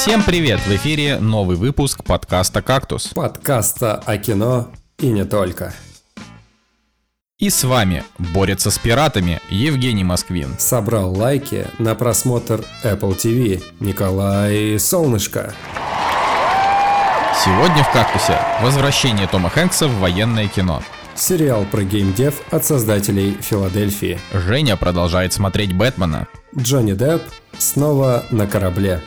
Всем привет! В эфире новый выпуск подкаста «Кактус». Подкаста о кино и не только. И с вами борется с пиратами Евгений Москвин. Собрал лайки на просмотр Apple TV Николай Солнышко. Сегодня в «Кактусе» возвращение Тома Хэнкса в военное кино. Сериал про геймдев от создателей Филадельфии. Женя продолжает смотреть «Бэтмена». Джонни Депп снова на корабле.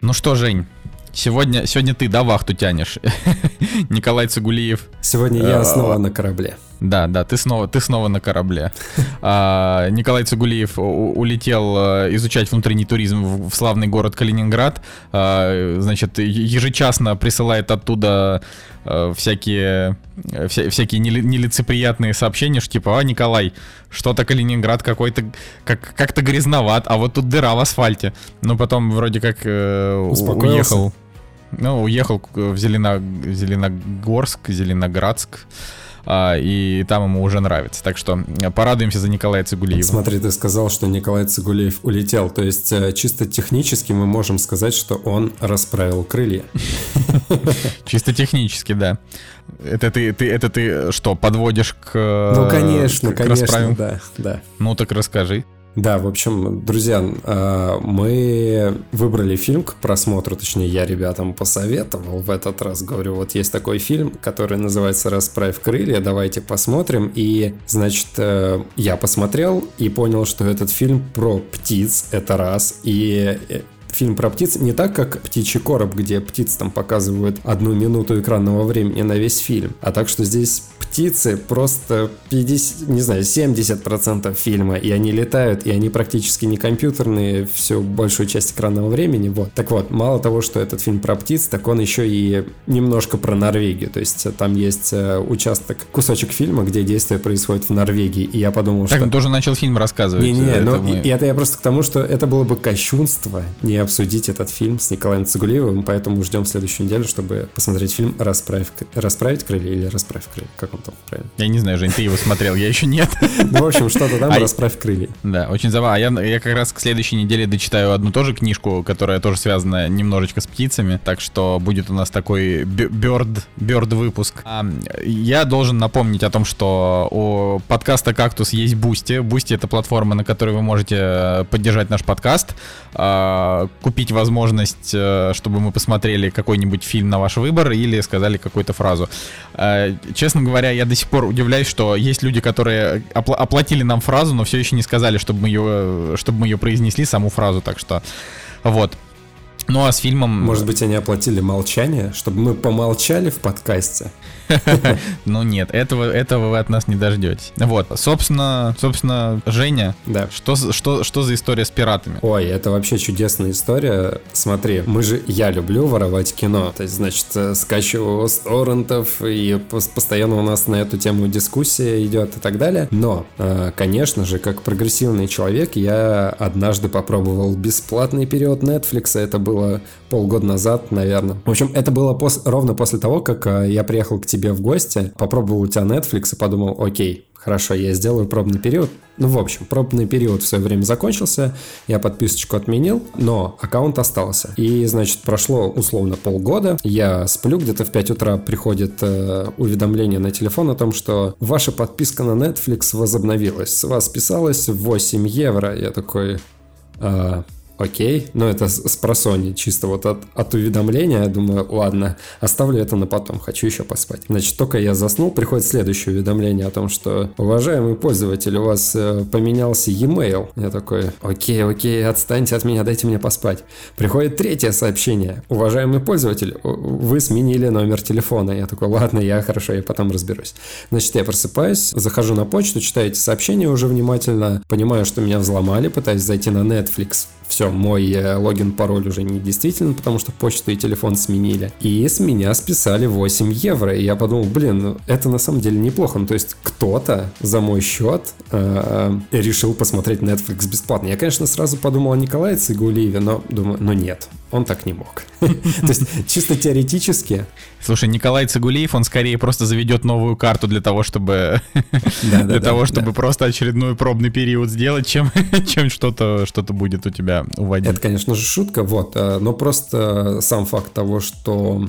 Ну что, Жень, сегодня, сегодня ты, да, вахту тянешь? Николай Цигулиев. Сегодня я снова на корабле. Да, да, ты снова, ты снова на корабле. А, Николай Цигулиев улетел а, изучать внутренний туризм в, в славный город Калининград. А, значит, ежечасно присылает оттуда а, всякие, э, вся- всякие нели- нелицеприятные сообщения, что типа, а, Николай, что-то Калининград какой-то, как, как-то грязноват, а вот тут дыра в асфальте. Ну, потом вроде как э, уехал. Ну, уехал в Зелено- Зеленогорск, Зеленоградск. А, и там ему уже нравится. Так что э, порадуемся за Николая Цигулиева. Смотри, ты сказал, что Николай Цигулеев улетел. То есть э, чисто технически мы можем сказать, что он расправил крылья. Чисто технически, да. Это ты, ты, это ты что, подводишь к... э, Ну, конечно, к- к конечно, расправим? да, да. Ну, так расскажи. Да, в общем, друзья, э, мы выбрали фильм к просмотру, точнее, я ребятам посоветовал в этот раз. Говорю, вот есть такой фильм, который называется «Расправь крылья», давайте посмотрим. И, значит, э, я посмотрел и понял, что этот фильм про птиц, это раз. И э, фильм про птиц не так, как «Птичий короб», где птиц там показывают одну минуту экранного времени на весь фильм, а так, что здесь птицы просто 50, не знаю, 70% фильма, и они летают, и они практически не компьютерные всю большую часть экранного времени, вот. Так вот, мало того, что этот фильм про птиц, так он еще и немножко про Норвегию, то есть э, там есть э, участок, кусочек фильма, где действие происходит в Норвегии, и я подумал, Так, что... он тоже начал фильм рассказывать. Не-не, Это ну мы- и это я просто к тому, что это было бы кощунство не обсудить этот фильм с Николаем Цигулиевым, поэтому ждем следующую неделю, чтобы посмотреть фильм «Расправь, «Расправить крылья» или «Расправь крылья», как он там правильно. Я не знаю, Жень, ты его смотрел, я еще нет. Ну, в общем, что-то там Ай. «Расправь крылья». Да, очень забавно. А я, я как раз к следующей неделе дочитаю одну тоже книжку, которая тоже связана немножечко с птицами. Так что будет у нас такой бёрд, бёрд выпуск. А, я должен напомнить о том, что у подкаста «Кактус» есть Бусти. Бусти — это платформа, на которой вы можете э, поддержать наш подкаст, а, купить возможность, э, чтобы мы посмотрели какой-нибудь фильм на ваш выбор или сказали какую-то фразу. А, Честно говоря, я до сих пор удивляюсь, что есть люди, которые опла- оплатили нам фразу, но все еще не сказали, чтобы мы ее, чтобы мы ее произнесли, саму фразу, так что вот. Ну а с фильмом... Может быть, они оплатили молчание, чтобы мы помолчали в подкасте? Ну нет, этого, этого вы от нас не дождетесь. Вот, собственно, собственно, Женя, Да. что, что, что за история с пиратами? Ой, это вообще чудесная история. Смотри, мы же, я люблю воровать кино. То есть, значит, э, скачиваю с торрентов, и пос- постоянно у нас на эту тему дискуссия идет и так далее. Но, э, конечно же, как прогрессивный человек, я однажды попробовал бесплатный период Netflix. Это было полгода назад, наверное. В общем, это было пос- ровно после того, как э, я приехал к тебе в гости, попробовал у тебя Netflix и подумал, окей, Хорошо, я сделаю пробный период. Ну, в общем, пробный период в свое время закончился, я подписочку отменил, но аккаунт остался. И, значит, прошло условно полгода, я сплю, где-то в 5 утра приходит э, уведомление на телефон о том, что ваша подписка на Netflix возобновилась. С вас списалось 8 евро. Я такой... «А, Окей, но это с просони, чисто вот от, от уведомления, я думаю, ладно, оставлю это на потом, хочу еще поспать. Значит, только я заснул, приходит следующее уведомление о том, что, уважаемый пользователь, у вас э, поменялся e-mail. Я такой, окей, окей, отстаньте от меня, дайте мне поспать. Приходит третье сообщение, уважаемый пользователь, вы сменили номер телефона. Я такой, ладно, я хорошо, я потом разберусь. Значит, я просыпаюсь, захожу на почту, читаю эти сообщения уже внимательно, понимаю, что меня взломали, пытаюсь зайти на Netflix, все, мой э, логин, пароль уже не действителен, потому что почту и телефон сменили. И с меня списали 8 евро. И я подумал, блин, ну, это на самом деле неплохо. Ну, то есть кто-то за мой счет э, решил посмотреть Netflix бесплатно. Я, конечно, сразу подумал о Николае Цигулиеве, но думаю, ну нет, он так не мог. То есть чисто теоретически Слушай, Николай Цигулиев, он скорее просто заведет новую карту для того, чтобы для того, чтобы просто очередной пробный период сделать, чем чем что-то что-то будет у тебя уводить. Это, конечно же, шутка, вот. Э, но просто сам факт того, что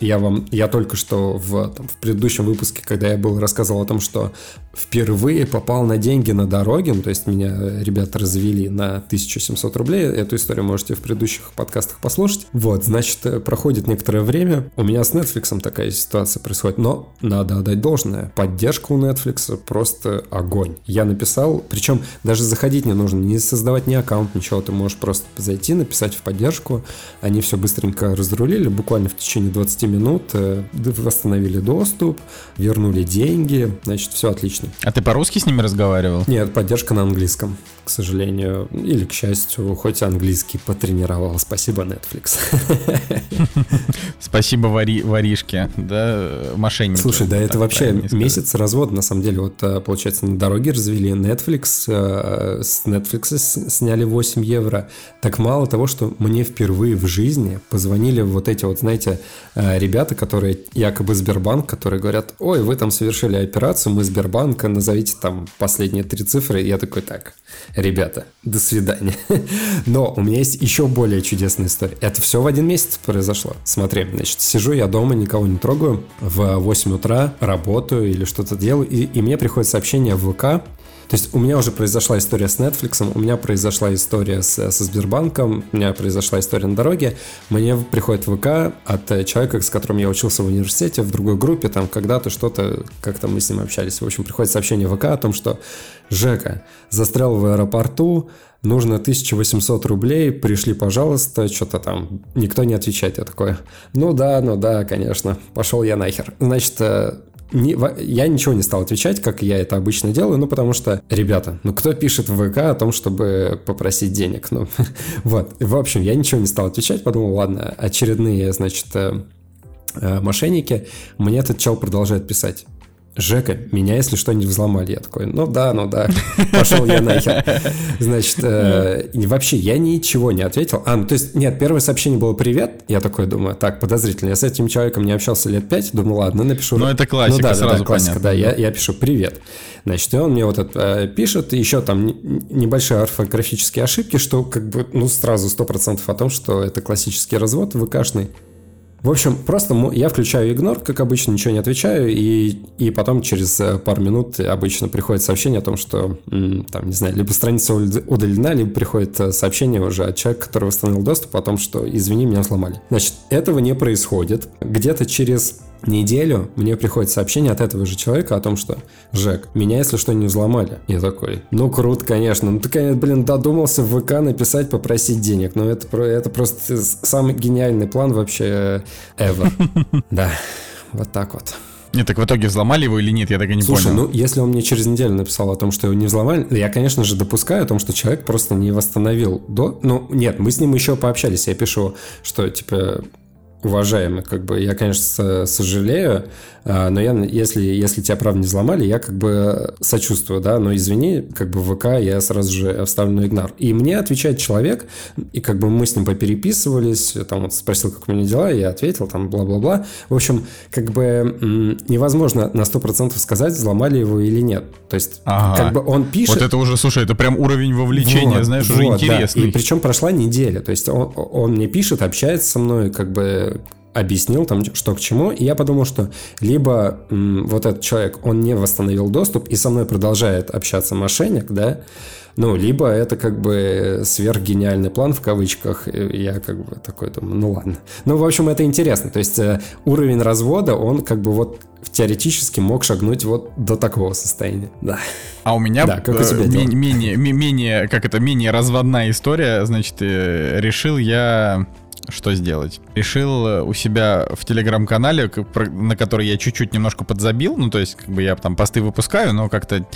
я вам, я только что в, там, в предыдущем выпуске, когда я был, рассказывал о том, что впервые попал на деньги на дороге, ну, то есть меня ребята развели на 1700 рублей, эту историю можете в предыдущих подкастах послушать. Вот, значит, э, проходит некоторое время, у меня с Netflix такая ситуация происходит, но надо отдать должное. Поддержка у Netflix просто огонь. Я написал, причем даже заходить не нужно, не создавать ни аккаунт, ничего, ты можешь просто зайти, написать в поддержку, они все быстренько разрулили, буквально в течение 20 минут э, восстановили доступ, вернули деньги, значит, все отлично. А ты по-русски с ними разговаривал? Нет, поддержка на английском, к сожалению, или к счастью, хоть английский потренировал. Спасибо, Netflix. Спасибо воришке, да, мошенники. Слушай, да это вообще месяц развод, на самом деле. Вот, э, получается, на дороге развели Netflix, э, с Netflix сняли 8 евро. Так мало того, что мне впервые в жизни позвонили вот эти вот, знаете, э, ребята, которые якобы Сбербанк, которые говорят, ой, вы там совершили операцию, мы Сбербанк, назовите там последние три цифры. И я такой, так, ребята, до свидания. Но у меня есть еще более чудесная история. Это все в один месяц произошло. Смотри, значит, сижу я дома, никого не трогаю, в 8 утра работаю или что-то делаю, и, и мне приходит сообщение в ВК, то есть у меня уже произошла история с Netflix, у меня произошла история с, со Сбербанком, у меня произошла история на дороге. Мне приходит ВК от человека, с которым я учился в университете, в другой группе, там когда-то что-то, как-то мы с ним общались. В общем, приходит сообщение ВК о том, что Жека застрял в аэропорту, нужно 1800 рублей, пришли, пожалуйста, что-то там, никто не отвечает. Я такой, ну да, ну да, конечно, пошел я нахер. Значит, э, не, я ничего не стал отвечать, как я это обычно делаю, ну, потому что, ребята, ну, кто пишет в ВК о том, чтобы попросить денег? Ну, вот. В общем, я ничего не стал отвечать, подумал, ладно, очередные, значит, э, э, мошенники. Мне этот чел продолжает писать. Жека, меня, если что, не взломали. Я такой, ну да, ну да, пошел я нахер. Значит, э, вообще я ничего не ответил. А, ну то есть, нет, первое сообщение было «Привет». Я такой думаю, так, подозрительно. Я с этим человеком не общался лет пять. Думаю, ладно, напишу. Ну это классика, ну, да, сразу да, да, классика, понятно. да. Я, я пишу «Привет». Значит, и он мне вот это э, пишет, еще там небольшие орфографические ошибки, что как бы, ну, сразу 100% о том, что это классический развод ВКшный. В общем, просто я включаю игнор, как обычно, ничего не отвечаю, и, и потом через э, пару минут обычно приходит сообщение о том, что, там, не знаю, либо страница удалена, либо приходит э, сообщение уже от человека, который восстановил доступ, о том, что, извини, меня сломали. Значит, этого не происходит. Где-то через неделю мне приходит сообщение от этого же человека о том, что «Жек, меня, если что, не взломали». Я такой, ну, круто, конечно. Ну, ты, конечно, блин, додумался в ВК написать, попросить денег. Но это, это просто самый гениальный план вообще ever. Да, вот так вот. Нет, так в итоге взломали его или нет, я так и не Слушай, понял. ну если он мне через неделю написал о том, что его не взломали, я, конечно же, допускаю о том, что человек просто не восстановил до... Ну, нет, мы с ним еще пообщались, я пишу, что, типа, уважаемый, как бы я, конечно, сожалею, а, но я, если, если тебя, правда, не взломали, я как бы сочувствую, да, но извини, как бы в ВК я сразу же оставлю на игнор. И мне отвечает человек, и как бы мы с ним попереписывались, там вот спросил, как у меня дела, я ответил, там бла-бла-бла. В общем, как бы невозможно на 100% сказать, взломали его или нет. То есть, ага. как бы он пишет... Вот это уже, слушай, это прям уровень вовлечения, вот, знаешь, вот, уже интересный. Да. И причем прошла неделя, то есть он, он мне пишет, общается со мной, как бы объяснил там, что к чему, и я подумал, что либо м, вот этот человек, он не восстановил доступ и со мной продолжает общаться мошенник, да, ну, либо это как бы сверхгениальный план в кавычках, я как бы такой думаю, ну ладно. Ну, в общем, это интересно, то есть э, уровень развода, он как бы вот теоретически мог шагнуть вот до такого состояния, да. А у меня да, как у тебя э, менее, менее, как это, менее разводная история, значит, э, решил я что сделать? Решил э, у себя в телеграм-канале, на который я чуть-чуть немножко подзабил, ну, то есть, как бы я там посты выпускаю, но как-то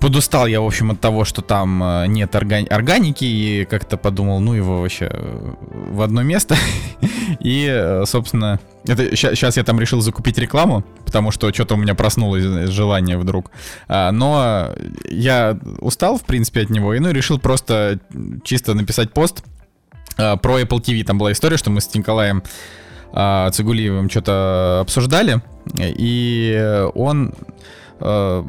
подустал я, в общем, от того, что там э, нет органи- органики, и как-то подумал, ну его вообще э, в одно место. и, собственно, это сейчас я там решил закупить рекламу, потому что что-то у меня проснулось желание вдруг. А, но я устал, в принципе, от него, и ну решил просто чисто написать пост Э, про Apple TV там была история, что мы с Николаем э, Цигулиевым что-то обсуждали, и он э,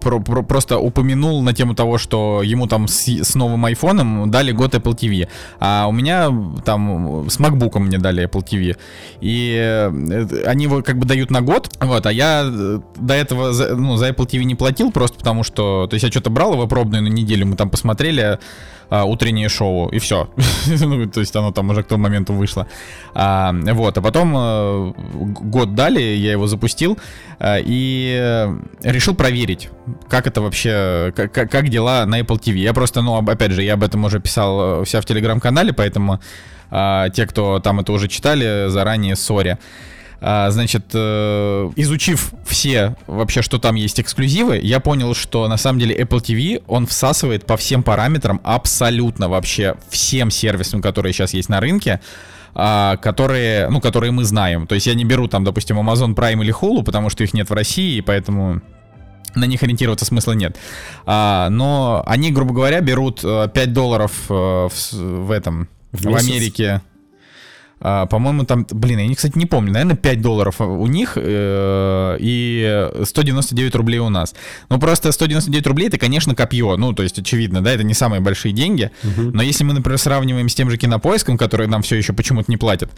про, про, просто упомянул на тему того, что ему там с, с новым айфоном дали год Apple TV, а у меня там с MacBook мне дали Apple TV, и э, они его как бы дают на год, вот, а я до этого за, ну, за Apple TV не платил просто потому, что, то есть я что-то брал его пробную на неделю, мы там посмотрели, а, утреннее шоу, и все. ну, то есть оно там уже к тому моменту вышло. А, вот, а потом а, год дали, я его запустил а, и решил проверить, как это вообще, как, как дела на Apple TV. Я просто, ну, опять же, я об этом уже писал вся в телеграм-канале, поэтому а, те, кто там это уже читали, заранее сори. Значит, э, изучив все вообще, что там есть эксклюзивы, я понял, что на самом деле Apple TV, он всасывает по всем параметрам абсолютно вообще всем сервисам, которые сейчас есть на рынке, а, которые, ну, которые мы знаем. То есть я не беру там, допустим, Amazon Prime или Hulu, потому что их нет в России, и поэтому на них ориентироваться смысла нет. А, но они, грубо говоря, берут 5 э, долларов э, в, в этом, в, в Америке. А, по-моему, там, блин, я, кстати, не помню, наверное, 5 долларов у них э, и 199 рублей у нас. Ну, просто 199 рублей это, конечно, копье. Ну, то есть, очевидно, да, это не самые большие деньги. Угу. Но если мы, например, сравниваем с тем же кинопоиском, который нам все еще почему-то не платят,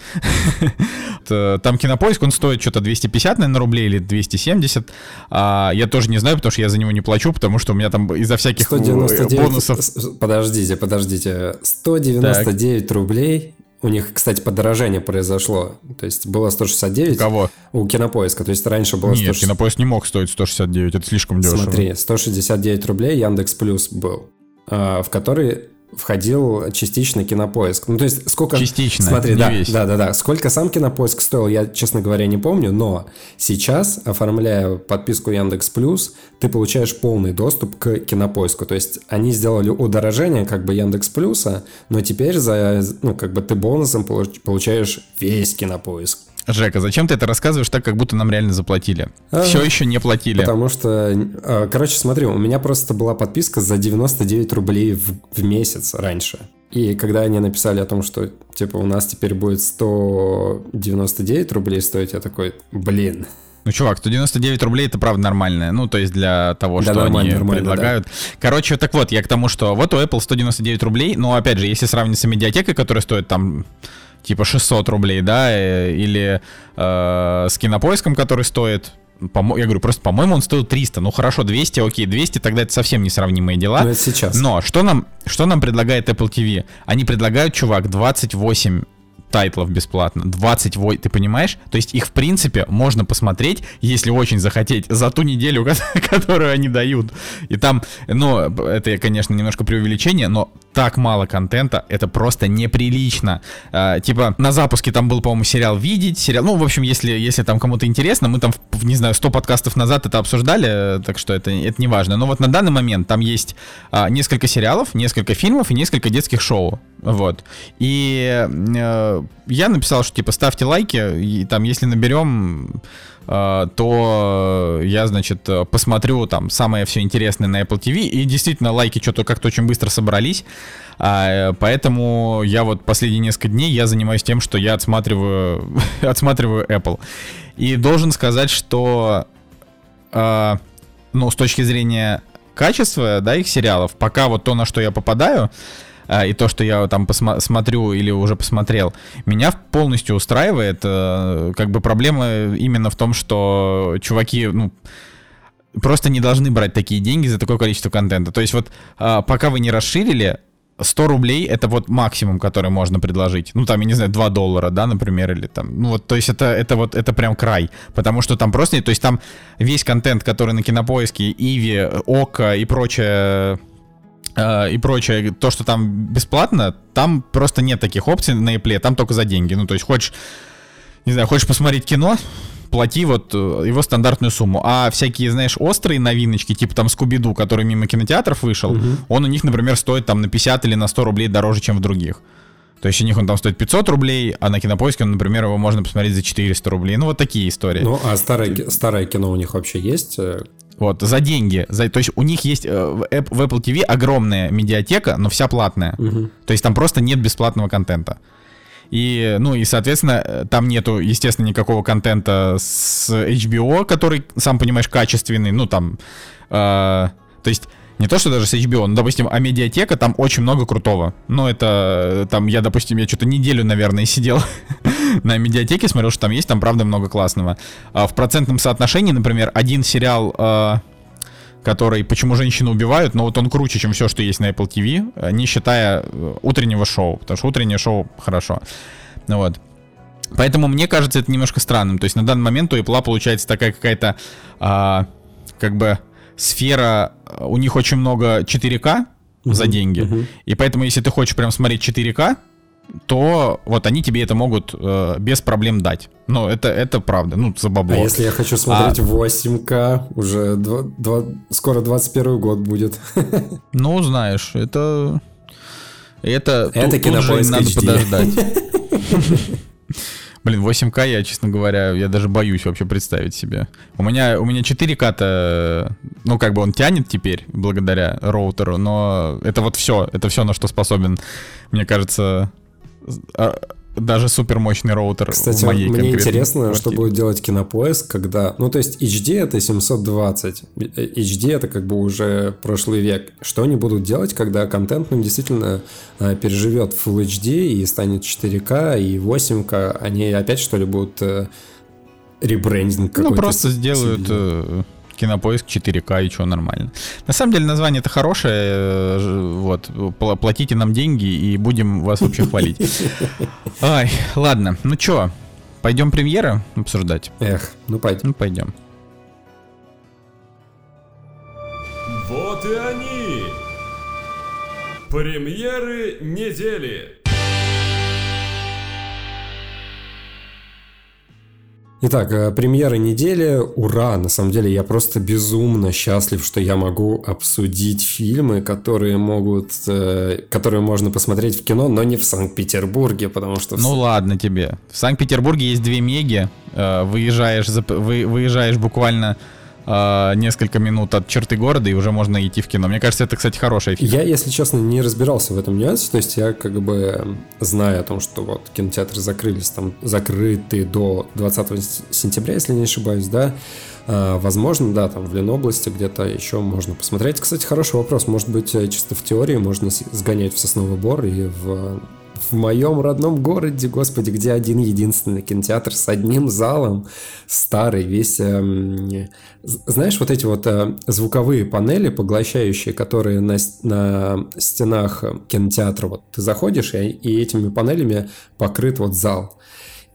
там кинопоиск, он стоит что-то 250, наверное, рублей или 270. А, я тоже не знаю, потому что я за него не плачу, потому что у меня там из-за всяких 199, бонусов... Подождите, подождите. 199 так. рублей у них, кстати, подорожание произошло. То есть было 169. У кого? У Кинопоиска. То есть раньше было Нет, 160... Кинопоиск не мог стоить 169, это слишком дешево. Смотри, 169 рублей Яндекс Плюс был, а, в который входил частично кинопоиск. Ну, то есть, сколько... Частично, Смотри, да, весь. да, да, да. Сколько сам кинопоиск стоил, я, честно говоря, не помню, но сейчас, оформляя подписку Яндекс Плюс, ты получаешь полный доступ к кинопоиску. То есть, они сделали удорожение как бы Яндекс Плюса, но теперь за, ну, как бы ты бонусом получаешь весь кинопоиск. Жека, зачем ты это рассказываешь так, как будто нам реально заплатили? А, Все еще не платили. Потому что, а, короче, смотри, у меня просто была подписка за 99 рублей в, в месяц раньше. И когда они написали о том, что, типа, у нас теперь будет 199 рублей стоить, я такой, блин, ну, чувак, 199 рублей это правда нормальное. Ну, то есть для того, да, что они предлагают. Да. Короче, так вот, я к тому, что вот у Apple 199 рублей, но опять же, если сравнить с медиатекой, которая стоит там типа 600 рублей, да, э, или э, с кинопоиском, который стоит по я говорю, просто, по-моему, он стоил 300. Ну, хорошо, 200, окей, 200, тогда это совсем несравнимые дела. Но это сейчас. Но что нам, что нам предлагает Apple TV? Они предлагают, чувак, 28 тайтлов бесплатно. 28, ты понимаешь? То есть их, в принципе, можно посмотреть, если очень захотеть, за ту неделю, которую они дают. И там, ну, это, конечно, немножко преувеличение, но так мало контента, это просто неприлично. А, типа, на запуске там был, по-моему, сериал «Видеть», сериал, ну, в общем, если, если там кому-то интересно, мы там, не знаю, 100 подкастов назад это обсуждали, так что это, это не важно. Но вот на данный момент там есть а, несколько сериалов, несколько фильмов и несколько детских шоу. Вот. И э, я написал, что типа ставьте лайки, и там, если наберем э, то я, значит, посмотрю там самое все интересное на Apple TV. И действительно, лайки что-то как-то очень быстро собрались. А, поэтому я вот последние несколько дней я занимаюсь тем, что я отсматриваю, отсматриваю Apple. И должен сказать, что э, ну, с точки зрения качества, да, их сериалов, пока вот то, на что я попадаю, а, и то, что я там посмотрю или уже посмотрел, меня полностью устраивает. Э, как бы проблема именно в том, что чуваки, ну, просто не должны брать такие деньги за такое количество контента. То есть вот а, пока вы не расширили, 100 рублей это вот максимум, который можно предложить. Ну, там, я не знаю, 2 доллара, да, например, или там. Ну, вот, то есть это, это вот, это прям край. Потому что там просто, то есть там весь контент, который на кинопоиске, Иви, Ока и прочее и прочее, то, что там бесплатно, там просто нет таких опций на Apple, там только за деньги. Ну, то есть хочешь, не знаю, хочешь посмотреть кино, плати вот э, его стандартную сумму. А всякие, знаешь, острые новиночки, типа там Скуби-Ду, который мимо кинотеатров вышел, угу. он у них, например, стоит там на 50 или на 100 рублей дороже, чем в других. То есть у них он там стоит 500 рублей, а на кинопоиске, он, например, его можно посмотреть за 400 рублей. Ну, вот такие истории. Ну, а старое, старое кино у них вообще есть? Э, вот, за деньги. За, то есть у них есть э, в Apple TV огромная медиатека, но вся платная. Угу. То есть там просто нет бесплатного контента. И, ну, и, соответственно, там нету, естественно, никакого контента с HBO, который, сам понимаешь, качественный. Ну, там, э, то есть не то, что даже с HBO, но, допустим, а медиатека, там очень много крутого. Ну, это, там, я, допустим, я что-то неделю, наверное, сидел на медиатеке, смотрел, что там есть, там, правда, много классного. А в процентном соотношении, например, один сериал, э, который «Почему женщины убивают», но вот он круче, чем все, что есть на Apple TV, не считая э, утреннего шоу, потому что утреннее шоу хорошо. Ну вот. Поэтому мне кажется это немножко странным. То есть на данный момент у Apple получается такая какая-то, а, как бы, сфера, у них очень много 4К uh-huh, за деньги. Uh-huh. И поэтому, если ты хочешь прям смотреть 4К, то вот они тебе это могут э, без проблем дать. Ну, это, это правда, ну, за бабло. А если я хочу смотреть а... 8К, уже 2, 2, скоро 21 год будет. Ну, знаешь, это... Это, это тут, тут же надо подождать. Блин, 8К я, честно говоря, я даже боюсь вообще представить себе. У меня, у меня 4К-то, ну, как бы он тянет теперь, благодаря роутеру, но это вот все, это все, на что способен, мне кажется, а, даже супер мощный роутер Кстати, в моей мне интересно, квартире. что будет делать кинопоиск, когда... Ну, то есть HD это 720, HD это как бы уже прошлый век. Что они будут делать, когда контент ну, действительно э, переживет Full HD и станет 4К и 8К? Они опять что ли будут э, ребрендинг какой-то? Ну, просто сделают... Э, Кинопоиск 4К и что нормально. На самом деле название это хорошее, э, вот, платите нам деньги и будем вас вообще хвалить. Ай, ладно, ну чё, пойдем премьеры обсуждать? Эх, ну пойдем. Ну пойдем. Вот и они! Премьеры недели! Итак, э, премьера недели. Ура! На самом деле я просто безумно счастлив, что я могу обсудить фильмы, которые могут, э, которые можно посмотреть в кино, но не в Санкт-Петербурге, потому что... Ну ладно тебе. В Санкт-Петербурге есть две меги. Э, выезжаешь, выезжаешь буквально э, несколько минут от черты города, и уже можно идти в кино. Мне кажется, это, кстати, хорошая фильм. Я, если честно, не разбирался в этом нюансе, то есть я как бы зная о том, что вот кинотеатры закрылись, там закрыты до 20 сентября, если не ошибаюсь, да, а, Возможно, да, там в Ленобласти где-то еще можно посмотреть. Кстати, хороший вопрос. Может быть, э, чисто в теории можно сгонять в Сосновый Бор и в в моем родном городе, господи, где один единственный кинотеатр с одним залом, старый, весь... Э, знаешь, вот эти вот э, звуковые панели, поглощающие, которые на, на стенах кинотеатра, вот ты заходишь, и, и этими панелями покрыт вот зал.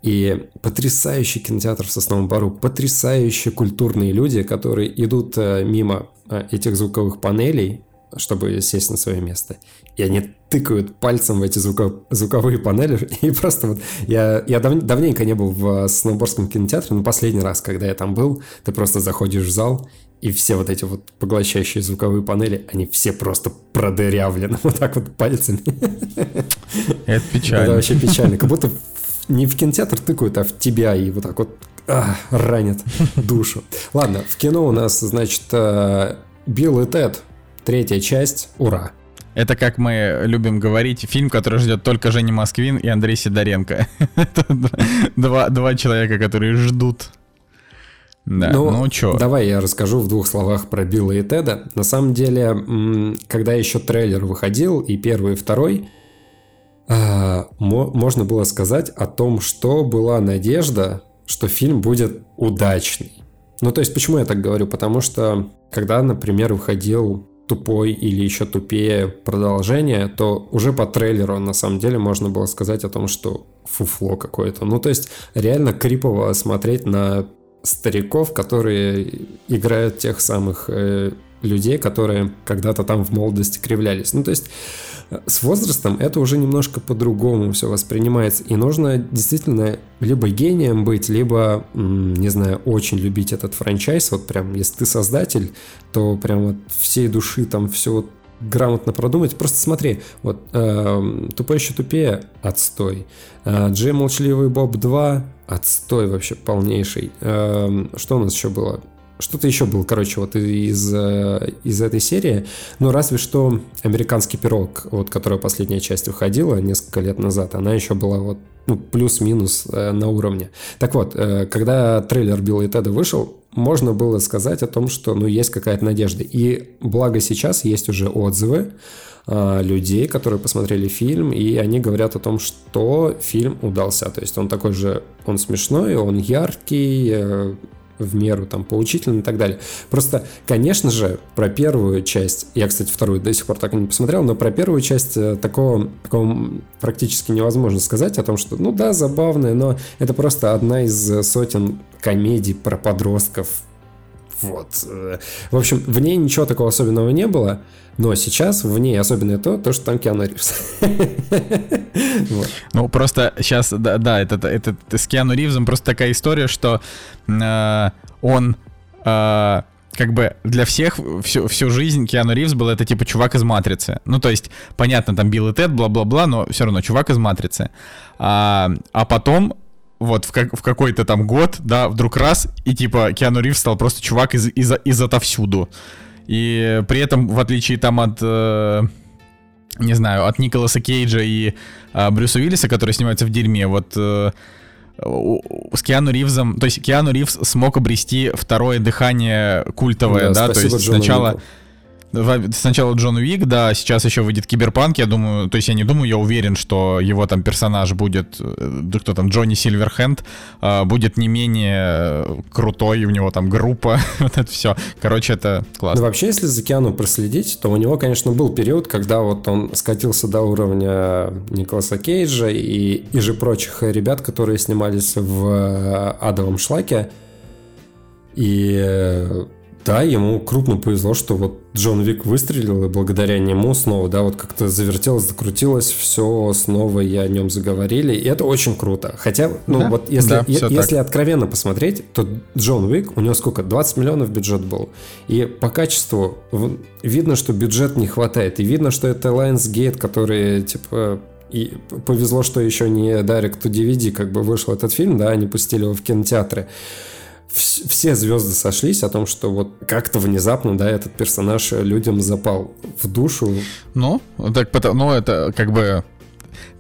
И потрясающий кинотеатр в Сосновом Бару, потрясающие культурные люди, которые идут э, мимо э, этих звуковых панелей, чтобы сесть на свое место. И они тыкают пальцем в эти звуко, звуковые панели. И просто вот я, я дав, давненько не был в Сноуборском кинотеатре, но последний раз, когда я там был, ты просто заходишь в зал, и все вот эти вот поглощающие звуковые панели, они все просто продырявлены вот так вот пальцами. Это печально. Это вообще печально. Как будто не в кинотеатр тыкают, а в тебя и вот так вот а, ранят душу. Ладно, в кино у нас, значит, э, Билл и Тед Третья часть. Ура! Это, как мы любим говорить, фильм, который ждет только Женя Москвин и Андрей Сидоренко. Это два, два человека, которые ждут. Да, ну, ну чё? Давай я расскажу в двух словах про Билла и Теда. На самом деле, когда еще трейлер выходил, и первый, и второй, а, можно было сказать о том, что была надежда, что фильм будет удачный. Ну, то есть, почему я так говорю? Потому что, когда, например, выходил тупой или еще тупее продолжение, то уже по трейлеру на самом деле можно было сказать о том, что фуфло какое-то. Ну, то есть реально крипово смотреть на стариков, которые играют тех самых э, людей, которые когда-то там в молодости кривлялись. Ну, то есть с возрастом это уже немножко по-другому все воспринимается. И нужно действительно либо гением быть, либо, не знаю, очень любить этот франчайз. Вот прям, если ты создатель, то прям вот всей души там все грамотно продумать. Просто смотри, вот э, «Тупой еще тупее» — отстой. Э, «Джей Молчаливый Боб 2» — отстой вообще полнейший. Э, что у нас еще было? Что-то еще было, короче, вот из, э, из этой серии. Ну, разве что «Американский пирог», вот, которая последняя часть выходила несколько лет назад, она еще была вот ну, плюс-минус э, на уровне. Так вот, э, когда трейлер Билла и Теда вышел, можно было сказать о том, что ну, есть какая-то надежда. И благо сейчас есть уже отзывы э, людей, которые посмотрели фильм, и они говорят о том, что фильм удался. То есть он такой же, он смешной, он яркий, э, в меру там поучительный и так далее. Просто, конечно же, про первую часть, я, кстати, вторую до сих пор так и не посмотрел, но про первую часть э, такого, такого практически невозможно сказать о том, что, ну да, забавная, но это просто одна из сотен комедий про подростков. Вот. Э, в общем, в ней ничего такого особенного не было. Но сейчас в ней особенное то, то что там Киану Ривз. Ну, просто сейчас, да, это, это, с Киану Ривзом просто такая история, что э, он э, как бы для всех всю, всю жизнь Киану Ривз был это типа чувак из Матрицы. Ну, то есть, понятно, там Билл и Тед, бла-бла-бла, но все равно чувак из Матрицы. А, а потом вот в, как, в какой-то там год, да, вдруг раз, и типа Киану Ривз стал просто чувак из, из, из отовсюду. И при этом, в отличие там от... Э, не знаю, от Николаса Кейджа и э, Брюса Уиллиса, которые снимаются в дерьме, вот э, с Киану Ривзом, то есть Киану Ривз смог обрести второе дыхание культовое, да, да то есть сначала... Нику Сначала Джон Уик, да, сейчас еще выйдет Киберпанк, я думаю, то есть я не думаю, я уверен, что его там персонаж будет, да кто там, Джонни Сильверхенд, а, будет не менее крутой, у него там группа, вот это все. Короче, это классно. Ну, вообще, если за Киану проследить, то у него, конечно, был период, когда вот он скатился до уровня Николаса Кейджа и, и же прочих ребят, которые снимались в «Адовом шлаке», и да, ему крупно повезло, что вот Джон Вик выстрелил, и благодаря нему снова, да, вот как-то завертелось, закрутилось, все снова и о нем заговорили, и это очень круто. Хотя, ну да, вот если, да, е- если откровенно посмотреть, то Джон Вик, у него сколько, 20 миллионов бюджет был, и по качеству видно, что бюджет не хватает, и видно, что это Lionsgate, который, типа, и повезло, что еще не Direct to DVD как бы вышел этот фильм, да, они пустили его в кинотеатры все звезды сошлись о том, что вот как-то внезапно, да, этот персонаж людям запал в душу. Ну, так, ну, это как бы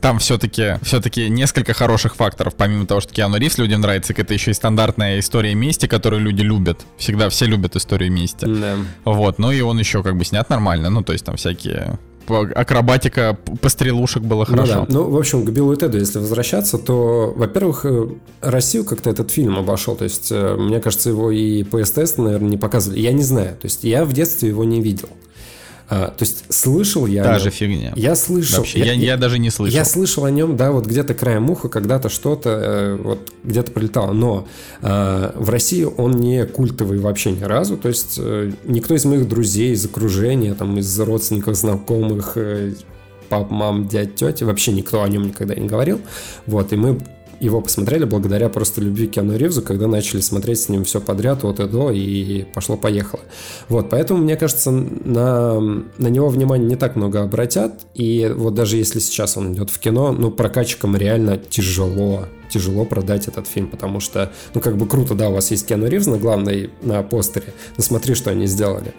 там все-таки все-таки несколько хороших факторов. Помимо того, что Киану Ривз людям нравится, это еще и стандартная история мести, которую люди любят. Всегда все любят историю мести. Да. Вот, ну и он еще как бы снят нормально. Ну, то есть там всякие акробатика пострелушек было хорошо. Ну, да. ну, в общем, к Биллу и Теду, если возвращаться, то, во-первых, э, Россию как-то этот фильм обошел. То есть, э, мне кажется, его и по СТС, наверное, не показывали. Я не знаю. То есть, я в детстве его не видел. А, то есть слышал я... Та же фигня. Я слышал. Вообще, я, я, я даже не слышал. Я слышал о нем, да, вот где-то краем уха, когда-то что-то, э, вот где-то прилетало. Но э, в России он не культовый вообще ни разу. То есть э, никто из моих друзей, из окружения, там, из родственников, знакомых, э, пап, мам, дядь, тети, вообще никто о нем никогда не говорил. Вот, и мы его посмотрели благодаря просто любви к Киану Ривзу, когда начали смотреть с ним все подряд от и до, и пошло-поехало. Вот, поэтому, мне кажется, на, на него внимание не так много обратят, и вот даже если сейчас он идет в кино, ну, прокачкам реально тяжело, тяжело продать этот фильм, потому что, ну, как бы круто, да, у вас есть Киану Ривз на главной, на постере, но смотри, что они сделали.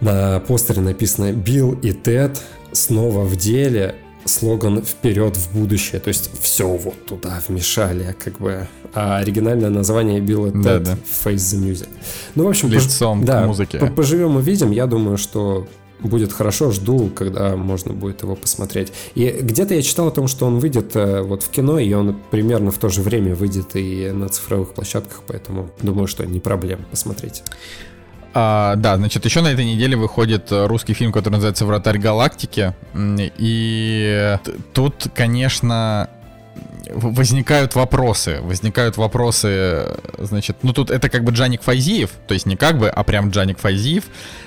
На постере написано «Билл и Тед снова в деле», слоган «Вперед в будущее», то есть все вот туда вмешали, как бы, а оригинальное название Билла да, Тед да. Face the Music. Ну, в общем, Лицом пож... да, музыке. Поживем увидим, я думаю, что будет хорошо, жду, когда можно будет его посмотреть. И где-то я читал о том, что он выйдет э, вот в кино, и он примерно в то же время выйдет и на цифровых площадках, поэтому думаю, что не проблема посмотреть. А, да, значит, еще на этой неделе выходит э, русский фильм, который называется «Вратарь галактики». И тут, конечно, возникают вопросы. Возникают вопросы, значит, ну тут это как бы Джаник Файзиев, то есть не как бы, а прям Джаник Файзиев.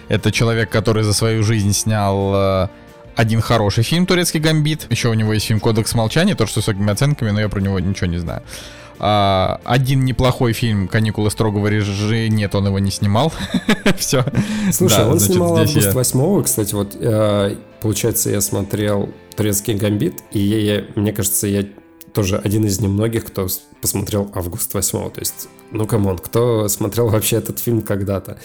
Это человек, который за свою жизнь снял э, один хороший фильм «Турецкий гамбит». Еще у него есть фильм «Кодекс молчания», тоже с высокими оценками, но я про него ничего не знаю. А, один неплохой фильм «Каникулы строгого режима». Нет, он его не снимал. Все. Слушай, да, он значит, снимал август я... 8 кстати, вот э, получается, я смотрел «Турецкий гамбит», и я, я, мне кажется, я тоже один из немногих, кто посмотрел «Август 8 То есть, ну, come on, кто смотрел вообще этот фильм когда-то?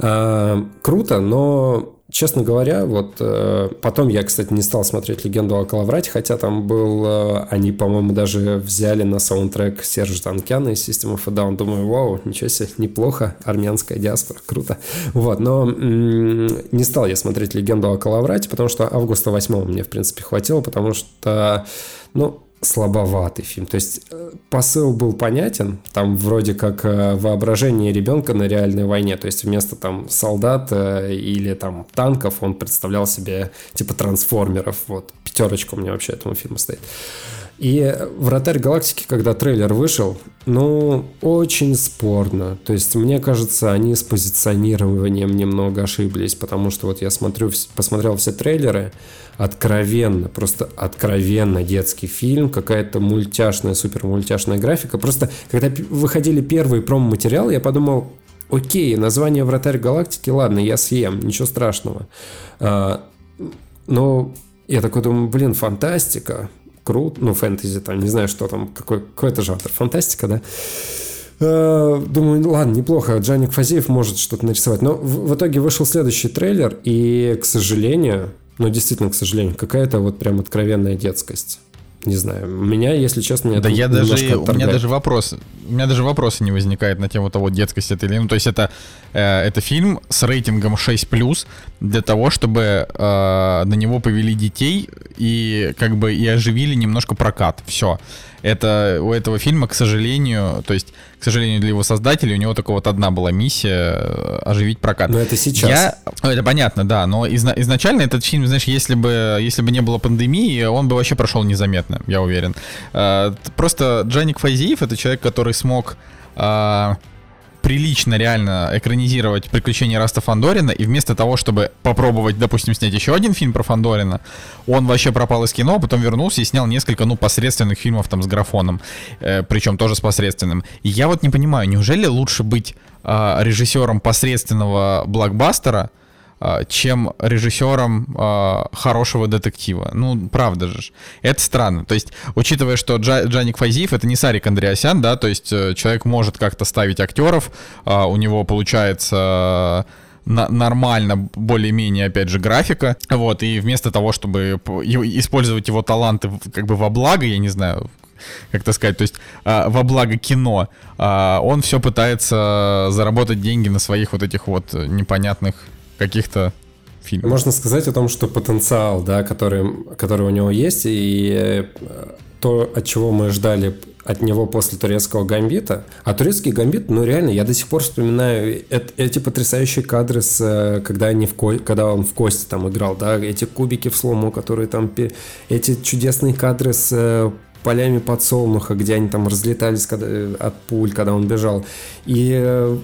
А, круто, но честно говоря, вот э, потом я, кстати, не стал смотреть «Легенду о Коловрате», хотя там был, э, они, по-моему, даже взяли на саундтрек Сержа Танкяна из System of a Down. Думаю, вау, ничего себе, неплохо, армянская диаспора, круто. Вот, но м- не стал я смотреть «Легенду о Калаврате», потому что августа 8 мне, в принципе, хватило, потому что, ну, слабоватый фильм. То есть э, посыл был понятен, там вроде как э, воображение ребенка на реальной войне, то есть вместо там солдат э, или там танков он представлял себе типа трансформеров, вот пятерочка у меня вообще этому фильму стоит. И «Вратарь галактики», когда трейлер вышел, ну, очень спорно. То есть, мне кажется, они с позиционированием немного ошиблись, потому что вот я смотрю, посмотрел все трейлеры, откровенно, просто откровенно детский фильм, какая-то мультяшная, супер мультяшная графика. Просто, когда выходили первые промо-материалы, я подумал, окей, название «Вратарь галактики», ладно, я съем, ничего страшного. А, но я такой думаю, блин, фантастика, круто, ну, фэнтези, там, не знаю, что там, какой, какой это жанр, фантастика, да? А, думаю, ладно, неплохо, Джаник Фазиев может что-то нарисовать. Но в итоге вышел следующий трейлер, и, к сожалению, ну, действительно, к сожалению, какая-то вот прям откровенная детскость. Не знаю, у меня, если честно, да я даже, у меня даже вопрос, у меня даже вопроса не возникает на тему того, детскость это или ну, то есть это, э, это фильм с рейтингом 6+, для того, чтобы э, на него повели детей и как бы и оживили немножко прокат, все это у этого фильма, к сожалению, то есть, к сожалению, для его создателей, у него только вот одна была миссия э, оживить прокат. Но это сейчас. Я, ну, это понятно, да, но изна, изначально этот фильм, знаешь, если бы, если бы не было пандемии, он бы вообще прошел незаметно, я уверен. Э, просто Джаник Файзиев это человек, который смог э, прилично реально экранизировать приключения Раста Фандорина, и вместо того, чтобы попробовать, допустим, снять еще один фильм про Фандорина, он вообще пропал из кино, а потом вернулся и снял несколько, ну, посредственных фильмов там с графоном, э, причем тоже с посредственным. И я вот не понимаю, неужели лучше быть э, режиссером посредственного блокбастера, чем режиссером э, хорошего детектива. Ну, правда же. Это странно. То есть, учитывая, что Джа, Джаник Файзиев это не Сарик Андреасян, да, то есть э, человек может как-то ставить актеров, э, у него получается на, нормально, более-менее, опять же, графика. Вот, и вместо того, чтобы использовать его таланты как бы во благо, я не знаю, как то сказать, то есть э, во благо кино, э, он все пытается заработать деньги на своих вот этих вот непонятных каких-то фильмов. Можно сказать о том, что потенциал, да, который, который у него есть, и э, то, от чего мы ждали от него после турецкого гамбита. А турецкий гамбит, ну реально, я до сих пор вспоминаю эти потрясающие кадры, с, э, когда, они в ко... когда он в кости там играл, да, эти кубики в слому, которые там... Эти чудесные кадры с э, полями подсолнуха, где они там разлетались когда, от пуль, когда он бежал. И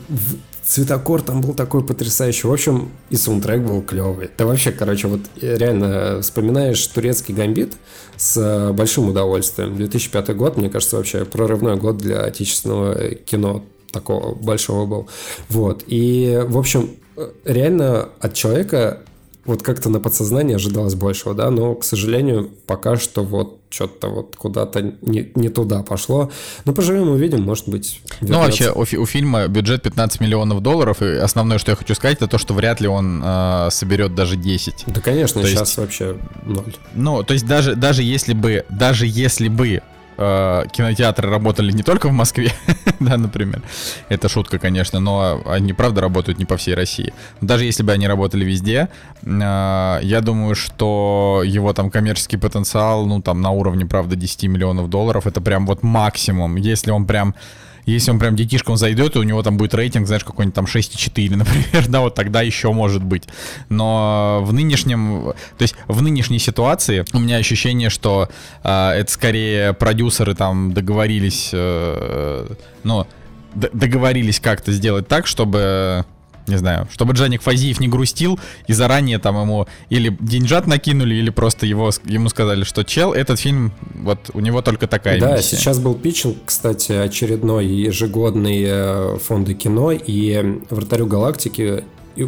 цветокор там был такой потрясающий. В общем, и саундтрек был клевый. Да вообще, короче, вот реально вспоминаешь турецкий гамбит с э, большим удовольствием. 2005 год, мне кажется, вообще прорывной год для отечественного кино такого большого был. Вот. И, в общем, э, реально от человека вот как-то на подсознание ожидалось большего, да, но, к сожалению, пока что вот что-то вот куда-то не, не туда пошло. Но поживем увидим, может быть. Вернется. Ну, вообще, у, у фильма бюджет 15 миллионов долларов, и основное, что я хочу сказать, это то, что вряд ли он э, соберет даже 10. Да, конечно, то сейчас есть, вообще ноль. Ну, то есть даже, даже если бы, даже если бы э, кинотеатры работали не только в Москве, да, например. Это шутка, конечно, но они, правда, работают не по всей России. Даже если бы они работали везде, э, я думаю, что его там коммерческий потенциал, ну, там, на уровне, правда, 10 миллионов долларов, это прям вот максимум. Если он прям если он прям детишком зайдет, и у него там будет рейтинг, знаешь, какой-нибудь там 6,4, например, да, вот тогда еще может быть. Но в нынешнем, то есть в нынешней ситуации у меня ощущение, что э, это скорее продюсеры там договорились, э, ну, договорились как-то сделать так, чтобы не знаю, чтобы Джаник Фазиев не грустил и заранее там ему или деньжат накинули, или просто его, ему сказали, что чел, этот фильм, вот у него только такая Да, миссия. сейчас был питчинг, кстати, очередной ежегодный э, фонды кино, и «Вратарю галактики»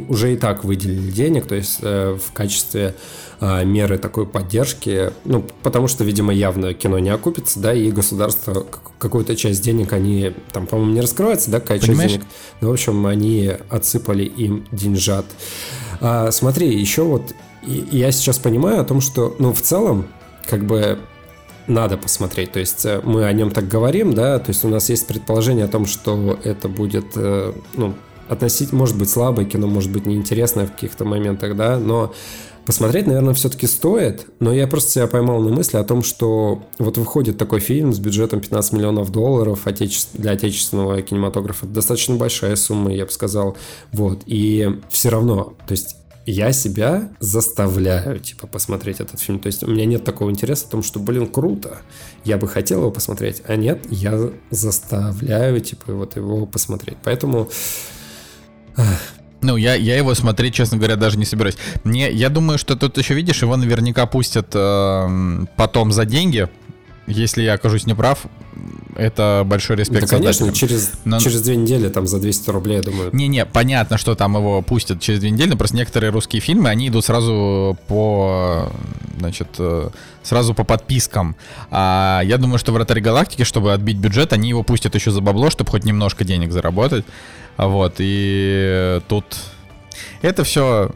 уже и так выделили денег, то есть э, в качестве меры такой поддержки, ну, потому что, видимо, явно кино не окупится, да, и государство какую-то часть денег они, там, по-моему, не раскрывается, да, какая Понимаешь? часть денег, ну, в общем, они отсыпали им деньжат. А, смотри, еще вот я сейчас понимаю о том, что, ну, в целом, как бы надо посмотреть. То есть э, мы о нем так говорим, да, то есть у нас есть предположение о том, что это будет, э, ну, относить, может быть, слабое кино, может быть, неинтересное в каких-то моментах, да, но посмотреть, наверное, все-таки стоит, но я просто себя поймал на мысли о том, что вот выходит такой фильм с бюджетом 15 миллионов долларов для отечественного кинематографа, достаточно большая сумма, я бы сказал, вот, и все равно, то есть я себя заставляю, типа, посмотреть этот фильм. То есть у меня нет такого интереса в том, что, блин, круто, я бы хотел его посмотреть, а нет, я заставляю, типа, вот его посмотреть. Поэтому... Ну, я, я его смотреть, честно говоря, даже не собираюсь. Мне, я думаю, что тут еще, видишь, его наверняка пустят э, потом за деньги, если я окажусь неправ, это большой респект да, конечно, через, но... через две недели, там, за 200 рублей, я думаю. Не-не, понятно, что там его пустят через две недели, но просто некоторые русские фильмы, они идут сразу по, значит, э, сразу по подпискам. А я думаю, что «Вратарь галактики», чтобы отбить бюджет, они его пустят еще за бабло, чтобы хоть немножко денег заработать. Вот, и тут... Это все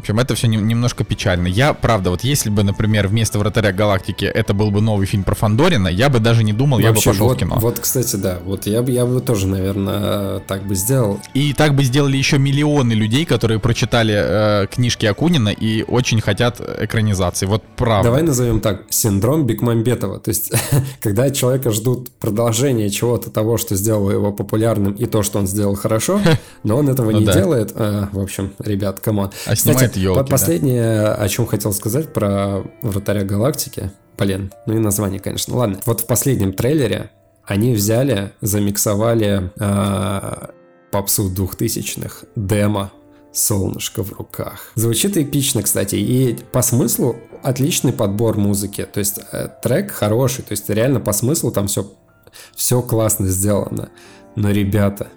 в общем, это все не, немножко печально. Я, правда, вот если бы, например, вместо «Вратаря галактики» это был бы новый фильм про Фандорина, я бы даже не думал, Вообще, я бы пошел вот, в кино. Вот, кстати, да, вот я бы, я бы тоже, наверное, так бы сделал. И так бы сделали еще миллионы людей, которые прочитали э, книжки Акунина и очень хотят экранизации. Вот правда. Давай назовем так, синдром Бекмамбетова. То есть, когда от человека ждут продолжения чего-то того, что сделало его популярным, и то, что он сделал хорошо, но он этого не делает. А, в общем, ребят, come on. А снимает нет, елки, Последнее, да. о чем хотел сказать про Вратаря Галактики. Блин, ну и название, конечно. Ладно, вот в последнем трейлере они взяли, замиксовали э, попсу двухтысячных демо «Солнышко в руках». Звучит эпично, кстати, и по смыслу отличный подбор музыки. То есть э, трек хороший, то есть реально по смыслу там все, все классно сделано. Но, ребята,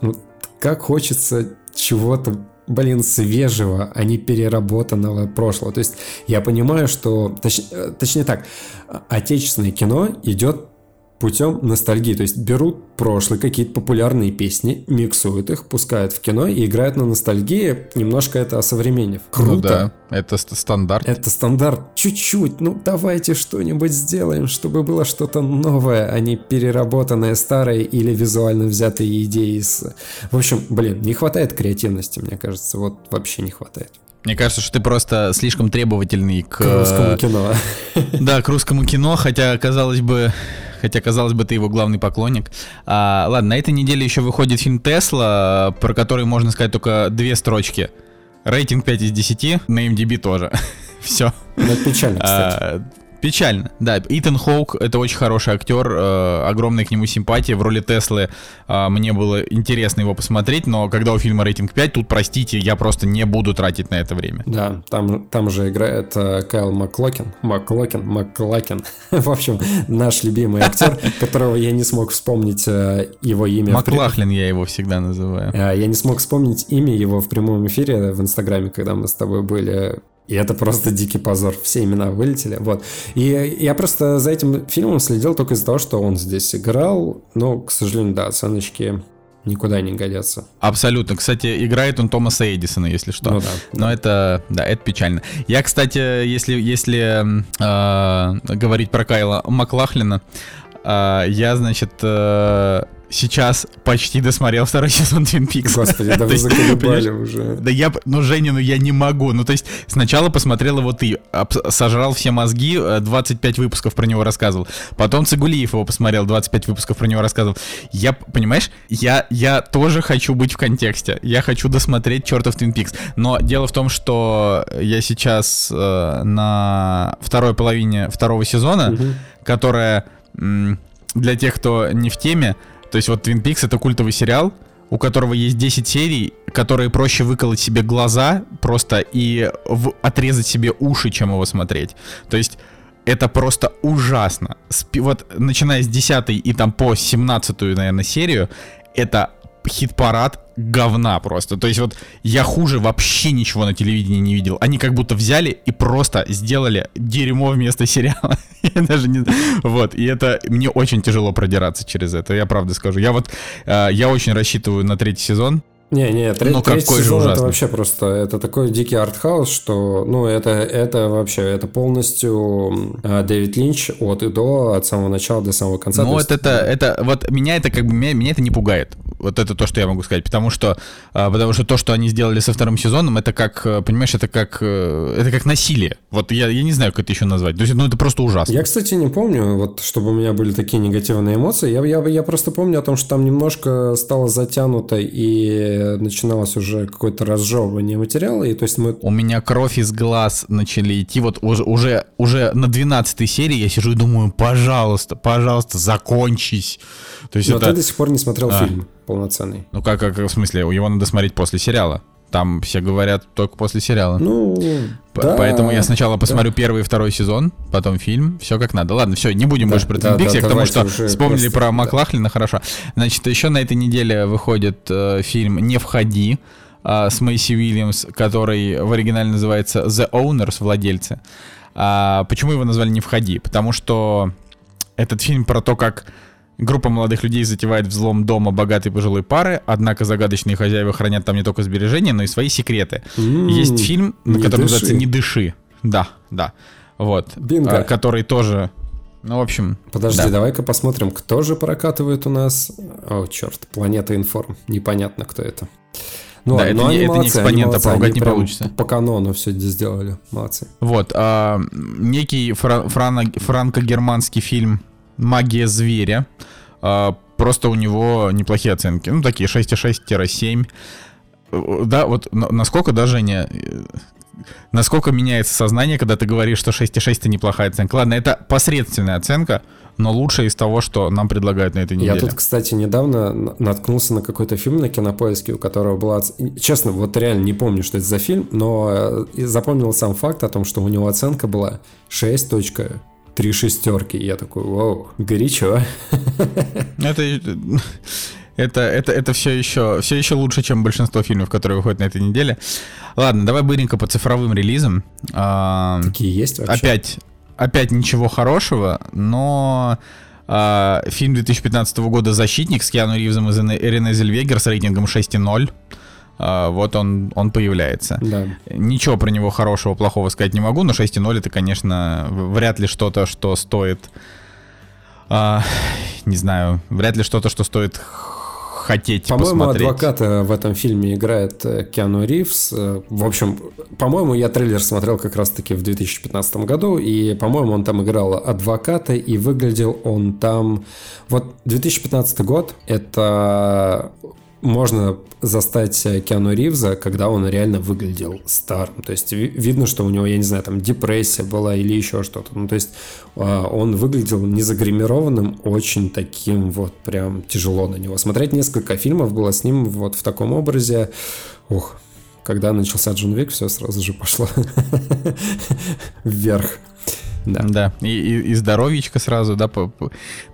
ну, как хочется чего-то блин, свежего, а не переработанного прошлого. То есть я понимаю, что, точ, э, точнее так, отечественное кино идет путем ностальгии. То есть берут прошлые какие-то популярные песни, миксуют их, пускают в кино и играют на ностальгии, немножко это осовременив. Ну Круто. Ну да, это стандарт. Это стандарт. Чуть-чуть. Ну давайте что-нибудь сделаем, чтобы было что-то новое, а не переработанное старое или визуально взятые идеи из... В общем, блин, не хватает креативности, мне кажется. Вот вообще не хватает. Мне кажется, что ты просто слишком требовательный к... К русскому кино. Да, к русскому кино, хотя, казалось бы, хотя, казалось бы, ты его главный поклонник. А, ладно, на этой неделе еще выходит фильм «Тесла», про который можно сказать только две строчки. Рейтинг 5 из 10, на MDB тоже. Все. Ну, это печально, кстати. А, Печально, да. Итан Хоук это очень хороший актер, э, огромная к нему симпатия. В роли Теслы э, мне было интересно его посмотреть, но когда у фильма рейтинг 5, тут, простите, я просто не буду тратить на это время. Да, там, там же играет э, Кайл Маклокин, Маклокин, Маклакин. В общем, наш любимый актер, которого я не смог вспомнить э, его имя. Маклахлин я его всегда называю. Э, я не смог вспомнить имя его в прямом эфире в Инстаграме, когда мы с тобой были и это просто дикий позор. Все имена вылетели. Вот. И я просто за этим фильмом следил только из-за того, что он здесь играл. Но, к сожалению, да, оценочки никуда не годятся. Абсолютно. Кстати, играет он Томаса Эдисона, если что. Ну, да, Но да. это, да, это печально. Я, кстати, если, если э, говорить про Кайла Маклахлина, э, я, значит, э, сейчас почти досмотрел второй сезон Twin Peaks. Господи, да вы заколебали уже. Да я, ну, Женя, ну я не могу. Ну, то есть, сначала посмотрел его ты, сожрал все мозги, 25 э, выпусков про него рассказывал. Потом Цигулиев его посмотрел, 25 выпусков про него рассказывал. Я, понимаешь, я, я тоже хочу быть в контексте. Я хочу досмотреть чертов Twin Peaks. Но дело в том, что я сейчас э, на второй половине второго сезона, угу. которая для тех, кто не в теме, то есть вот Twin Peaks это культовый сериал, у которого есть 10 серий, которые проще выколоть себе глаза просто и в, отрезать себе уши, чем его смотреть. То есть это просто ужасно. Спи, вот начиная с 10 и там по 17, наверное, серию, это хит-парад говна просто. То есть вот я хуже вообще ничего на телевидении не видел. Они как будто взяли и просто сделали дерьмо вместо сериала. я даже не... Вот, и это... Мне очень тяжело продираться через это, я правда скажу. Я вот... Э, я очень рассчитываю на третий сезон. Не, не, треть, ну, третий сезон же это вообще просто, это такой дикий артхаус, что, ну, это, это вообще, это полностью э, Дэвид Линч от и до, от самого начала до самого конца. Ну, вот есть... это, это, вот меня это как бы, меня, меня это не пугает. Вот это то, что я могу сказать, потому что, э, потому что то, что они сделали со вторым сезоном, это как, э, понимаешь, это как, э, это как насилие. Вот я, я не знаю, как это еще назвать. То есть, ну, это просто ужасно. Я, кстати, не помню, вот, чтобы у меня были такие негативные эмоции. Я, я, я просто помню о том, что там немножко стало затянуто и начиналось уже какое-то разжевывание материала, и то есть мы... У меня кровь из глаз начали идти, вот уже, уже, уже на 12 серии я сижу и думаю, пожалуйста, пожалуйста, закончись. То есть Но это... ты до сих пор не смотрел а. фильм полноценный. Ну как, как, в смысле, его надо смотреть после сериала. Там все говорят только после сериала. Ну, да, Поэтому я сначала посмотрю да. первый и второй сезон, потом фильм, все как надо. Ладно, все, не будем да, больше про да, Твин да, потому что вспомнили просто, про да. Маклахлина, хорошо. Значит, еще на этой неделе выходит э, фильм «Не входи» э, с Мэйси Уильямс, который в оригинале называется «The Owners», владельцы. А, почему его назвали «Не входи»? Потому что этот фильм про то, как Группа молодых людей затевает взлом дома богатой пожилой пары, однако загадочные хозяева хранят там не только сбережения, но и свои секреты. Mm, Есть фильм, который дыши. называется «Не дыши». Да, да. Вот. Бинго. А, который тоже... Ну, в общем... Подожди, да. давай-ка посмотрим, кто же прокатывает у нас... О, черт, Планета Информ. Непонятно, кто это. Ну, да, это, не, это молодцы, не экспонента, поругать не получится. По канону все сделали. Молодцы. Вот. А, некий фра- франо- франко-германский фильм магия зверя. А, просто у него неплохие оценки. Ну, такие 6,6-7. Да, вот насколько даже не... Насколько меняется сознание, когда ты говоришь, что 6,6 это неплохая оценка. Ладно, это посредственная оценка, но лучшая из того, что нам предлагают на этой неделе. Я тут, кстати, недавно наткнулся на какой-то фильм на кинопоиске, у которого была... Честно, вот реально не помню, что это за фильм, но э, запомнил сам факт о том, что у него оценка была 6 три шестерки. Я такой, вау, горячо. Это, это, это, это все еще, все еще лучше, чем большинство фильмов, которые выходят на этой неделе. Ладно, давай быренько по цифровым релизам. А, Такие есть вообще? Опять, опять ничего хорошего, но а, фильм 2015 года «Защитник» с Киану Ривзом и Рене Зельвегер с рейтингом 6,0. А, вот он, он появляется. Да. Ничего про него хорошего, плохого сказать не могу, но 6.0 это, конечно, вряд ли что-то, что стоит... А, не знаю, вряд ли что-то, что стоит хотеть по-моему, посмотреть. адвоката в этом фильме играет э, Киану Ривз. Э, в общем, по-моему, я трейлер смотрел как раз-таки в 2015 году, и, по-моему, он там играл адвоката, и выглядел он там... Вот 2015 год — это можно застать э, Киану Ривза, когда он реально выглядел старым. То есть видно, что у него, я не знаю, там депрессия была или еще что-то. Ну, то есть а, он выглядел незагримированным, очень таким вот прям тяжело на него. Смотреть несколько фильмов было с ним вот в таком образе. Ух, когда начался Джон Вик, все сразу же пошло вверх. Да. да. И, и, и здоровьечко сразу, да,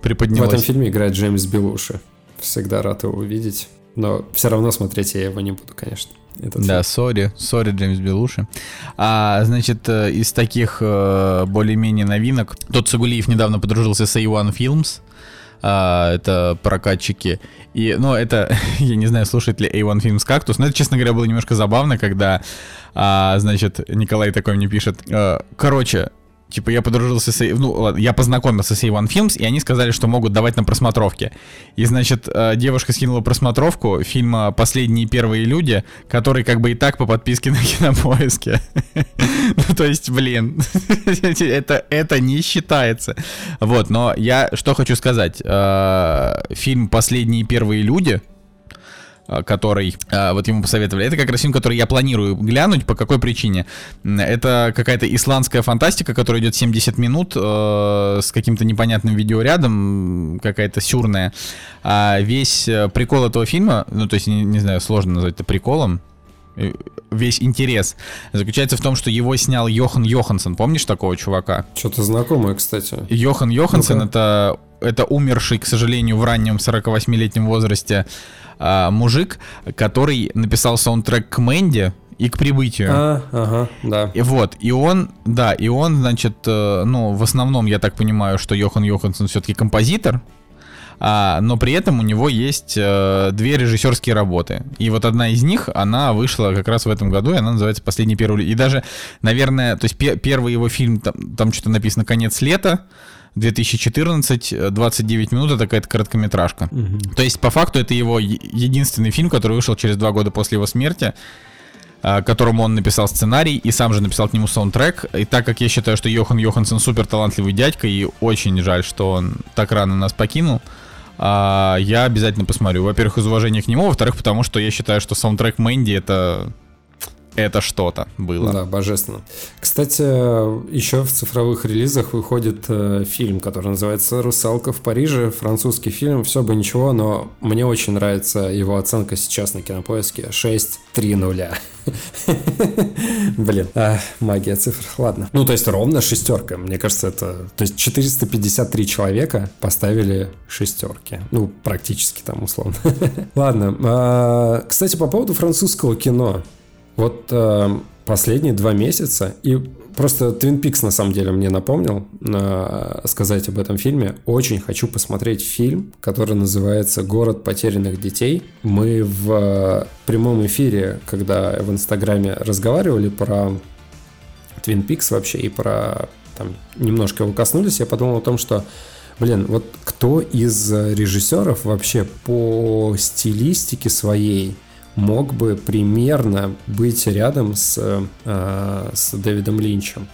приподнялось. В этом фильме играет Джеймс Белуши. Всегда рад его увидеть. Но все равно смотреть я его не буду, конечно. Этот да, сори, сори, Джеймс Белуши. А, значит, э, из таких э, более-менее новинок, тот Сагулиев недавно подружился с A1 Films, а, это прокатчики. И, ну, это, я не знаю, слушает ли A1 Films Cactus, но это, честно говоря, было немножко забавно, когда, а, значит, Николай такой мне пишет, э, короче, Типа я подружился с... Ну, ладно, я познакомился с A1 Films, и они сказали, что могут давать на просмотровке. И, значит, э, девушка скинула просмотровку фильма «Последние первые люди», который как бы и так по подписке на Кинопоиске. Ну, то есть, блин, это, это не считается. Вот, но я что хочу сказать. Э, фильм «Последние первые люди», который э, вот ему посоветовали. Это как раз фильм, который я планирую глянуть. По какой причине? Это какая-то исландская фантастика, которая идет 70 минут э, с каким-то непонятным видеорядом, какая-то сюрная. А весь прикол этого фильма, ну то есть, не, не знаю, сложно назвать это приколом, э, весь интерес заключается в том, что его снял Йохан Йоханссон. Помнишь такого чувака? Что-то знакомое, кстати. Йохан Йоханссон это, это умерший, к сожалению, в раннем 48-летнем возрасте а, мужик, который написал саундтрек к Мэнди, и к прибытию. А, ага, да. И вот, и он, да, и он, значит, э, ну, в основном, я так понимаю, что Йохан Йоханссон все-таки композитор, а, но при этом у него есть э, две режиссерские работы. И вот одна из них, она вышла как раз в этом году, и она называется «Последний первый...» И даже, наверное, то есть пе- первый его фильм, там, там что-то написано «Конец лета», 2014, 29 минут, это какая-то короткометражка. Мгм. То есть, по факту, это его единственный фильм, который вышел через два года после его смерти, а, которому он написал сценарий и сам же написал к нему саундтрек. И так как я считаю, что Йохан Йоханссон супер талантливый дядька, и очень жаль, что он так рано нас покинул, а, я обязательно посмотрю. Во-первых, из уважения к нему, во-вторых, потому что я считаю, что саундтрек Мэнди это это что-то было. Да, божественно. Кстати, еще в цифровых релизах выходит э, фильм, который называется «Русалка в Париже». Французский фильм, все бы ничего, но мне очень нравится его оценка сейчас на кинопоиске 6-3-0. Блин, а, магия цифр, ладно. Ну, то есть ровно шестерка. Мне кажется, это... То есть 453 человека поставили шестерки. Ну, практически там, условно. Ладно. а, Кстати, по поводу французского кино. Вот э, последние два месяца, и просто Twin Peaks на самом деле мне напомнил э, сказать об этом фильме. Очень хочу посмотреть фильм, который называется «Город потерянных детей». Мы в э, прямом эфире, когда в Инстаграме разговаривали про Twin Peaks вообще и про там немножко его коснулись, я подумал о том, что Блин, вот кто из э, режиссеров вообще по стилистике своей мог бы примерно быть рядом с, э, с Дэвидом Линчем?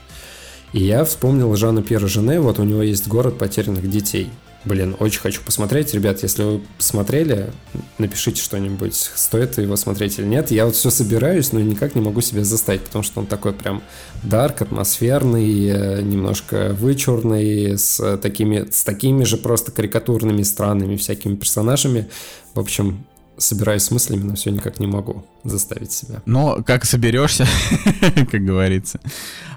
И я вспомнил Жана Пьера Жене, вот у него есть «Город потерянных детей». Блин, очень хочу посмотреть. Ребят, если вы посмотрели, напишите что-нибудь, стоит его смотреть или нет. Я вот все собираюсь, но никак не могу себя заставить, потому что он такой прям дарк, атмосферный, э, немножко вычурный, с такими, с такими же просто карикатурными, странными всякими персонажами. В общем, собираюсь с мыслями, но все никак не могу заставить себя. Но как соберешься, как говорится.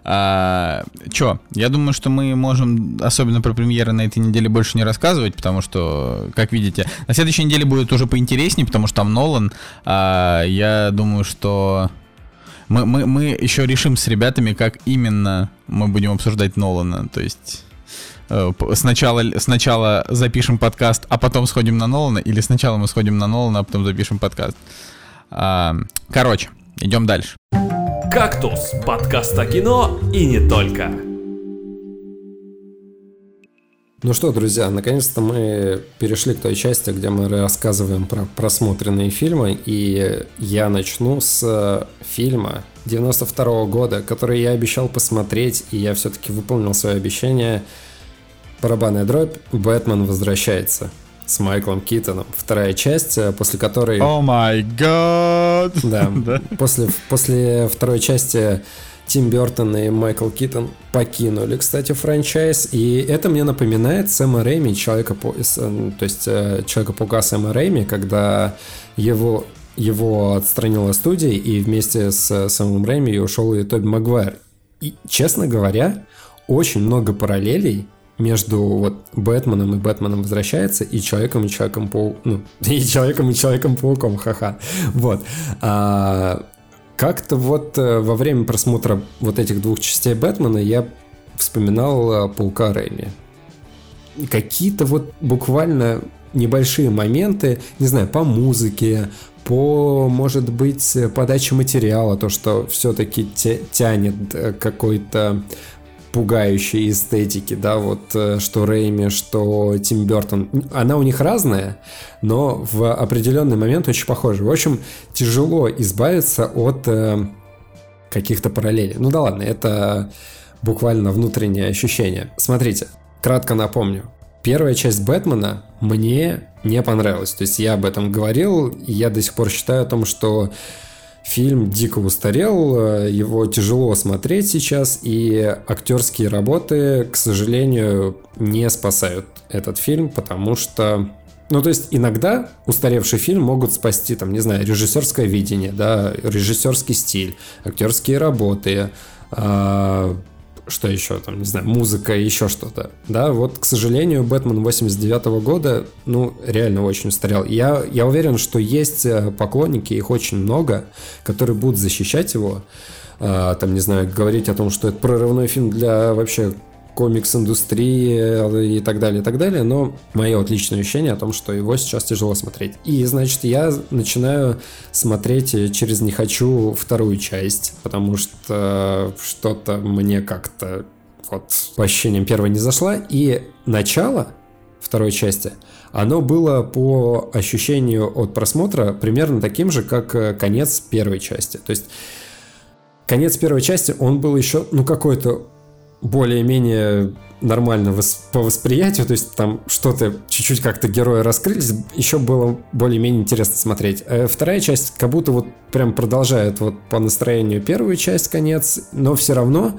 А, чё, я думаю, что мы можем, особенно про премьеры на этой неделе, больше не рассказывать, потому что, как видите, на следующей неделе будет уже поинтереснее, потому что там Нолан. А, я думаю, что мы, мы, мы еще решим с ребятами, как именно мы будем обсуждать Нолана. То есть сначала, сначала запишем подкаст, а потом сходим на Нолана, или сначала мы сходим на Нолана, а потом запишем подкаст. А, короче, идем дальше. «Кактус» — подкаст о кино и не только. Ну что, друзья, наконец-то мы перешли к той части, где мы рассказываем про просмотренные фильмы, и я начну с э, фильма 92 года, который я обещал посмотреть, и я все-таки выполнил свое обещание. Барабанная дробь «Бэтмен возвращается» с Майклом Китоном. Вторая часть, э, после которой... О май гад! Да. После, после второй части Тим Бертон и Майкл Китон покинули, кстати, франчайз. И это мне напоминает Сэма Рэйми, человека, то есть э, Человека-паука Сэма Рэйми, когда его, его отстранила студия, и вместе с Сэмом Рэйми ушел и Тоби Магуайр. И, честно говоря, очень много параллелей между вот Бэтменом и Бэтменом возвращается и Человеком и Человеком Пауком, ну, и Человеком и Человеком Пауком, ха-ха. Вот. А, как-то вот э, во время просмотра вот этих двух частей Бэтмена я вспоминал э, Паука Рэйми. Какие-то вот буквально небольшие моменты, не знаю, по музыке, по, может быть, подаче материала, то, что все-таки тянет э, какой-то пугающей эстетики, да, вот э, что Рэйми, что Тим Бертон. Она у них разная, но в определенный момент очень похожа. В общем, тяжело избавиться от э, каких-то параллелей. Ну да ладно, это буквально внутреннее ощущение. Смотрите, кратко напомню. Первая часть Бэтмена мне не понравилась. То есть я об этом говорил, и я до сих пор считаю о том, что Фильм дико устарел, его тяжело смотреть сейчас, и актерские работы, к сожалению, не спасают этот фильм, потому что Ну, то есть иногда устаревший фильм могут спасти, там, не знаю, режиссерское видение, да, режиссерский стиль, актерские работы, э, что еще, там, не знаю, музыка еще что-то. Да, вот, к сожалению, Бэтмен 89 -го года, ну, реально очень устарел. Я, я уверен, что есть э, поклонники, их очень много, которые будут защищать его, э, там, не знаю, говорить о том, что это прорывной фильм для вообще комикс-индустрии э, и так далее, и так далее, но мое вот личное ощущение о том, что его сейчас тяжело смотреть. И, значит, я начинаю смотреть через «Не хочу» вторую часть, потому что что-то мне как-то вот по ощущениям первой не зашла, и начало второй части, оно было по ощущению от просмотра примерно таким же, как э, конец первой части. То есть конец первой части, он был еще, ну, какой-то более-менее нормально по восприятию, то есть там что-то чуть-чуть как-то герои раскрылись, еще было более-менее интересно смотреть. А вторая часть как будто вот прям продолжает вот по настроению первую часть конец, но все равно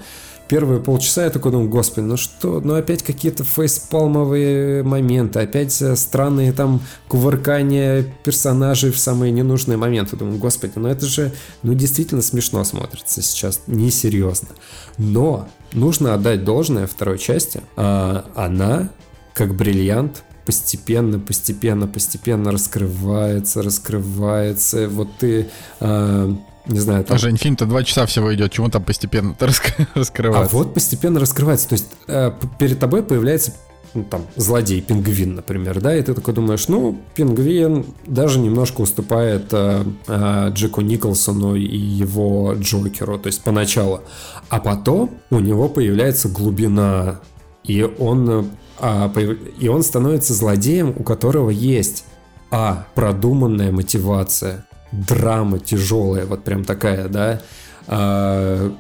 первые полчаса я такой думаю, господи, ну что, ну опять какие-то фейспалмовые моменты, опять э, странные там кувыркания персонажей в самые ненужные моменты. Думаю, господи, ну это же, ну действительно смешно смотрится сейчас, несерьезно. Но нужно отдать должное второй части. А, она, как бриллиант, постепенно, постепенно, постепенно раскрывается, раскрывается. Вот ты а, не знаю. Там... Жень, фильм-то два часа всего идет, чему там постепенно раск... раскрывается? А вот постепенно раскрывается. То есть э, перед тобой появляется ну, там, злодей, пингвин, например, да, и ты такой думаешь, ну, пингвин даже немножко уступает э, э, Джеку Николсону и его Джокеру, то есть поначалу. А потом у него появляется глубина, и он, э, и он становится злодеем, у которого есть а. Продуманная мотивация драма тяжелая, вот прям такая, да, а,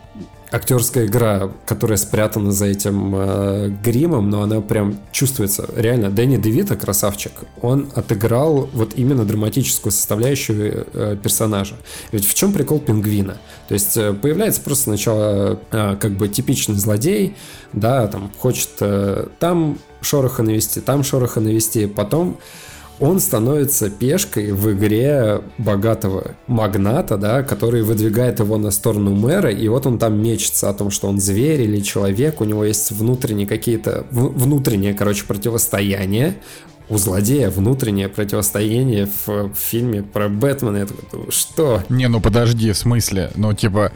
актерская игра, которая спрятана за этим э, гримом, но она прям чувствуется. Реально, Дэнни Девита, красавчик, он отыграл вот именно драматическую составляющую э, персонажа. Ведь в чем прикол пингвина? То есть э, появляется просто сначала э, как бы типичный злодей, да, там хочет э, там шороха навести, там шороха навести, потом он становится пешкой в игре богатого магната, да, который выдвигает его на сторону мэра, и вот он там мечется о том, что он зверь или человек, у него есть внутренние какие-то, внутреннее, короче, противостояние, у злодея внутреннее противостояние в, в фильме про Бэтмена. Я такой, что? Не, ну подожди, в смысле? Ну, типа,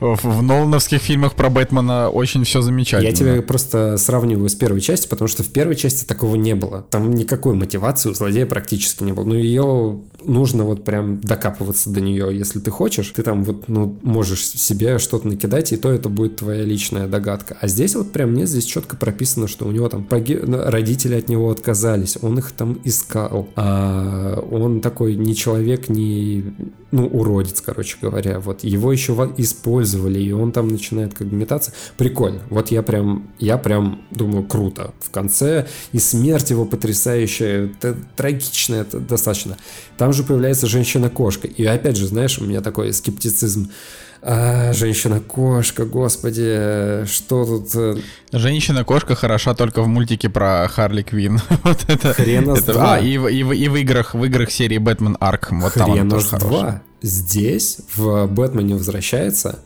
в, в Нолановских фильмах про Бэтмена очень все замечательно. Я тебя просто сравниваю с первой частью, потому что в первой части такого не было. Там никакой мотивации у злодея практически не было. Но ее нужно вот прям докапываться до нее, если ты хочешь. Ты там вот, ну, можешь себе что-то накидать, и то это будет твоя личная догадка. А здесь вот прям нет, здесь четко прописано, что у него там поги... Ну, родители от него отказались, он их там искал. А он такой не человек, не, ну, уродец, короче говоря. Вот его еще использовали, и он там начинает как бы метаться. Прикольно. Вот я прям, я прям думаю, круто. В конце и смерть его потрясающая, трагичная достаточно. Там же появляется женщина-кошка. И опять же, знаешь, у меня такой скептицизм. А, женщина-кошка, господи, что тут... Э? Женщина-кошка хороша только в мультике про Харли Квин. вот это. Хрена это, два. А, и, и, и, в играх, в играх серии Бэтмен Арк. Вот Хрена там она тоже два. Здесь в Бэтмене возвращается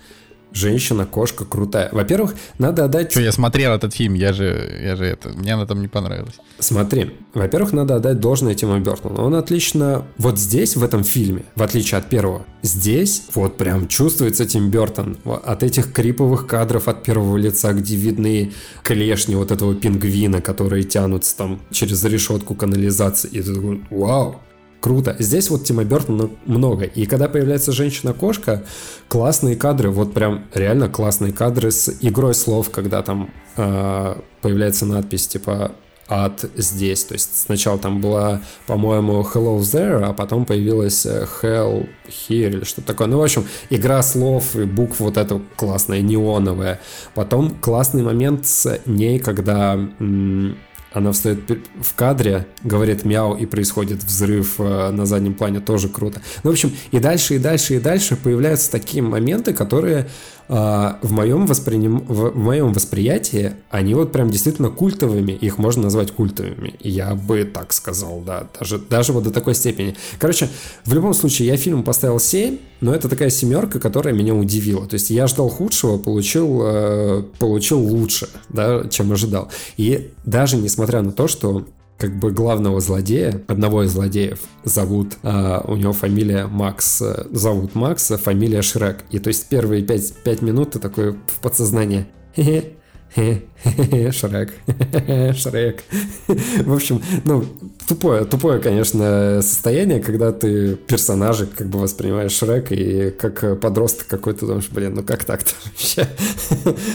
женщина-кошка крутая. Во-первых, надо отдать... Что, я смотрел этот фильм, я же, я же это... Мне она там не понравилась. Смотри, во-первых, надо отдать должное Тиму Бертону. Он отлично... Вот здесь, в этом фильме, в отличие от первого, здесь вот прям чувствуется Тим Бертон. От этих криповых кадров от первого лица, где видны клешни вот этого пингвина, которые тянутся там через решетку канализации. И ты такой, вау, круто. Здесь вот Тима Бертона много. И когда появляется женщина-кошка, классные кадры, вот прям реально классные кадры с игрой слов, когда там э, появляется надпись типа ад здесь. То есть сначала там была, по-моему, hello there, а потом появилась э, hell here или что-то такое. Ну, в общем, игра слов и букв вот эта классная, неоновая. Потом классный момент с ней, когда м- она встает в кадре, говорит мяу, и происходит взрыв э, на заднем плане, тоже круто. Ну, в общем, и дальше, и дальше, и дальше появляются такие моменты, которые А, в, моем восприним... в моем восприятии они вот прям действительно культовыми, их можно назвать культовыми. Я бы так сказал, да, даже, даже вот до такой степени. Короче, в любом случае, я фильм поставил 7, но это такая семерка, которая меня удивила. То есть я ждал худшего, получил, э, получил лучше, да, чем ожидал. И даже несмотря на то, что как бы главного злодея, одного из злодеев, зовут, э, у него фамилия Макс, э, зовут Макс, а фамилия Шрек. И то есть первые пять, пять минут ты такой в подсознании, Шрек, Шрек. В общем, ну, тупое, тупое, конечно, состояние, когда ты персонажа как бы воспринимаешь Шрек, и как подросток какой-то думаешь, блин, ну как так-то вообще?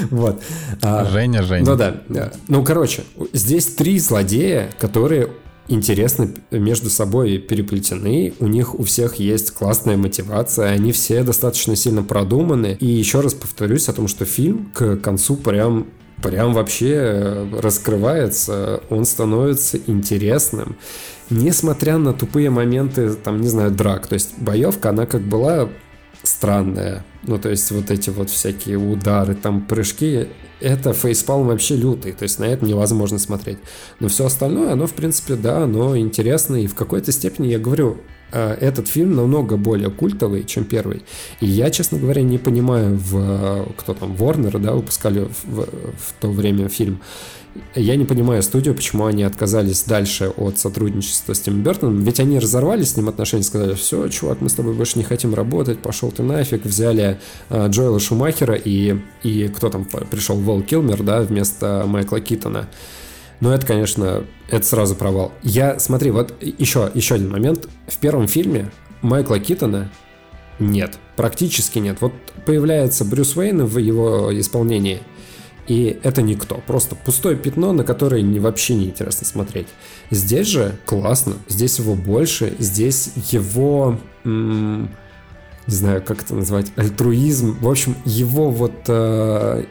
Вот. А, Женя, Женя. Ну да. Ну, короче, здесь три злодея, которые интересно между собой переплетены, у них у всех есть классная мотивация, они все достаточно сильно продуманы. И еще раз повторюсь о том, что фильм к концу прям прям вообще э, раскрывается, он становится интересным. Несмотря на тупые моменты, там, не знаю, драк. То есть боевка, она как была странная. Ну, то есть вот эти вот всякие удары, там прыжки, это фейспалм вообще лютый, то есть на это невозможно смотреть. Но все остальное, оно, в принципе, да, оно интересно, и в какой-то степени, я говорю, этот фильм намного более культовый, чем первый. И я, честно говоря, не понимаю, в, кто там, Warner, да, выпускали в, в, в то время фильм, я не понимаю студию, почему они отказались дальше от сотрудничества с Тим Бертоном, ведь они разорвали с ним отношения, сказали, все, чувак, мы с тобой больше не хотим работать, пошел ты нафиг, взяли э, Джоэла Шумахера и, и кто там пришел, Вол Килмер, да, вместо Майкла Китона. Но это, конечно, это сразу провал. Я, смотри, вот еще, еще один момент. В первом фильме Майкла Китона нет, практически нет. Вот появляется Брюс Уэйн в его исполнении – и это никто. Просто пустое пятно, на которое вообще не интересно смотреть. Здесь же классно. Здесь его больше. Здесь его... М- не знаю, как это назвать, альтруизм. В общем, его вот... Э,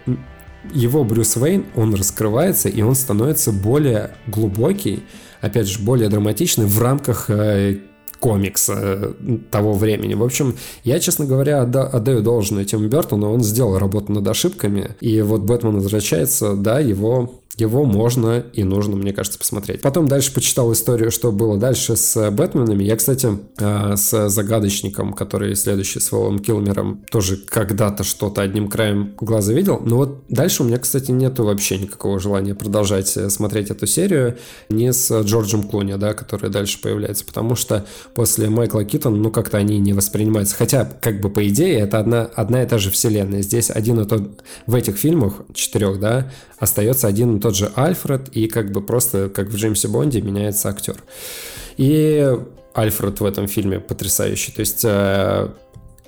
его Брюс Уэйн, он раскрывается, и он становится более глубокий, опять же, более драматичный в рамках э, комикс э, того времени. В общем, я, честно говоря, отдаю должное Тиму Бертону, он сделал работу над ошибками, и вот Бэтмен возвращается, да, его его можно и нужно, мне кажется, посмотреть. Потом дальше почитал историю, что было дальше с Бэтменами. Я, кстати, э, с Загадочником, который следующий с Волом Килмером, тоже когда-то что-то одним краем глаза видел. Но вот дальше у меня, кстати, нету вообще никакого желания продолжать э, смотреть эту серию. Не с Джорджем Клуни, да, который дальше появляется. Потому что после Майкла Китона, ну, как-то они не воспринимаются. Хотя, как бы по идее, это одна, одна и та же вселенная. Здесь один и тот... В этих фильмах, четырех, да, остается один и тот же Альфред, и как бы просто, как в Джеймсе Бонде, меняется актер. И Альфред в этом фильме потрясающий. То есть э,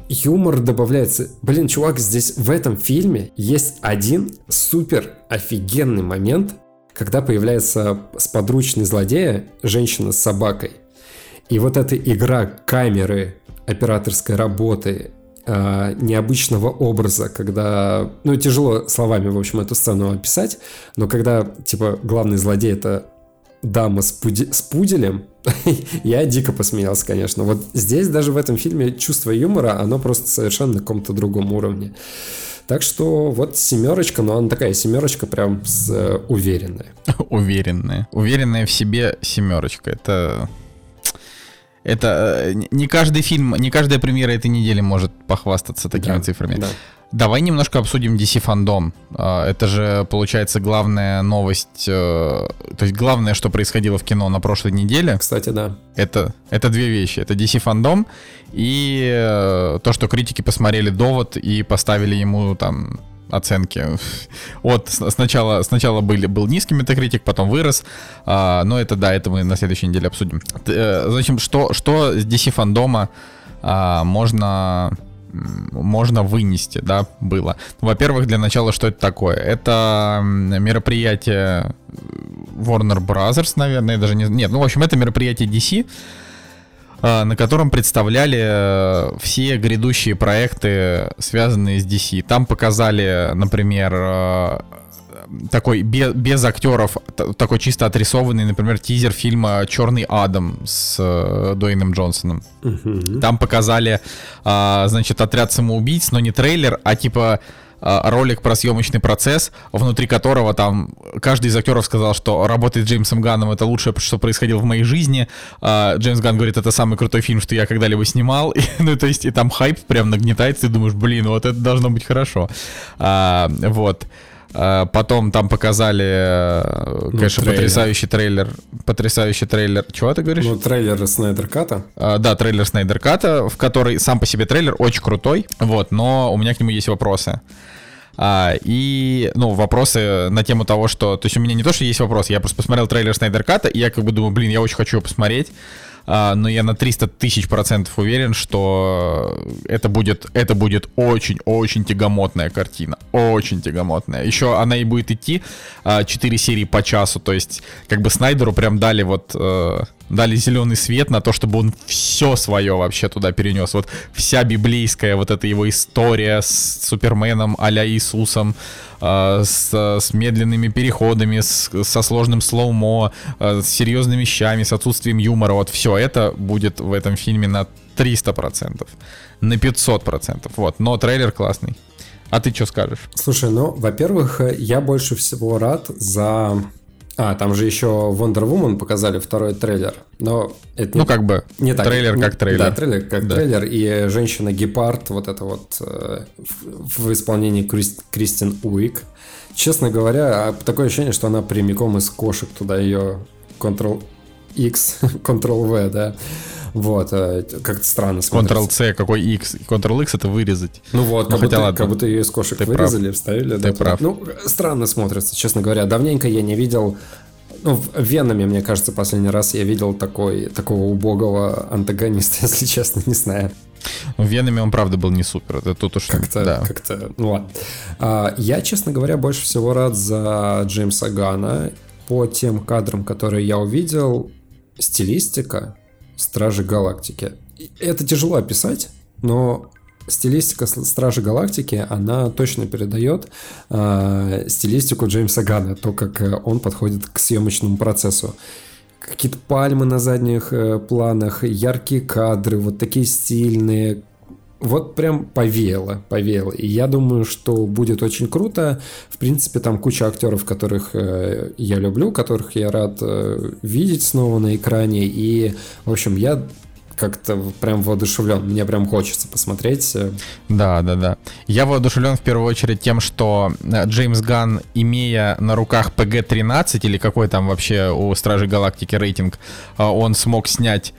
юмор добавляется. Блин, чувак, здесь в этом фильме есть один супер офигенный момент, когда появляется сподручный злодея, женщина с собакой. И вот эта игра камеры, операторской работы, э, необычного образа, когда, ну, тяжело словами, в общем, эту сцену описать, но когда, типа, главный злодей это дама с, пуди- с пуделем, я дико посмеялся, конечно. Вот здесь даже в этом фильме чувство юмора, оно просто совершенно на каком-то другом уровне. Так что вот семерочка, но она такая семерочка прям с, э, уверенная. Уверенная. Уверенная в себе семерочка. Это это э, не каждый фильм, не каждая премьера этой недели может похвастаться такими да, цифрами. Да. Давай немножко обсудим DC фандом. Это же, получается, главная новость, э, то есть главное, что происходило в кино на прошлой неделе. Кстати, да. Это, это две вещи. Это DC фандом и э, то, что критики посмотрели «Довод» и поставили ему там оценки. Вот сначала, сначала были, был низкий метакритик, потом вырос. А, но это да, это мы на следующей неделе обсудим. Э, значит, что, что с DC фандома а, можно можно вынести, да, было. Во-первых, для начала, что это такое? Это мероприятие Warner Brothers, наверное, даже не... Нет, ну, в общем, это мероприятие DC, на котором представляли э, все грядущие проекты, связанные с DC. Там показали, например, э, такой без, без актеров, такой чисто отрисованный, например, тизер фильма Черный Адам с э, Дуэйном Джонсоном. Там показали, значит, отряд самоубийц, но не трейлер, а типа а, ролик про съемочный процесс, внутри которого там каждый из актеров сказал, что работать с Джеймсом Ганном это лучшее, что происходило в моей жизни. А, Джеймс Ганн говорит, это самый крутой фильм, что я когда-либо снимал. И, ну, то есть, и там хайп прям нагнетается, и думаешь, блин, вот это должно быть хорошо. А, вот. А, потом там показали, э, ну, конечно, трейлер. потрясающий трейлер. Потрясающий трейлер. Чего ты говоришь? Ну, трейлер Снайдер Ката. А, да, трейлер Снайдер Ката, в который сам по себе трейлер очень крутой. Вот, но у меня к нему есть вопросы. А, и, ну, вопросы на тему того, что... То есть у меня не то, что есть вопрос, я просто посмотрел трейлер Снайдер Ката, и я как бы думаю, блин, я очень хочу его посмотреть. А, но я на 300 тысяч процентов уверен, что это будет, это будет очень-очень тягомотная картина. Очень тягомотная. Еще она и будет идти 4 а, серии по часу, то есть как бы Снайдеру прям дали вот э, дали зеленый свет на то, чтобы он все свое вообще туда перенес. Вот вся библейская вот эта его история с Суперменом а-ля Иисусом, э, с, с медленными переходами, с, со сложным слоумо, э, с серьезными вещами, с отсутствием юмора. Вот все это будет в этом фильме на 300%, на 500%. Вот, но трейлер классный. А ты что скажешь? Слушай, ну, во-первых, я больше всего рад за а, там же еще Wonder Woman показали второй трейлер, но это не, Ну, как бы, не так, трейлер как трейлер. Да, трейлер как да. трейлер, и женщина-гепард, вот это вот э, в, в исполнении Крист, Кристин Уик. Честно говоря, а, такое ощущение, что она прямиком из кошек туда ее Ctrl-X, Ctrl-V, да, вот, э, как-то странно смотрится. Ctrl-C, какой X? Ctrl-X это вырезать. Ну вот, ну, как, будто, как будто ее из кошек Ты вырезали, прав. вставили. Ты да, прав. Ну, странно смотрится, честно говоря. Давненько я не видел ну, в Венами, мне кажется, последний раз я видел такой, такого убогого антагониста, если честно, не знаю. В Венами он, правда, был не супер. Это тут уж... Как-то, да. как-то, ну ладно. А, я, честно говоря, больше всего рад за Джеймса Гана по тем кадрам, которые я увидел. Стилистика Стражи Галактики. Это тяжело описать, но стилистика Стражи Галактики, она точно передает э, стилистику Джеймса Гана, то, как э, он подходит к съемочному процессу. Какие-то пальмы на задних э, планах, яркие кадры, вот такие стильные, вот прям повеяло, повеяло. И я думаю, что будет очень круто. В принципе, там куча актеров, которых э, я люблю, которых я рад э, видеть снова на экране. И, в общем, я как-то прям воодушевлен. Мне прям хочется посмотреть. Да, да, да. Я воодушевлен в первую очередь тем, что э, Джеймс Ган, имея на руках PG-13 или какой там вообще у Стражей Галактики рейтинг, э, он смог снять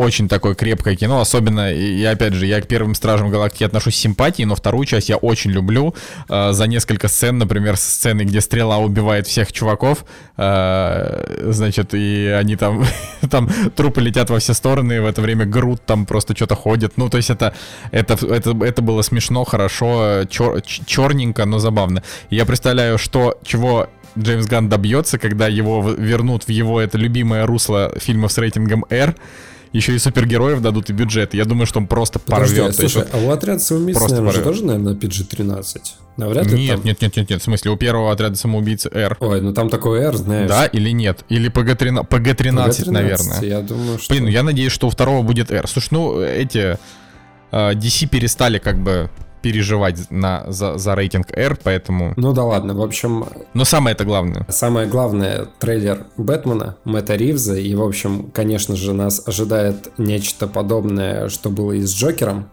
очень такое крепкое кино, особенно, и опять же, я к первым Стражам Галактики отношусь с симпатией, но вторую часть я очень люблю. Э, за несколько сцен, например, сцены, где Стрела убивает всех чуваков, э, значит, и они там, там трупы летят во все стороны, в это время Грут там просто что-то ходит. Ну, то есть это, это, это, это было смешно, хорошо, чер, черненько, но забавно. Я представляю, что, чего Джеймс Ган добьется, когда его вернут в его это любимое русло фильмов с рейтингом R, еще и супергероев дадут и бюджет. Я думаю, что он просто Подожди, порвет. Слушай, а у отряда самоубийц, наверное, же тоже, наверное, PG-13? Навряд ли нет, там... нет, нет, нет, нет. В смысле, у первого отряда самоубийц R. Ой, ну там такой R, знаешь. Да или нет? Или PG-13, PG-13, наверное. Я думаю, что... Блин, ну я надеюсь, что у второго будет R. Слушай, ну эти... DC перестали как бы переживать на, за, за рейтинг R, поэтому... Ну да ладно, в общем... Но самое это главное. Самое главное, трейлер Бэтмена, Мэтта Ривза, и, в общем, конечно же, нас ожидает нечто подобное, что было и с Джокером,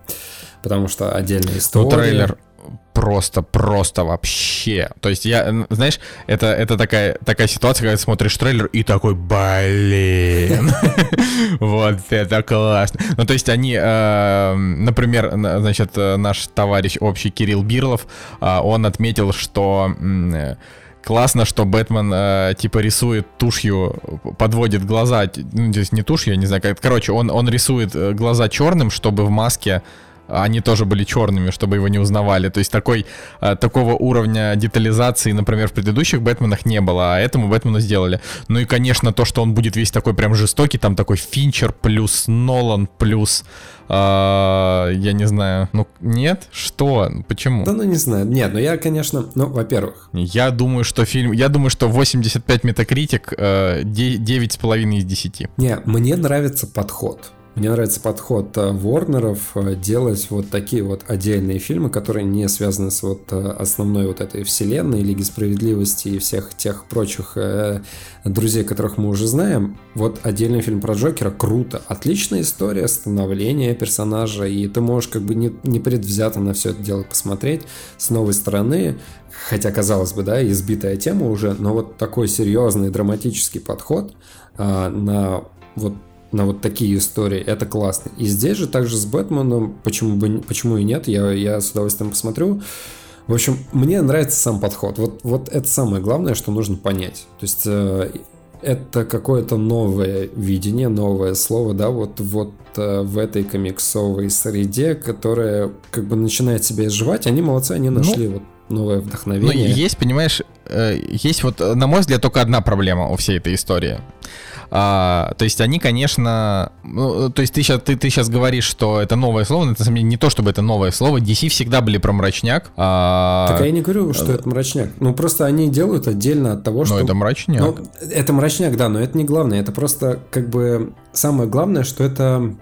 потому что отдельная история. Ну, трейлер, просто, просто вообще. То есть я, знаешь, это, это такая, такая ситуация, когда ты смотришь трейлер и такой, блин, вот это классно. Ну, то есть они, э, например, значит, наш товарищ общий Кирилл Бирлов, э, он отметил, что классно, что Бэтмен э, типа рисует тушью, подводит глаза, ну, здесь не тушью, я не знаю, как, короче, он, он рисует глаза черным, чтобы в маске они тоже были черными, чтобы его не узнавали. То есть такой, э, такого уровня детализации, например, в предыдущих Бэтменах не было, а этому Бэтмену сделали. Ну и, конечно, то, что он будет весь такой прям жестокий, там такой Финчер плюс Нолан плюс... Э, я не знаю. Ну, нет? Что? Почему? Да, ну не знаю. Нет, ну я, конечно... Ну, во-первых... Я думаю, что фильм... Я думаю, что 85 метакритик, э, 9,5 из 10. Не, мне нравится подход Мне нравится подход э, Ворнеров э, делать вот такие вот отдельные фильмы, которые не связаны с вот э, основной вот этой вселенной, Лиги Справедливости и всех тех прочих друзей, которых мы уже знаем. Вот отдельный фильм про Джокера круто. Отличная история, становление персонажа, и ты можешь как бы не, не предвзято на все это дело посмотреть с новой стороны. Хотя, казалось бы, да, избитая тема уже, но вот такой серьезный драматический подход э, на вот на вот такие истории, это классно. И здесь же также с Бэтменом, почему, бы, почему и нет, я, я с удовольствием посмотрю. В общем, мне нравится сам подход. Вот, вот это самое главное, что нужно понять. То есть э, это какое-то новое видение, новое слово, да, вот, вот э, в этой комиксовой среде, которая как бы начинает себя изживать. Они молодцы, они ну, нашли ну, вот новое вдохновение. Ну, есть, понимаешь, э, есть вот, на мой взгляд, только одна проблема у всей этой истории. А, то есть они, конечно, ну, то есть ты сейчас, ты, ты сейчас говоришь, что это новое слово, но это на самом не то, чтобы это новое слово. DC всегда были про мрачняк. А... Так я не говорю, что это мрачняк. Ну просто они делают отдельно от того, что... Ну это мрачняк. Ну, это мрачняк, да, но это не главное. Это просто как бы самое главное, что это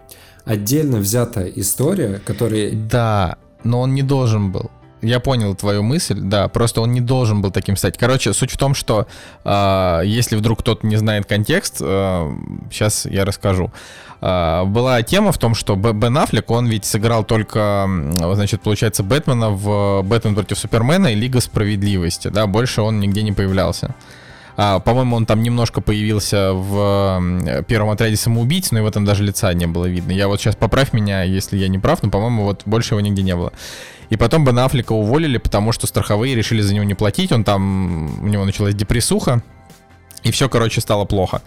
отдельно взятая история, которая... Да, но он не должен был. Я понял твою мысль, да, просто он не должен был таким стать. Короче, суть в том, что э, если вдруг кто-то не знает контекст, э, сейчас я расскажу. Э, была тема в том, что Бен Аффлек, он ведь сыграл только, значит, получается, Бэтмена в «Бэтмен против Супермена» и «Лига справедливости», да, больше он нигде не появлялся. А, по-моему, он там немножко появился в первом отряде самоубийц, но его там даже лица не было видно. Я вот сейчас поправь меня, если я не прав, но, по-моему, вот больше его нигде не было. И потом Бен Аффлека уволили, потому что страховые решили за него не платить. Он там, у него началась депрессуха. И все, короче, стало плохо.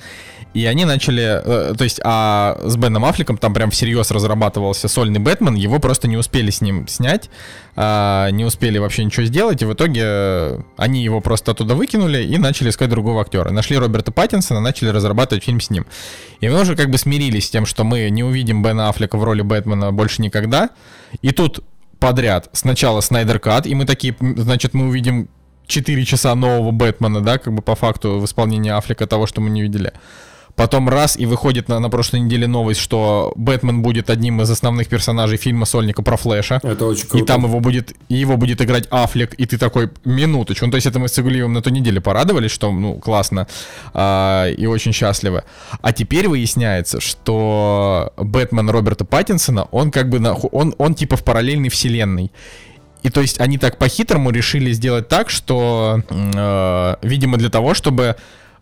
И они начали, э, то есть, а с Беном Аффлеком там прям всерьез разрабатывался сольный Бэтмен, его просто не успели с ним снять, э, не успели вообще ничего сделать, и в итоге они его просто оттуда выкинули и начали искать другого актера. Нашли Роберта Паттинсона, начали разрабатывать фильм с ним. И мы уже как бы смирились с тем, что мы не увидим Бена Аффлека в роли Бэтмена больше никогда. И тут подряд. Сначала Снайдер Кат, и мы такие, значит, мы увидим 4 часа нового Бэтмена, да, как бы по факту в исполнении Аффлека того, что мы не видели. Потом раз и выходит на, на прошлой неделе новость, что Бэтмен будет одним из основных персонажей фильма Сольника про Флэша. Это очень круто. И там его будет, и его будет играть Аффлек, и ты такой, минуточку. Ну, то есть это мы с Игулиевым на той неделе порадовались, что, ну, классно а, и очень счастливы. А теперь выясняется, что Бэтмен Роберта Паттинсона, он как бы, на, он, он типа в параллельной вселенной. И то есть они так по-хитрому решили сделать так, что, э, видимо, для того, чтобы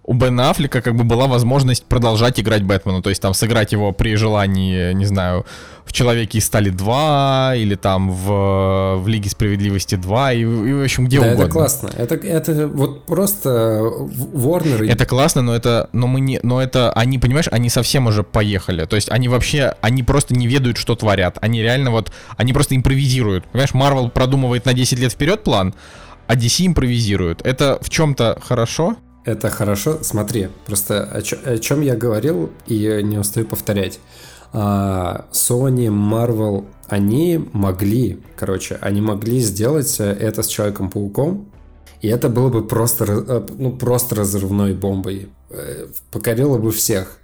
у Бена Аффлека как бы была возможность продолжать играть Бэтмена, то есть там сыграть его при желании, не знаю, в Человеке из Стали 2 или там в, в Лиге Справедливости 2 и, и в общем где да, угодно. это классно. Это, это вот просто Warner... Это классно, но это, но мы не, но это, они, понимаешь, они совсем уже поехали. То есть они вообще, они просто не ведают, что творят. Они реально вот, они просто импровизируют. Понимаешь, Marvel продумывает на 10 лет вперед план, а DC импровизирует. Это в чем-то хорошо, это хорошо. Смотри, просто о, чё, о чем я говорил и не устаю повторять. А, Sony, Marvel, они могли, короче, они могли сделать это с Человеком-пауком, и это было бы просто, э, ну, просто разрывной бомбой. Э, покорило бы всех.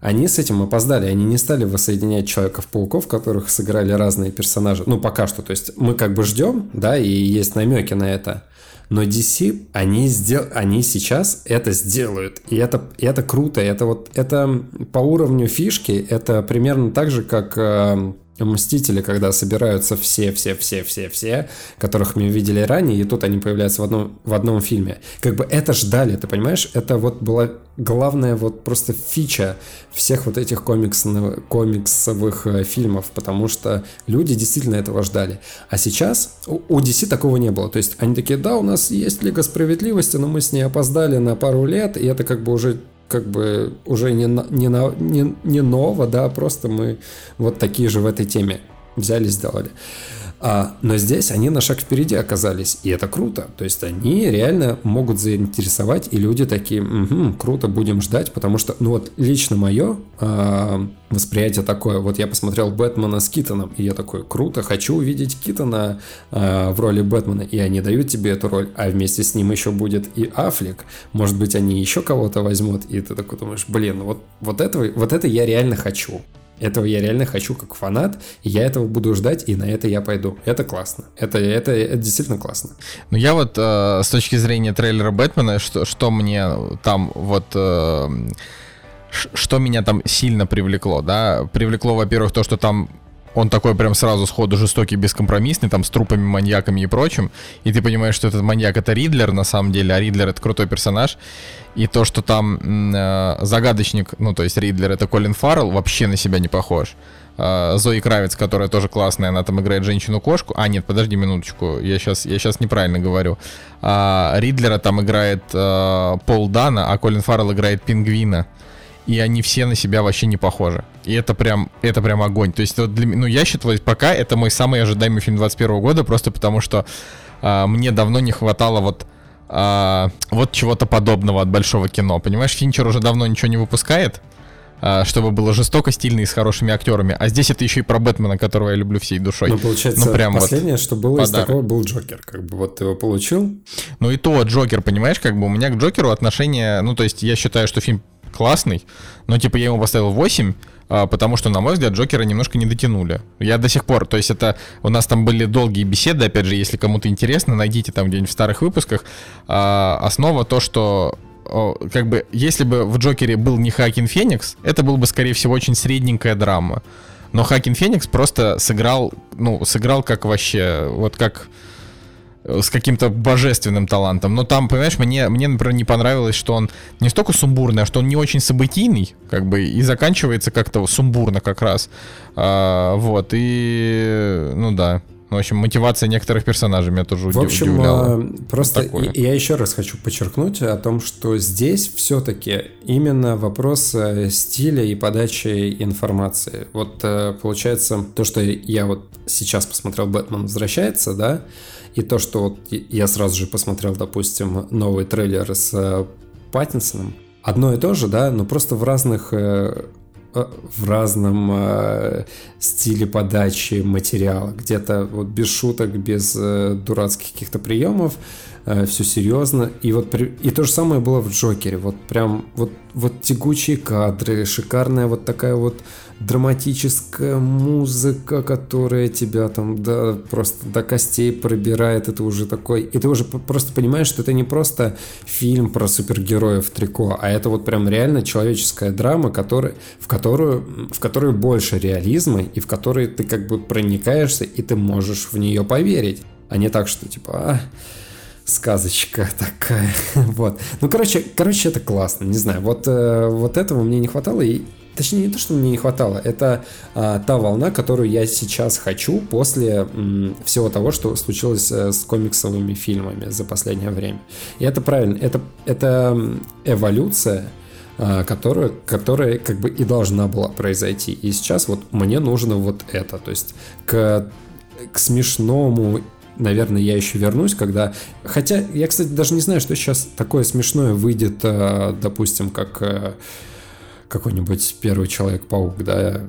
Они с этим опоздали, они не стали воссоединять Человеков-пауков, которых сыграли разные персонажи. Ну, пока что. То есть мы как бы ждем, да, и есть намеки на это. Но DC, они, сдел... они сейчас это сделают. И это, и это круто. Это вот это по уровню фишки, это примерно так же, как э, Мстители, когда собираются все-все-все-все-все, которых мы видели ранее, и тут они появляются в одном, в одном фильме. Как бы это ждали, ты понимаешь? Это вот была главная вот просто фича всех вот этих комиксов, комиксовых э, фильмов, потому что люди действительно этого ждали. А сейчас у DC такого не было. То есть они такие, да, у нас есть Лига Справедливости, но мы с ней опоздали на пару лет, и это как бы уже как бы уже не, не, не, не ново, да, просто мы вот такие же в этой теме взяли, сделали. А, но здесь они на шаг впереди оказались, и это круто. То есть они реально могут заинтересовать, и люди такие, угу, круто, будем ждать, потому что, ну вот лично мое а, восприятие такое, вот я посмотрел Бэтмена с Китоном, и я такой, круто, хочу увидеть Китона а, в роли Бэтмена, и они дают тебе эту роль, а вместе с ним еще будет и Аффлек, может быть, они еще кого-то возьмут, и ты такой думаешь, блин, вот, вот, этого, вот это я реально хочу. Этого я реально хочу как фанат, и я этого буду ждать, и на это я пойду. Это классно. Это, это, это действительно классно. Ну я вот э, с точки зрения трейлера Бэтмена, что, что мне там вот... Э, что меня там сильно привлекло, да? Привлекло, во-первых, то, что там он такой прям сразу сходу жестокий, бескомпромиссный, там с трупами, маньяками и прочим. И ты понимаешь, что этот маньяк это Ридлер на самом деле, а Ридлер это крутой персонаж. И то, что там э, загадочник, ну то есть Ридлер это Колин Фаррелл, вообще на себя не похож. Э, Зои Кравец, которая тоже классная, она там играет женщину-кошку. А, нет, подожди минуточку, я сейчас, я сейчас неправильно говорю. А, Ридлера там играет э, Пол Дана, а Колин Фаррелл играет Пингвина и они все на себя вообще не похожи. И это прям, это прям огонь. То есть, вот для, ну, я считаю, пока это мой самый ожидаемый фильм 21 года, просто потому что а, мне давно не хватало вот а, вот чего-то подобного от большого кино. Понимаешь, Финчер уже давно ничего не выпускает, а, чтобы было жестоко, стильно и с хорошими актерами. А здесь это еще и про Бэтмена, которого я люблю всей душой. Ну, получается, ну, прям последнее, вот что было подарок. из такого, был Джокер. Как бы вот ты его получил. Ну и то, Джокер, понимаешь, как бы у меня к Джокеру отношение... Ну, то есть я считаю, что фильм классный, но типа я ему поставил 8, а, потому что, на мой взгляд, Джокера немножко не дотянули. Я до сих пор, то есть это у нас там были долгие беседы, опять же, если кому-то интересно, найдите там где-нибудь в старых выпусках. А, основа то, что как бы, если бы в Джокере был не Хакин Феникс, это был бы, скорее всего, очень средненькая драма. Но Хакин Феникс просто сыграл, ну, сыграл как вообще, вот как с каким-то божественным талантом. Но там, понимаешь, мне, мне, например, не понравилось, что он не столько сумбурный, а что он не очень событийный, как бы, и заканчивается как-то сумбурно как раз. А, вот, и, ну да. В общем, мотивация некоторых персонажей меня тоже в общем, удивляла. А, просто Такое. я еще раз хочу подчеркнуть о том, что здесь все-таки именно вопрос э, стиля и подачи информации. Вот э, получается, то, что я вот сейчас посмотрел «Бэтмен возвращается», да, и то, что вот я сразу же посмотрел, допустим, новый трейлер с э, Паттинсоном, одно и то же, да, но просто в разных э, э, в разном э, стиле подачи материала. Где-то вот без шуток, без э, дурацких каких-то приемов, э, все серьезно. И вот и то же самое было в Джокере. Вот прям вот, вот тягучие кадры, шикарная вот такая вот драматическая музыка, которая тебя там да, просто до костей пробирает, это уже такой... И ты уже просто понимаешь, что это не просто фильм про супергероев в трико, а это вот прям реально человеческая драма, который, в, которую, в которую больше реализма и в которой ты как бы проникаешься и ты можешь в нее поверить, а не так, что типа... А, сказочка такая, вот. Ну, короче, короче, это классно, не знаю, вот, э, вот этого мне не хватало, и Точнее, не то, что мне не хватало, это а, та волна, которую я сейчас хочу после м, всего того, что случилось а, с комиксовыми фильмами за последнее время. И это правильно, это, это эволюция, а, которая, которая как бы и должна была произойти. И сейчас вот мне нужно вот это, то есть к, к смешному наверное, я еще вернусь, когда... Хотя, я, кстати, даже не знаю, что сейчас такое смешное выйдет, а, допустим, как какой-нибудь первый Человек-паук, да.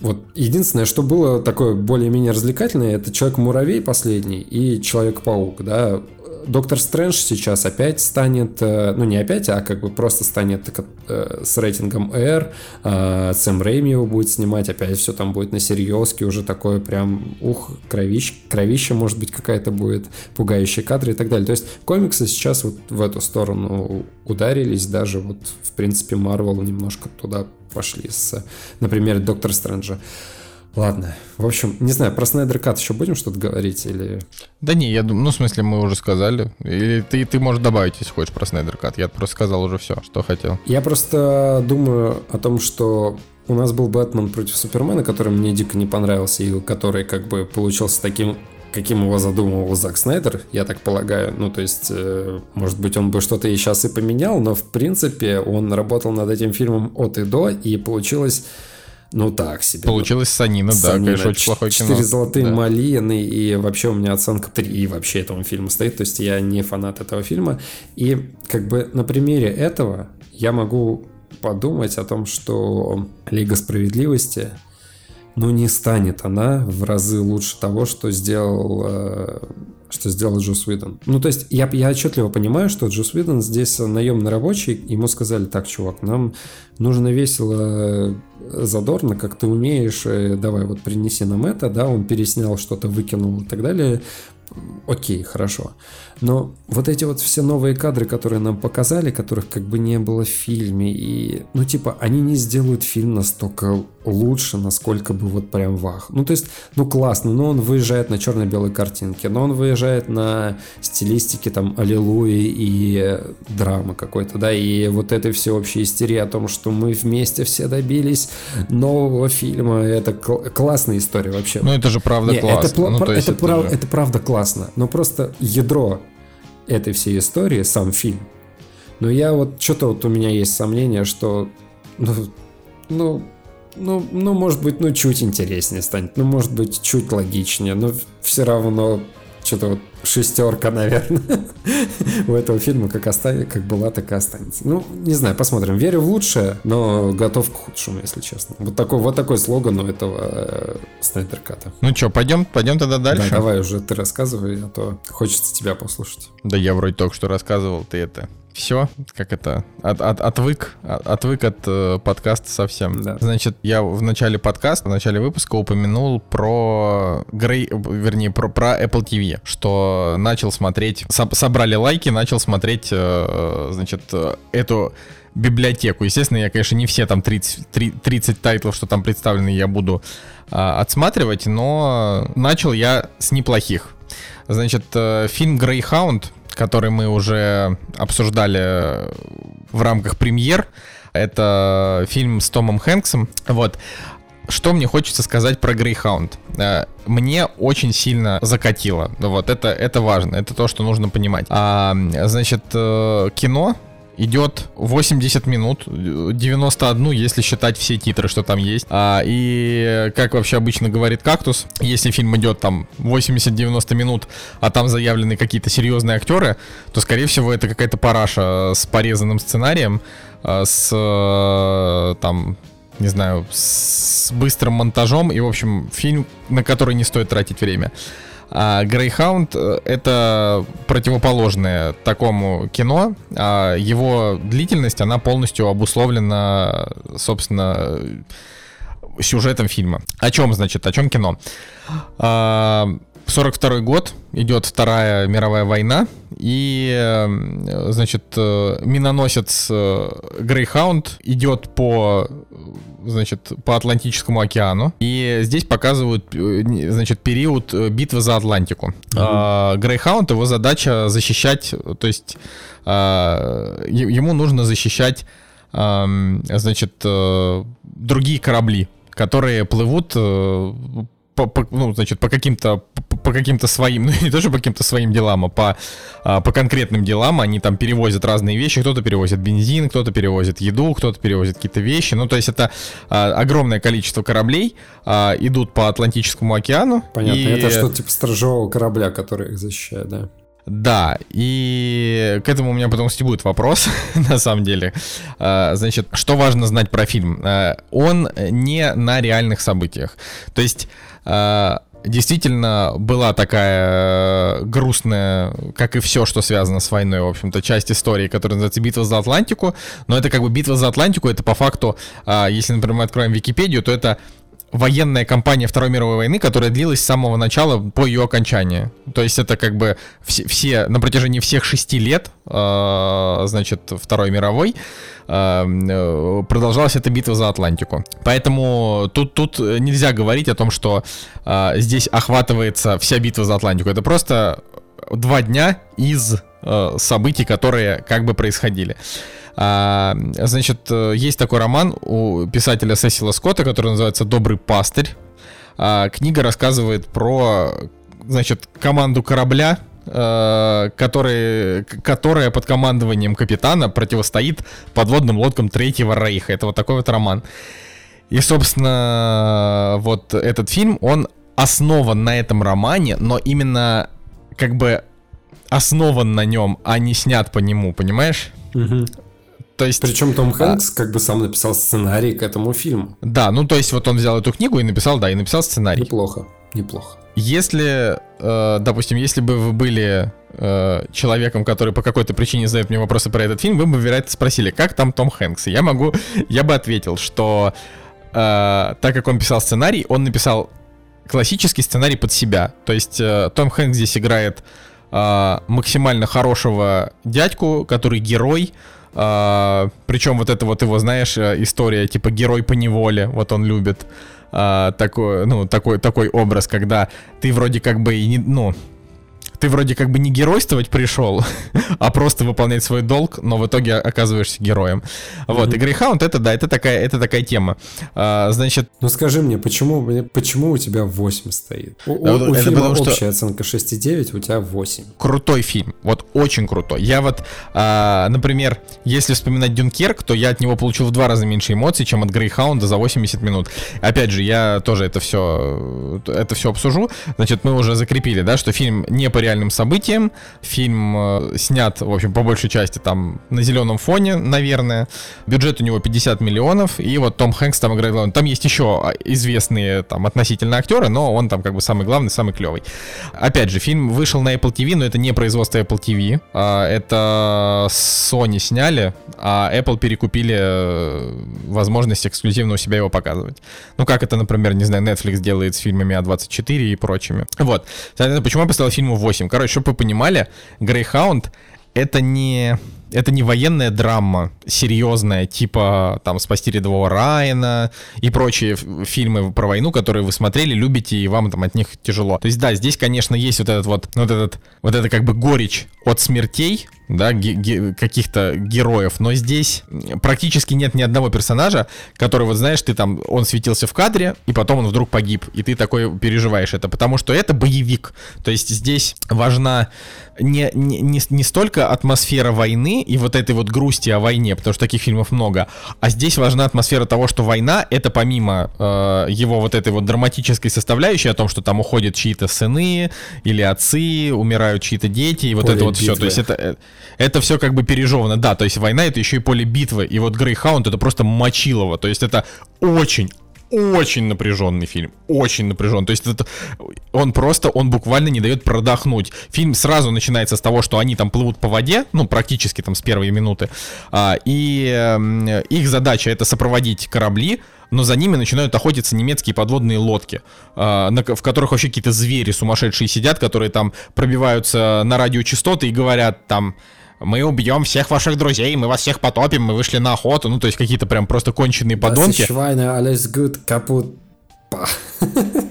Вот единственное, что было такое более-менее развлекательное, это Человек-муравей последний и Человек-паук, да. Доктор Стрэндж сейчас опять станет, э, ну не опять, а как бы просто станет э, с рейтингом R, э, Сэм Рэйми его будет снимать, опять все там будет на серьезке, уже такое прям, ух, кровищ, кровища может быть какая-то будет, пугающие кадры и так далее. То есть комиксы сейчас вот в эту сторону ударились, даже вот в принципе Марвел немножко туда пошли с, например, Доктор Стрэнджа. Ладно. В общем, не знаю, про Снайдер Кат еще будем что-то говорить или... Да не, я думаю, ну, в смысле, мы уже сказали. Или ты, ты можешь добавить, если хочешь, про Снайдер Кат. Я просто сказал уже все, что хотел. Я просто думаю о том, что у нас был Бэтмен против Супермена, который мне дико не понравился, и который как бы получился таким каким его задумывал Зак Снайдер, я так полагаю. Ну, то есть, э, может быть, он бы что-то и сейчас и поменял, но, в принципе, он работал над этим фильмом от и до, и получилось ну так себе. Получилось Санина, да, конечно, очень плохое кино. Четыре золотые да. малины, и вообще у меня оценка 3 вообще этому фильму стоит, то есть я не фанат этого фильма. И как бы на примере этого я могу подумать о том, что Лига Справедливости, ну не станет она в разы лучше того, что сделал что сделал Джос Уидон. Ну, то есть, я, я отчетливо понимаю, что Джос Уидон здесь наемный рабочий, ему сказали, так, чувак, нам нужно весело, задорно, как ты умеешь, давай вот принеси нам это, да, он переснял что-то, выкинул и так далее, окей, хорошо. Но вот эти вот все новые кадры, которые нам показали, которых как бы не было в фильме, и, ну, типа, они не сделают фильм настолько лучше, насколько бы вот прям вах. Ну, то есть, ну, классно, но он выезжает на черно-белой картинке, но он выезжает на стилистике там аллилуйи и драмы какой-то, да, и вот этой всеобщей истерии о том, что мы вместе все добились нового фильма, это кл- классная история вообще. Ну, это же правда не, классно. Это, ну, это, это, прав, же... это правда классно, но просто ядро этой всей истории, сам фильм. Но я вот, что-то вот у меня есть сомнение, что, ну, ну, ну, ну, может быть, ну, чуть интереснее станет, ну, может быть, чуть логичнее, но все равно что-то вот шестерка, наверное, у этого фильма как, останется, как была, так и останется. Ну, не знаю, посмотрим. Верю в лучшее, но готов к худшему, если честно. Вот такой, вот такой слоган у этого э, Снайдерката. Ну что, пойдем, пойдем тогда дальше? Да, давай уже ты рассказывай, а то хочется тебя послушать. Да я вроде только что рассказывал, ты это все, как это, от, от, отвык, от, отвык от э, подкаста совсем. Да. Значит, я в начале подкаста, в начале выпуска упомянул про Грей, вернее, про, про Apple TV, что начал смотреть, со, собрали лайки, начал смотреть, э, значит, э, эту библиотеку. Естественно, я, конечно, не все там 30, 30 тайтлов, что там представлены, я буду э, отсматривать, но начал я с неплохих. Значит, э, фильм Greyhound который мы уже обсуждали в рамках премьер. Это фильм с Томом Хэнксом. Вот. Что мне хочется сказать про Greyhound? Э, мне очень сильно закатило. Вот это, это важно. Это то, что нужно понимать. А, значит, э, кино идет 80 минут, 91, если считать все титры, что там есть. А, и как вообще обычно говорит Кактус, если фильм идет там 80-90 минут, а там заявлены какие-то серьезные актеры, то, скорее всего, это какая-то параша с порезанным сценарием, а, с там не знаю, с быстрым монтажом и, в общем, фильм, на который не стоит тратить время. А Greyhound э, это противоположное такому кино. А его длительность, она полностью обусловлена, собственно, сюжетом фильма. О чем, значит, о чем кино? А, 42 год, идет Вторая мировая война, и, э, значит, э, миноносец Грейхаунд идет по значит, по Атлантическому океану. И здесь показывают, э, значит, период э, битвы за Атлантику. Грейхаунд, uh-huh. его задача защищать, то есть а, ему нужно защищать, значит, э, другие корабли, которые плывут по, по, ну, значит, по каким-то по каким-то своим, ну не тоже по каким-то своим делам, а по, а, по конкретным делам. Они там перевозят разные вещи. Кто-то перевозит бензин, кто-то перевозит еду, кто-то перевозит какие-то вещи. Ну, то есть это а, огромное количество кораблей а, идут по Атлантическому океану. Понятно, и... это что-то типа сторожевого корабля, который их защищает, да? Да, и к этому у меня потом будет вопрос, на самом деле. А, значит, что важно знать про фильм? А, он не на реальных событиях. То есть действительно была такая э, грустная, как и все, что связано с войной, в общем-то, часть истории, которая называется «Битва за Атлантику», но это как бы «Битва за Атлантику», это по факту, а, если, например, мы откроем Википедию, то это военная кампания Второй мировой войны, которая длилась с самого начала по ее окончании. То есть это как бы все, все на протяжении всех шести лет, э, значит, Второй мировой, э, продолжалась эта битва за Атлантику. Поэтому тут, тут нельзя говорить о том, что э, здесь охватывается вся битва за Атлантику. Это просто два дня из э, событий, которые как бы происходили. А, значит, э, есть такой роман у писателя Сесила Скотта, который называется «Добрый пастырь». А, книга рассказывает про, значит, команду корабля, э, который, которая под командованием капитана противостоит подводным лодкам Третьего Рейха. Это вот такой вот роман. И, собственно, вот этот фильм, он основан на этом романе, но именно как бы основан на нем, а не снят по нему, понимаешь? Угу. То есть... Причем Том Хэнкс а... как бы сам написал сценарий к этому фильму. Да, ну то есть вот он взял эту книгу и написал, да, и написал сценарий. Неплохо. неплохо. Если, э, допустим, если бы вы были э, человеком, который по какой-то причине задает мне вопросы про этот фильм, вы бы, вероятно, спросили, как там Том Хэнкс? И я могу, я бы ответил, что э, так как он писал сценарий, он написал классический сценарий под себя. То есть э, Том Хэнкс здесь играет э, максимально хорошего дядьку, который герой, Uh, причем вот это вот его, знаешь, э, история, типа герой по неволе, вот он любит. Uh, такой, ну, такой, такой образ, когда ты вроде как бы и не, ну, ты вроде как бы не геройствовать пришел, а просто выполнять свой долг, но в итоге оказываешься героем. Вот, mm-hmm. и Грейхаунд это, да, это такая, это такая тема. А, значит... Ну скажи мне, почему, почему у тебя 8 стоит? У, у, у фильма потому, общая что... оценка 6,9, у тебя 8. Крутой фильм, вот очень крутой. Я вот, а, например, если вспоминать Дюнкерк, то я от него получил в два раза меньше эмоций, чем от Грейхаунда за 80 минут. Опять же, я тоже это все, это все обсужу. Значит, мы уже закрепили, да, что фильм не по реальным событиям. Фильм э, снят, в общем, по большей части там на зеленом фоне, наверное. Бюджет у него 50 миллионов, и вот Том Хэнкс там играет главный. Там есть еще известные там относительно актеры, но он там как бы самый главный, самый клевый. Опять же, фильм вышел на Apple TV, но это не производство Apple TV. А, это Sony сняли, а Apple перекупили э, возможность эксклюзивно у себя его показывать. Ну, как это, например, не знаю, Netflix делает с фильмами А24 и прочими. Вот. Почему я поставил фильму 8? 8. Короче, чтобы вы понимали, Greyhound это не это не военная драма серьезная, типа там «Спасти рядового Райана» и прочие фильмы про войну, которые вы смотрели, любите, и вам там от них тяжело. То есть да, здесь, конечно, есть вот этот вот, вот этот, вот это как бы горечь от смертей, да, каких-то героев, но здесь практически нет ни одного персонажа, который, вот знаешь, ты там, он светился в кадре, и потом он вдруг погиб, и ты такой переживаешь это, потому что это боевик, то есть здесь важна не, не, не, не столько атмосфера войны и вот этой вот грусти о войне, потому что таких фильмов много, а здесь важна атмосфера того, что война это помимо э, его вот этой вот драматической составляющей о том, что там уходят чьи-то сыны или отцы, умирают чьи-то дети и вот поле это вот битвы. все, то есть это э, это все как бы пережевано, да, то есть война это еще и поле битвы, и вот Грейхаунд это просто мочилово, то есть это очень очень напряженный фильм, очень напряжен. То есть это, он просто, он буквально не дает продохнуть. Фильм сразу начинается с того, что они там плывут по воде, ну практически там с первой минуты, а, и э, их задача это сопроводить корабли, но за ними начинают охотиться немецкие подводные лодки, э, на, в которых вообще какие-то звери сумасшедшие сидят, которые там пробиваются на радиочастоты и говорят там мы убьем всех ваших друзей, мы вас всех потопим, мы вышли на охоту, ну, то есть какие-то прям просто конченые подонки.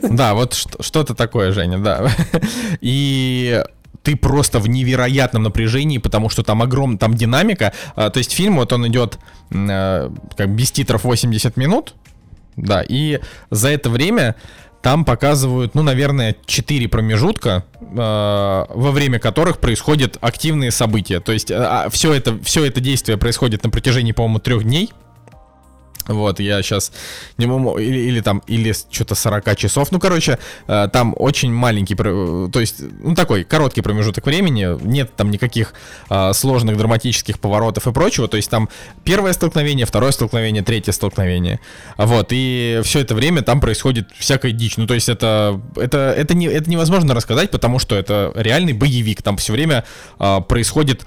Да, вот что-то такое, Женя, да. И ты просто в невероятном напряжении, потому что там огром, там динамика. А, то есть фильм, вот он идет а, как без титров 80 минут, да, и за это время там показывают, ну, наверное, 4 промежутка, э, во время которых происходят активные события. То есть э, все, это, все это действие происходит на протяжении, по-моему, трех дней. Вот, я сейчас не могу, или, или там, или что-то 40 часов. Ну, короче, э, там очень маленький, то есть, ну, такой короткий промежуток времени, нет там никаких э, сложных драматических поворотов и прочего. То есть там первое столкновение, второе столкновение, третье столкновение. Вот, и все это время там происходит всякая дичь. Ну, то есть это, это, это, не, это невозможно рассказать, потому что это реальный боевик. Там все время э, происходит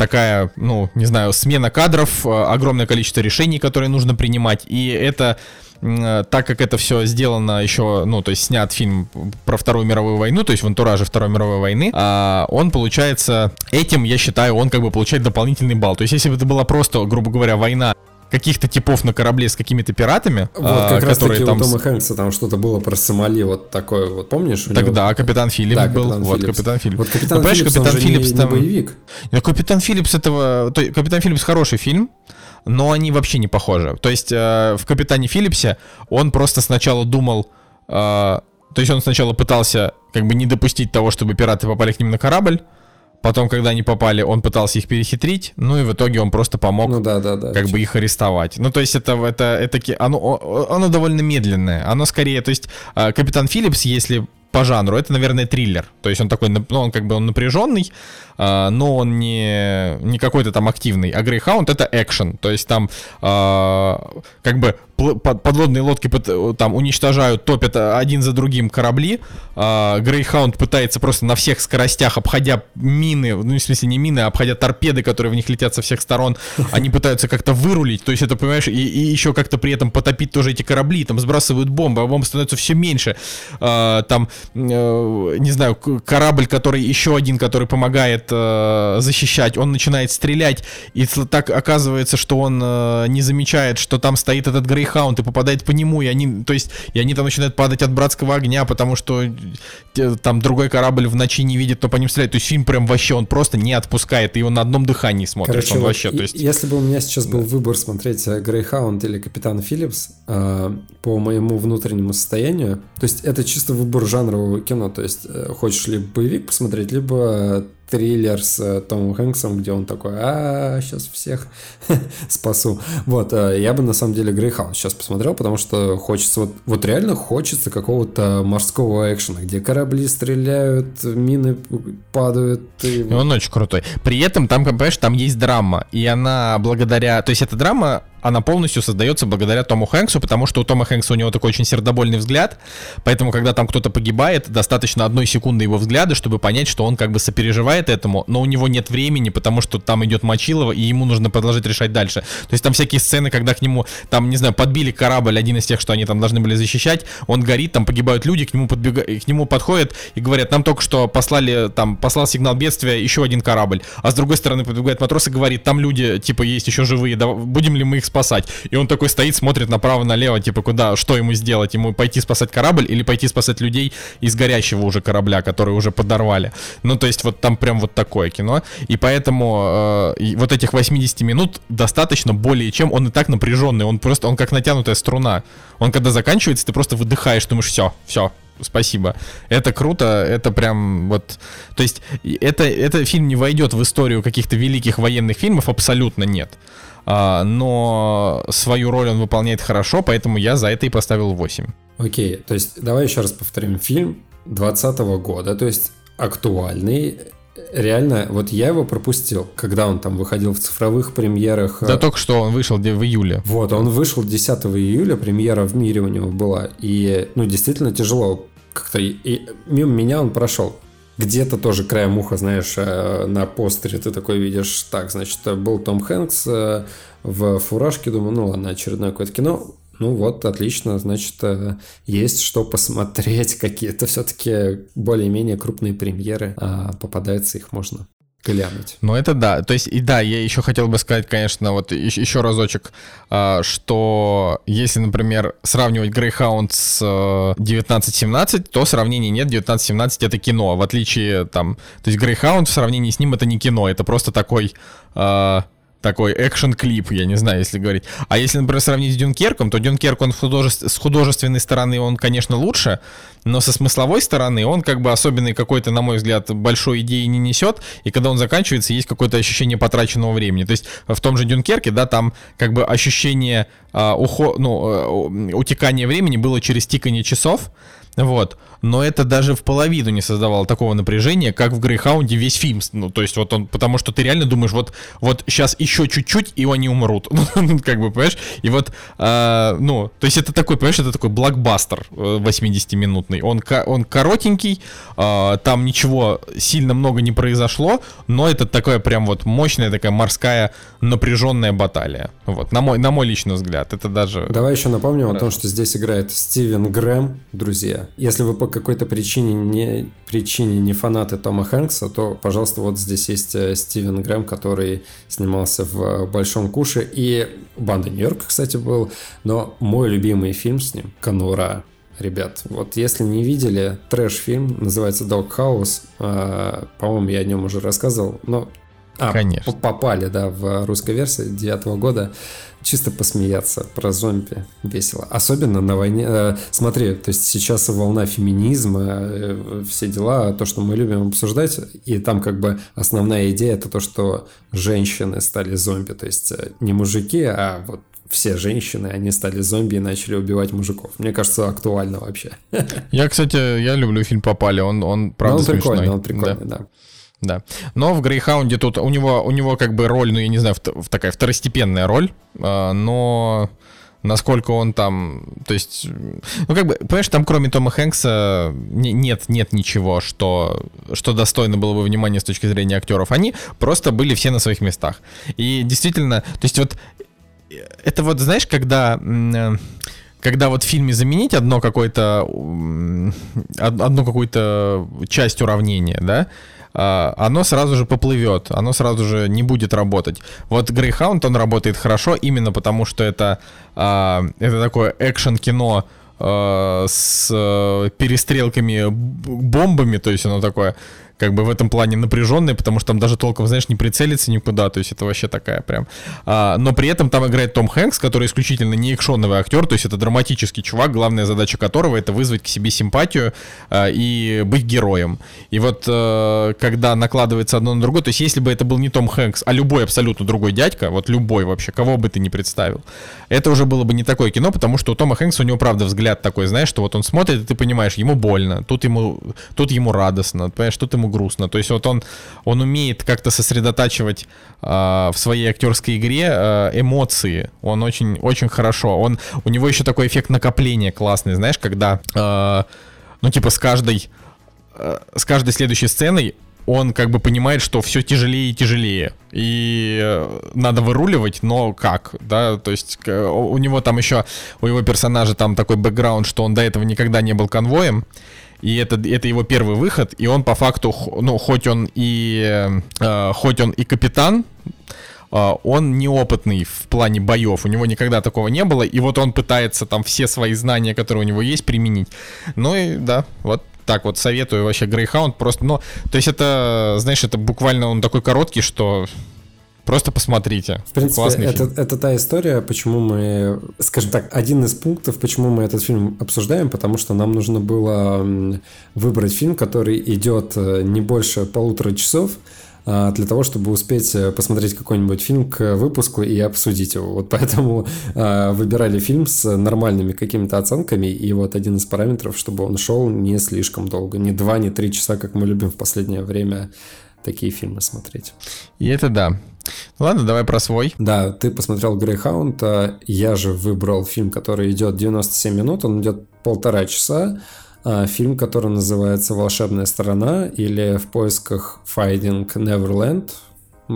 такая, ну, не знаю, смена кадров, э, огромное количество решений, которые нужно принимать, и это э, так как это все сделано еще, ну, то есть снят фильм про Вторую мировую войну, то есть в антураже Второй мировой войны, а он получается, этим, я считаю, он как бы получает дополнительный балл. То есть если бы это была просто, грубо говоря, война каких-то типов на корабле с какими-то пиратами. Вот а, как раз таки там... у Тома Хэнкса там что-то было про Сомали, вот такое вот, помнишь? Тогда него... капитан Филипп да, был. Капитан вот, Филлипс. капитан Филипп. Вот капитан ну, Филлипс, капитан Филлипс не, там... не боевик. Ну, капитан Филлипс этого... То, капитан Филлипс хороший фильм, но они вообще не похожи. То есть э, в Капитане Филлипсе он просто сначала думал... Э, то есть он сначала пытался как бы не допустить того, чтобы пираты попали к ним на корабль, Потом, когда они попали, он пытался их перехитрить, ну и в итоге он просто помог, ну, да, да, да, как бы их арестовать. Ну то есть это это это оно оно довольно медленное, оно скорее, то есть а, Капитан Филлипс, если по жанру, это, наверное, триллер. То есть он такой, ну, он как бы он напряженный, а, но он не, не какой-то там активный. А Greyhound это экшен. То есть там а, как бы подводные лодки там уничтожают, топят один за другим корабли. Грейхаунд пытается просто на всех скоростях, обходя мины, ну, в смысле не мины, а обходя торпеды, которые в них летят со всех сторон, они пытаются как-то вырулить, то есть это, понимаешь, и, и еще как-то при этом потопить тоже эти корабли, там сбрасывают бомбы, а бомб становится все меньше. Там, э, не знаю, корабль, который еще один, который помогает э, защищать, он начинает стрелять, и так оказывается, что он э, не замечает, что там стоит этот Грейхаунд и попадает по нему, и они, то есть, и они там начинают падать от братского огня, потому что э, там другой корабль в ночи не видит, то по ним стреляет. То есть фильм прям вообще, он просто не отпускает, и его на одном дыхании смотришь. Короче, он вот вообще, то есть... Если бы у меня сейчас был выбор смотреть Грейхаунд или Капитан Филлипс, э, по моему внутреннему состоянию, то есть это чисто выбор жанрового кино, то есть э, хочешь либо боевик посмотреть, либо триллер с э, Томом Хэнксом, где он такой, а сейчас всех спасу. Вот, э, я бы на самом деле Greyhound сейчас посмотрел, потому что хочется, вот, вот реально хочется какого-то морского экшена, где корабли стреляют, мины падают. И... Он очень крутой. При этом там, понимаешь, там есть драма, и она благодаря, то есть эта драма она полностью создается благодаря Тому Хэнксу, потому что у Тома Хэнкса у него такой очень сердобольный взгляд, поэтому, когда там кто-то погибает, достаточно одной секунды его взгляда, чтобы понять, что он как бы сопереживает этому, но у него нет времени, потому что там идет Мочилова, и ему нужно продолжить решать дальше. То есть там всякие сцены, когда к нему, там, не знаю, подбили корабль, один из тех, что они там должны были защищать, он горит, там погибают люди, к нему, подбега... к нему подходят и говорят, нам только что послали, там, послал сигнал бедствия еще один корабль, а с другой стороны подбегает матрос и говорит, там люди, типа, есть еще живые, да, будем ли мы их спасать. И он такой стоит, смотрит направо-налево, типа, куда, что ему сделать? Ему пойти спасать корабль или пойти спасать людей из горящего уже корабля, который уже подорвали. Ну, то есть вот там прям вот такое кино. И поэтому э, вот этих 80 минут достаточно более чем. Он и так напряженный, он просто, он как натянутая струна. Он когда заканчивается, ты просто выдыхаешь, думаешь, все, все, спасибо. Это круто, это прям вот... То есть это, это фильм не войдет в историю каких-то великих военных фильмов, абсолютно нет. А, но свою роль он выполняет хорошо, поэтому я за это и поставил 8. Окей, то есть давай еще раз повторим. Фильм 2020 года, то есть актуальный, реально, вот я его пропустил, когда он там выходил в цифровых премьерах. Да только что он вышел в июле. Вот, он вышел 10 июля, премьера в мире у него была. И, ну, действительно тяжело как-то... И мимо меня он прошел где-то тоже краем уха, знаешь, э, на постере ты такой видишь, так, значит, был Том Хэнкс э, в фуражке, думаю, ну ладно, очередное какое-то кино, ну вот, отлично, значит, э, есть что посмотреть, какие-то все-таки более-менее крупные премьеры, а попадается их можно глянуть. Ну это да, то есть и да, я еще хотел бы сказать, конечно, вот еще разочек, а, что если, например, сравнивать Greyhound с 1917, э, то сравнений нет, 1917 это кино, в отличие там, то есть Greyhound в сравнении с ним это не кино, это просто такой а, такой экшен-клип, я не знаю, если говорить. А если, например, сравнить с Дюнкерком, то Дюнкерк, он художе... с художественной стороны, он, конечно, лучше, но со смысловой стороны он как бы особенный какой-то, на мой взгляд, большой идеи не несет, и когда он заканчивается, есть какое-то ощущение потраченного времени. То есть в том же Дюнкерке, да, там как бы ощущение а, ухо... ну, э, утекания времени было через тикание часов, вот. Но это даже в половину не создавало такого напряжения, как в Грейхаунде весь фильм. Ну, то есть вот он, потому что ты реально думаешь, вот, вот сейчас еще чуть-чуть, и они умрут. Ну, как бы, понимаешь? И вот, э, ну, то есть это такой, понимаешь, это такой блокбастер 80-минутный. Он, он коротенький, э, там ничего сильно много не произошло, но это такая прям вот мощная такая морская напряженная баталия. Вот, на мой, на мой личный взгляд. Это даже... Давай еще напомним да. о том, что здесь играет Стивен Грэм, друзья. Если вы по какой-то причине не, причине не фанаты Тома Хэнкса, то, пожалуйста, вот здесь есть э, Стивен Грэм, который снимался в э, «Большом куше». И «Банда Нью-Йорка», кстати, был. Но мой любимый фильм с ним «Конура». Ребят, вот если не видели, трэш-фильм, называется «Dog House». Э, по-моему, я о нем уже рассказывал, но а, Конечно. попали, да, в русской версии девятого года. Чисто посмеяться про зомби весело. Особенно на войне. Э, смотри, то есть сейчас волна феминизма, э, все дела, то, что мы любим обсуждать, и там как бы основная идея это то, что женщины стали зомби. То есть э, не мужики, а вот все женщины, они стали зомби и начали убивать мужиков. Мне кажется, актуально вообще. Я, кстати, я люблю фильм «Попали», он, он правда он смешной. прикольный, он прикольный, да. да. Да. Но в Грейхаунде тут у него, у него как бы роль, ну я не знаю, в, в такая второстепенная роль, э, но насколько он там, то есть, ну как бы, понимаешь, там кроме Тома Хэнкса не, нет, нет ничего, что, что достойно было бы внимания с точки зрения актеров. Они просто были все на своих местах. И действительно, то есть вот, это вот, знаешь, когда когда вот в фильме заменить одно какое-то одну какую-то часть уравнения, да, оно сразу же поплывет, оно сразу же не будет работать. Вот Greyhound, он работает хорошо именно потому, что это, а, это такое экшен-кино а, с э, перестрелками бомбами, то есть оно такое как бы в этом плане напряженный, потому что там даже толком, знаешь, не прицелиться никуда, то есть это вообще такая прям. А, но при этом там играет Том Хэнкс, который исключительно не экшоновый актер, то есть это драматический чувак, главная задача которого это вызвать к себе симпатию а, и быть героем. И вот а, когда накладывается одно на другое, то есть если бы это был не Том Хэнкс, а любой абсолютно другой дядька, вот любой вообще, кого бы ты ни представил, это уже было бы не такое кино, потому что у Тома Хэнкса у него правда взгляд такой, знаешь, что вот он смотрит, и ты понимаешь, ему больно, тут ему, тут ему радостно, понимаешь, тут ему грустно. То есть вот он, он умеет как-то сосредотачивать э, в своей актерской игре э, эмоции. Он очень, очень хорошо. Он, у него еще такой эффект накопления классный, знаешь, когда, э, ну типа с каждой, э, с каждой следующей сценой он как бы понимает, что все тяжелее и тяжелее. И э, надо выруливать, но как, да, то есть у него там еще, у его персонажа там такой бэкграунд, что он до этого никогда не был конвоем, и это, это его первый выход, и он по факту, ну, хоть он и, э, хоть он и капитан, э, он неопытный в плане боев, у него никогда такого не было, и вот он пытается там все свои знания, которые у него есть, применить. Ну и да, вот так вот советую вообще Greyhound просто, ну, то есть это, знаешь, это буквально он такой короткий, что Просто посмотрите. В принципе, Классный это, фильм. это та история, почему мы, скажем так, один из пунктов, почему мы этот фильм обсуждаем, потому что нам нужно было выбрать фильм, который идет э, не больше полутора часов, а, для того, чтобы успеть э, посмотреть какой-нибудь фильм к выпуску и обсудить его. Вот поэтому а, выбирали фильм с нормальными какими-то оценками, и вот один из параметров, чтобы он шел не слишком долго, не два, не три часа, как мы любим в последнее время такие фильмы смотреть. И это да. Ладно, давай про свой. Да, ты посмотрел Грейхаунд, а я же выбрал фильм, который идет 97 минут, он идет полтора часа. А, фильм, который называется «Волшебная сторона» или «В поисках Finding Neverland»,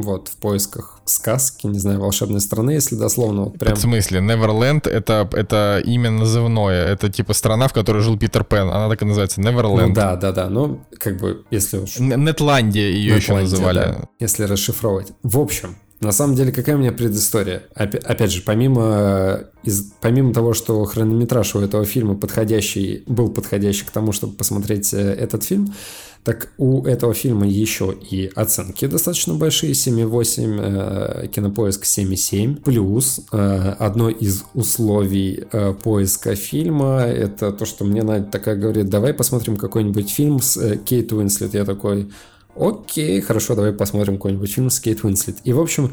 вот, в поисках сказки, не знаю, волшебной страны, если дословно вот прям... В смысле? Неверленд это, это имя назывное, это типа страна, в которой жил Питер Пен, она так и называется, Неверленд. Ну, да, да, да, ну, как бы, если уж... Нетландия ее еще называли. Да, если расшифровывать. В общем, на самом деле, какая у меня предыстория? Опять же, помимо, из, помимо того, что хронометраж у этого фильма подходящий, был подходящий к тому, чтобы посмотреть э, этот фильм, так у этого фильма еще и оценки достаточно большие, 7,8, э, кинопоиск 7,7. Плюс э, одно из условий э, поиска фильма, это то, что мне Надя такая говорит, давай посмотрим какой-нибудь фильм с э, Кейт Уинслет. Я такой, окей, хорошо, давай посмотрим какой-нибудь фильм с Кейт Уинслет. И, в общем,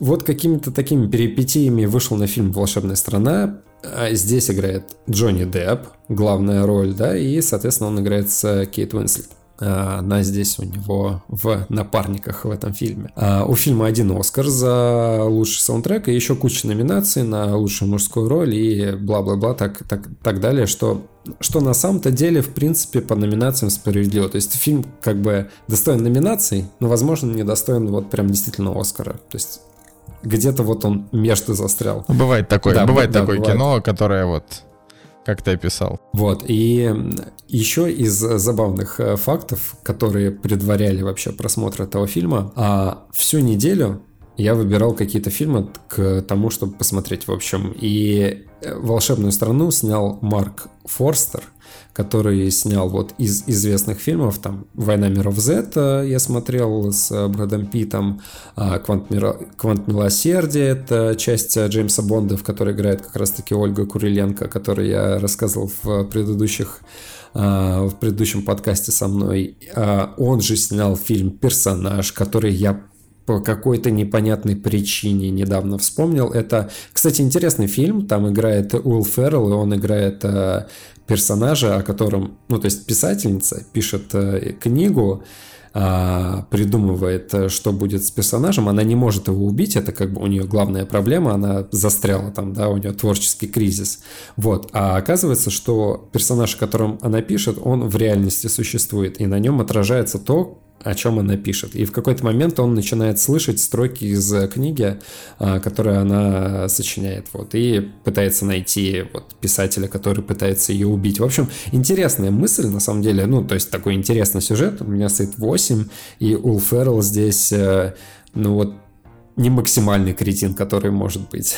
вот какими-то такими перипетиями вышел на фильм «Волшебная страна». А здесь играет Джонни Депп, главная роль, да, и, соответственно, он играет с Кейт Уинслет. А, она здесь у него в напарниках в этом фильме. А, у фильма один Оскар за лучший саундтрек и еще куча номинаций на лучшую мужскую роль и бла-бла-бла, так, так, так далее, что, что на самом-то деле, в принципе, по номинациям справедливо. То есть фильм как бы достоин номинаций, но, возможно, не достоин вот прям действительно Оскара. То есть где-то вот он между застрял. Бывает такое, да, бывает да, такое бывает. кино, которое вот как ты описал. Вот, и еще из забавных э, фактов, которые предваряли вообще просмотр этого фильма, а всю неделю я выбирал какие-то фильмы к тому, чтобы посмотреть, в общем. И э, «Волшебную страну» снял Марк Форстер – который снял вот из известных фильмов, там «Война миров Z» я смотрел с э, Брэдом Питом, а, «Квант, мира... «Квант милосердия» — это часть э, Джеймса Бонда, в которой играет как раз-таки Ольга Куриленко, о которой я рассказывал в предыдущих в предыдущем подкасте со мной. А, он же снял фильм «Персонаж», который я по какой-то непонятной причине недавно вспомнил. Это, кстати, интересный фильм. Там играет Уилл Феррелл, и он играет персонажа, о котором, ну, то есть писательница пишет э, книгу, а, придумывает, э, что будет с персонажем, она не может его убить, это как бы у нее главная проблема, она застряла там, да, у нее творческий кризис. Вот. А оказывается, что персонаж, о котором она пишет, он в реальности существует, и на нем отражается то, о чем она пишет. И в какой-то момент он начинает слышать строки из книги, а, которые она сочиняет, вот, и пытается найти вот писателя, который пытается ее убить. В общем, интересная мысль, на самом деле, ну, то есть такой интересный сюжет. У меня стоит 8, и Ул Феррелл здесь, э, ну, вот, не максимальный кретин, который может быть.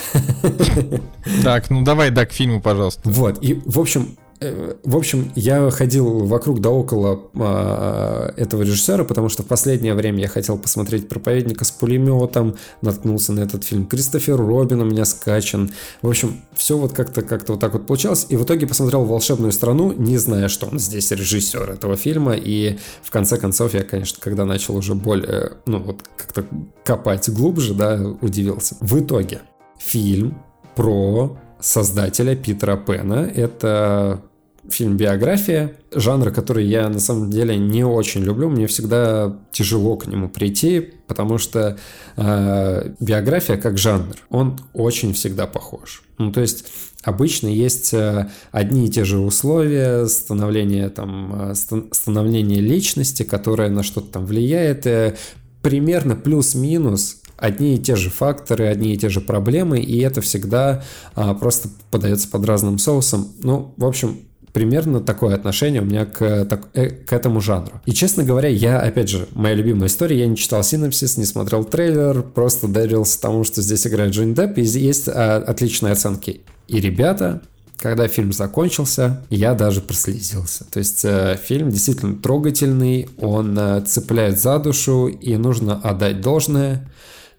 Так, ну давай, да, к фильму, пожалуйста. Вот, и, в общем, в общем, я ходил вокруг да около э, этого режиссера, потому что в последнее время я хотел посмотреть «Проповедника с пулеметом», наткнулся на этот фильм. Кристофер Робин у меня скачан. В общем, все вот как-то как вот так вот получалось. И в итоге посмотрел «Волшебную страну», не зная, что он здесь режиссер этого фильма. И в конце концов я, конечно, когда начал уже более, ну вот как-то копать глубже, да, удивился. В итоге фильм про создателя Питера Пена. Это фильм-биография, жанр, который я на самом деле не очень люблю. Мне всегда тяжело к нему прийти, потому что э, биография как жанр, он очень всегда похож. Ну, то есть обычно есть э, одни и те же условия становления, там, э, становления личности, которая на что-то там влияет, э, примерно плюс-минус одни и те же факторы, одни и те же проблемы, и это всегда а, просто подается под разным соусом. Ну, в общем, примерно такое отношение у меня к, так, э, к этому жанру. И, честно говоря, я, опять же, моя любимая история, я не читал синопсис, не смотрел трейлер, просто доверился тому, что здесь играет Джонни Депп, и есть а, отличные оценки. И ребята, когда фильм закончился, я даже прослезился. То есть э, фильм действительно трогательный, он э, цепляет за душу, и нужно отдать должное.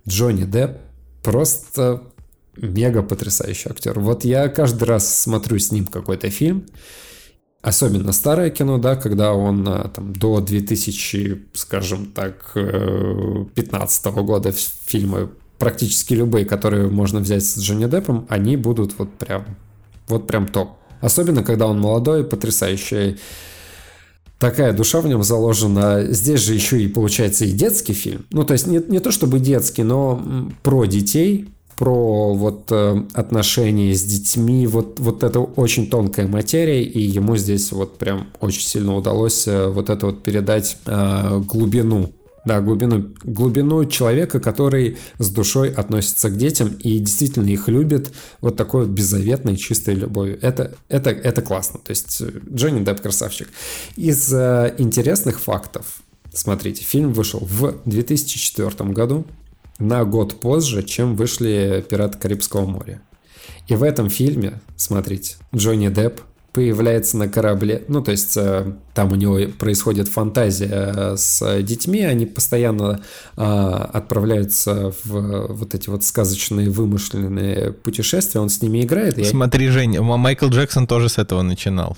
Джонни Депп просто мега потрясающий актер. Вот я каждый раз смотрю с ним какой-то фильм, особенно старое кино, да, когда он э, там до 2000, скажем так, 15 э, года фильмы практически любые, которые можно взять с Джонни Деппом, они будут вот прям, вот прям топ. Особенно, когда он молодой, потрясающий. Такая душа в нем заложена. Здесь же еще и получается и детский фильм. Ну, то есть не, не то чтобы детский, но про детей, про вот э, отношения с детьми, вот, вот это очень тонкая материя, и ему здесь вот прям очень сильно удалось э, вот это вот передать э, глубину да, глубину, глубину человека, который с душой относится к детям и действительно их любит вот такой вот беззаветной, чистой любовью. Это, это, это классно. То есть Джонни Депп красавчик. Из э, интересных фактов, смотрите, фильм вышел в 2004 году на год позже, чем вышли «Пираты Карибского моря». И в этом фильме, смотрите, Джонни Депп появляется на корабле, ну, то есть э, там у него происходит фантазия э, с детьми, они постоянно э, отправляются в вот эти вот сказочные вымышленные путешествия, он с ними играет. Смотри, Жень, Майкл Джексон тоже с этого начинал.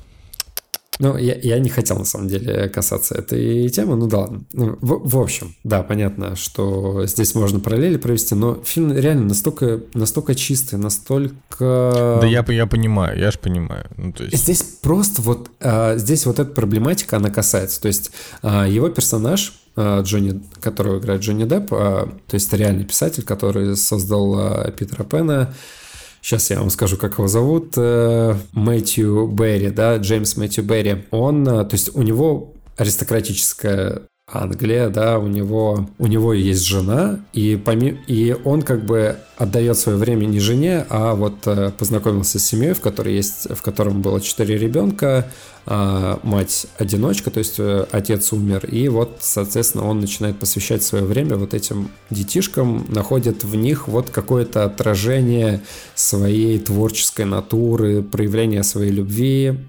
Ну, я, я не хотел, на самом деле, касаться этой темы, ну да ладно. Ну, в, в общем, да, понятно, что здесь можно параллели провести, но фильм реально настолько, настолько чистый, настолько... Да я, я понимаю, я же понимаю. Ну, то есть... Здесь просто вот, а, здесь вот эта проблематика, она касается. То есть а, его персонаж, а, Джонни, которого играет Джонни Депп, а, то есть реальный писатель, который создал а, Питера Пэна, Сейчас я вам скажу, как его зовут. Э, Мэтью Берри, да, Джеймс Мэтью Берри. Он, э, то есть у него аристократическая Англия, да, у него, у него есть жена, и, помимо, и он как бы отдает свое время не жене, а вот э, познакомился с семьей, в которой есть, в котором было четыре ребенка, а, мать одиночка, то есть э, отец умер, и вот, соответственно, он начинает посвящать свое время вот этим детишкам, находит в них вот какое-то отражение своей творческой натуры, проявление своей любви,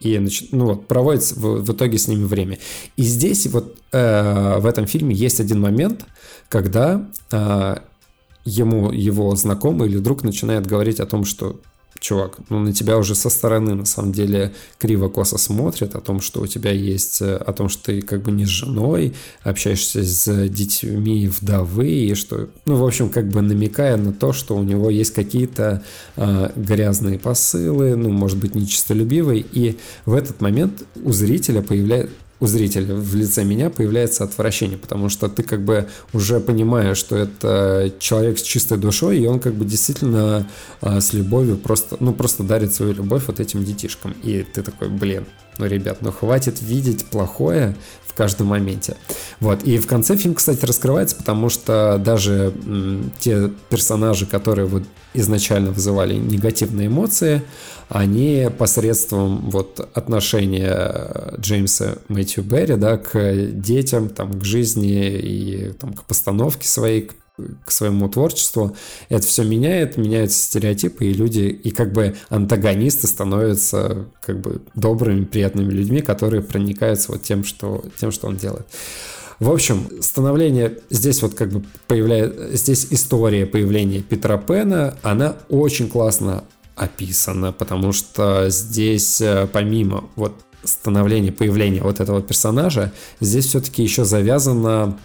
и ну, проводит в, в итоге с ними время. И здесь вот э, в этом фильме есть один момент, когда э, ему его знакомый или друг начинает говорить о том, что чувак, ну на тебя уже со стороны на самом деле криво-косо смотрят о том, что у тебя есть, э, о том, что ты как бы не с женой, общаешься с детьми вдовы, и что, ну, в общем, как бы намекая на то, что у него есть какие-то э, грязные посылы, ну, может быть, нечистолюбивые, и в этот момент у зрителя появляется у зрителя в лице меня появляется отвращение, потому что ты как бы уже понимаешь, что это человек с чистой душой, и он как бы действительно а, с любовью просто, ну, просто дарит свою любовь вот этим детишкам. И ты такой, блин, ну, ребят, ну хватит видеть плохое в каждом моменте. Вот. И в конце фильм, кстати, раскрывается, потому что даже м, те персонажи, которые вот изначально вызывали негативные эмоции, они посредством вот отношения Джеймса Мэтью Берри, да, к детям, там, к жизни и там, к постановке своей, к к своему творчеству, это все меняет, меняются стереотипы, и люди, и как бы антагонисты становятся как бы добрыми, приятными людьми, которые проникаются вот тем, что, тем, что он делает. В общем, становление здесь вот как бы появляется, здесь история появления Питера Пена, она очень классно описана, потому что здесь э, помимо вот становления, появления вот этого персонажа, здесь все-таки еще завязано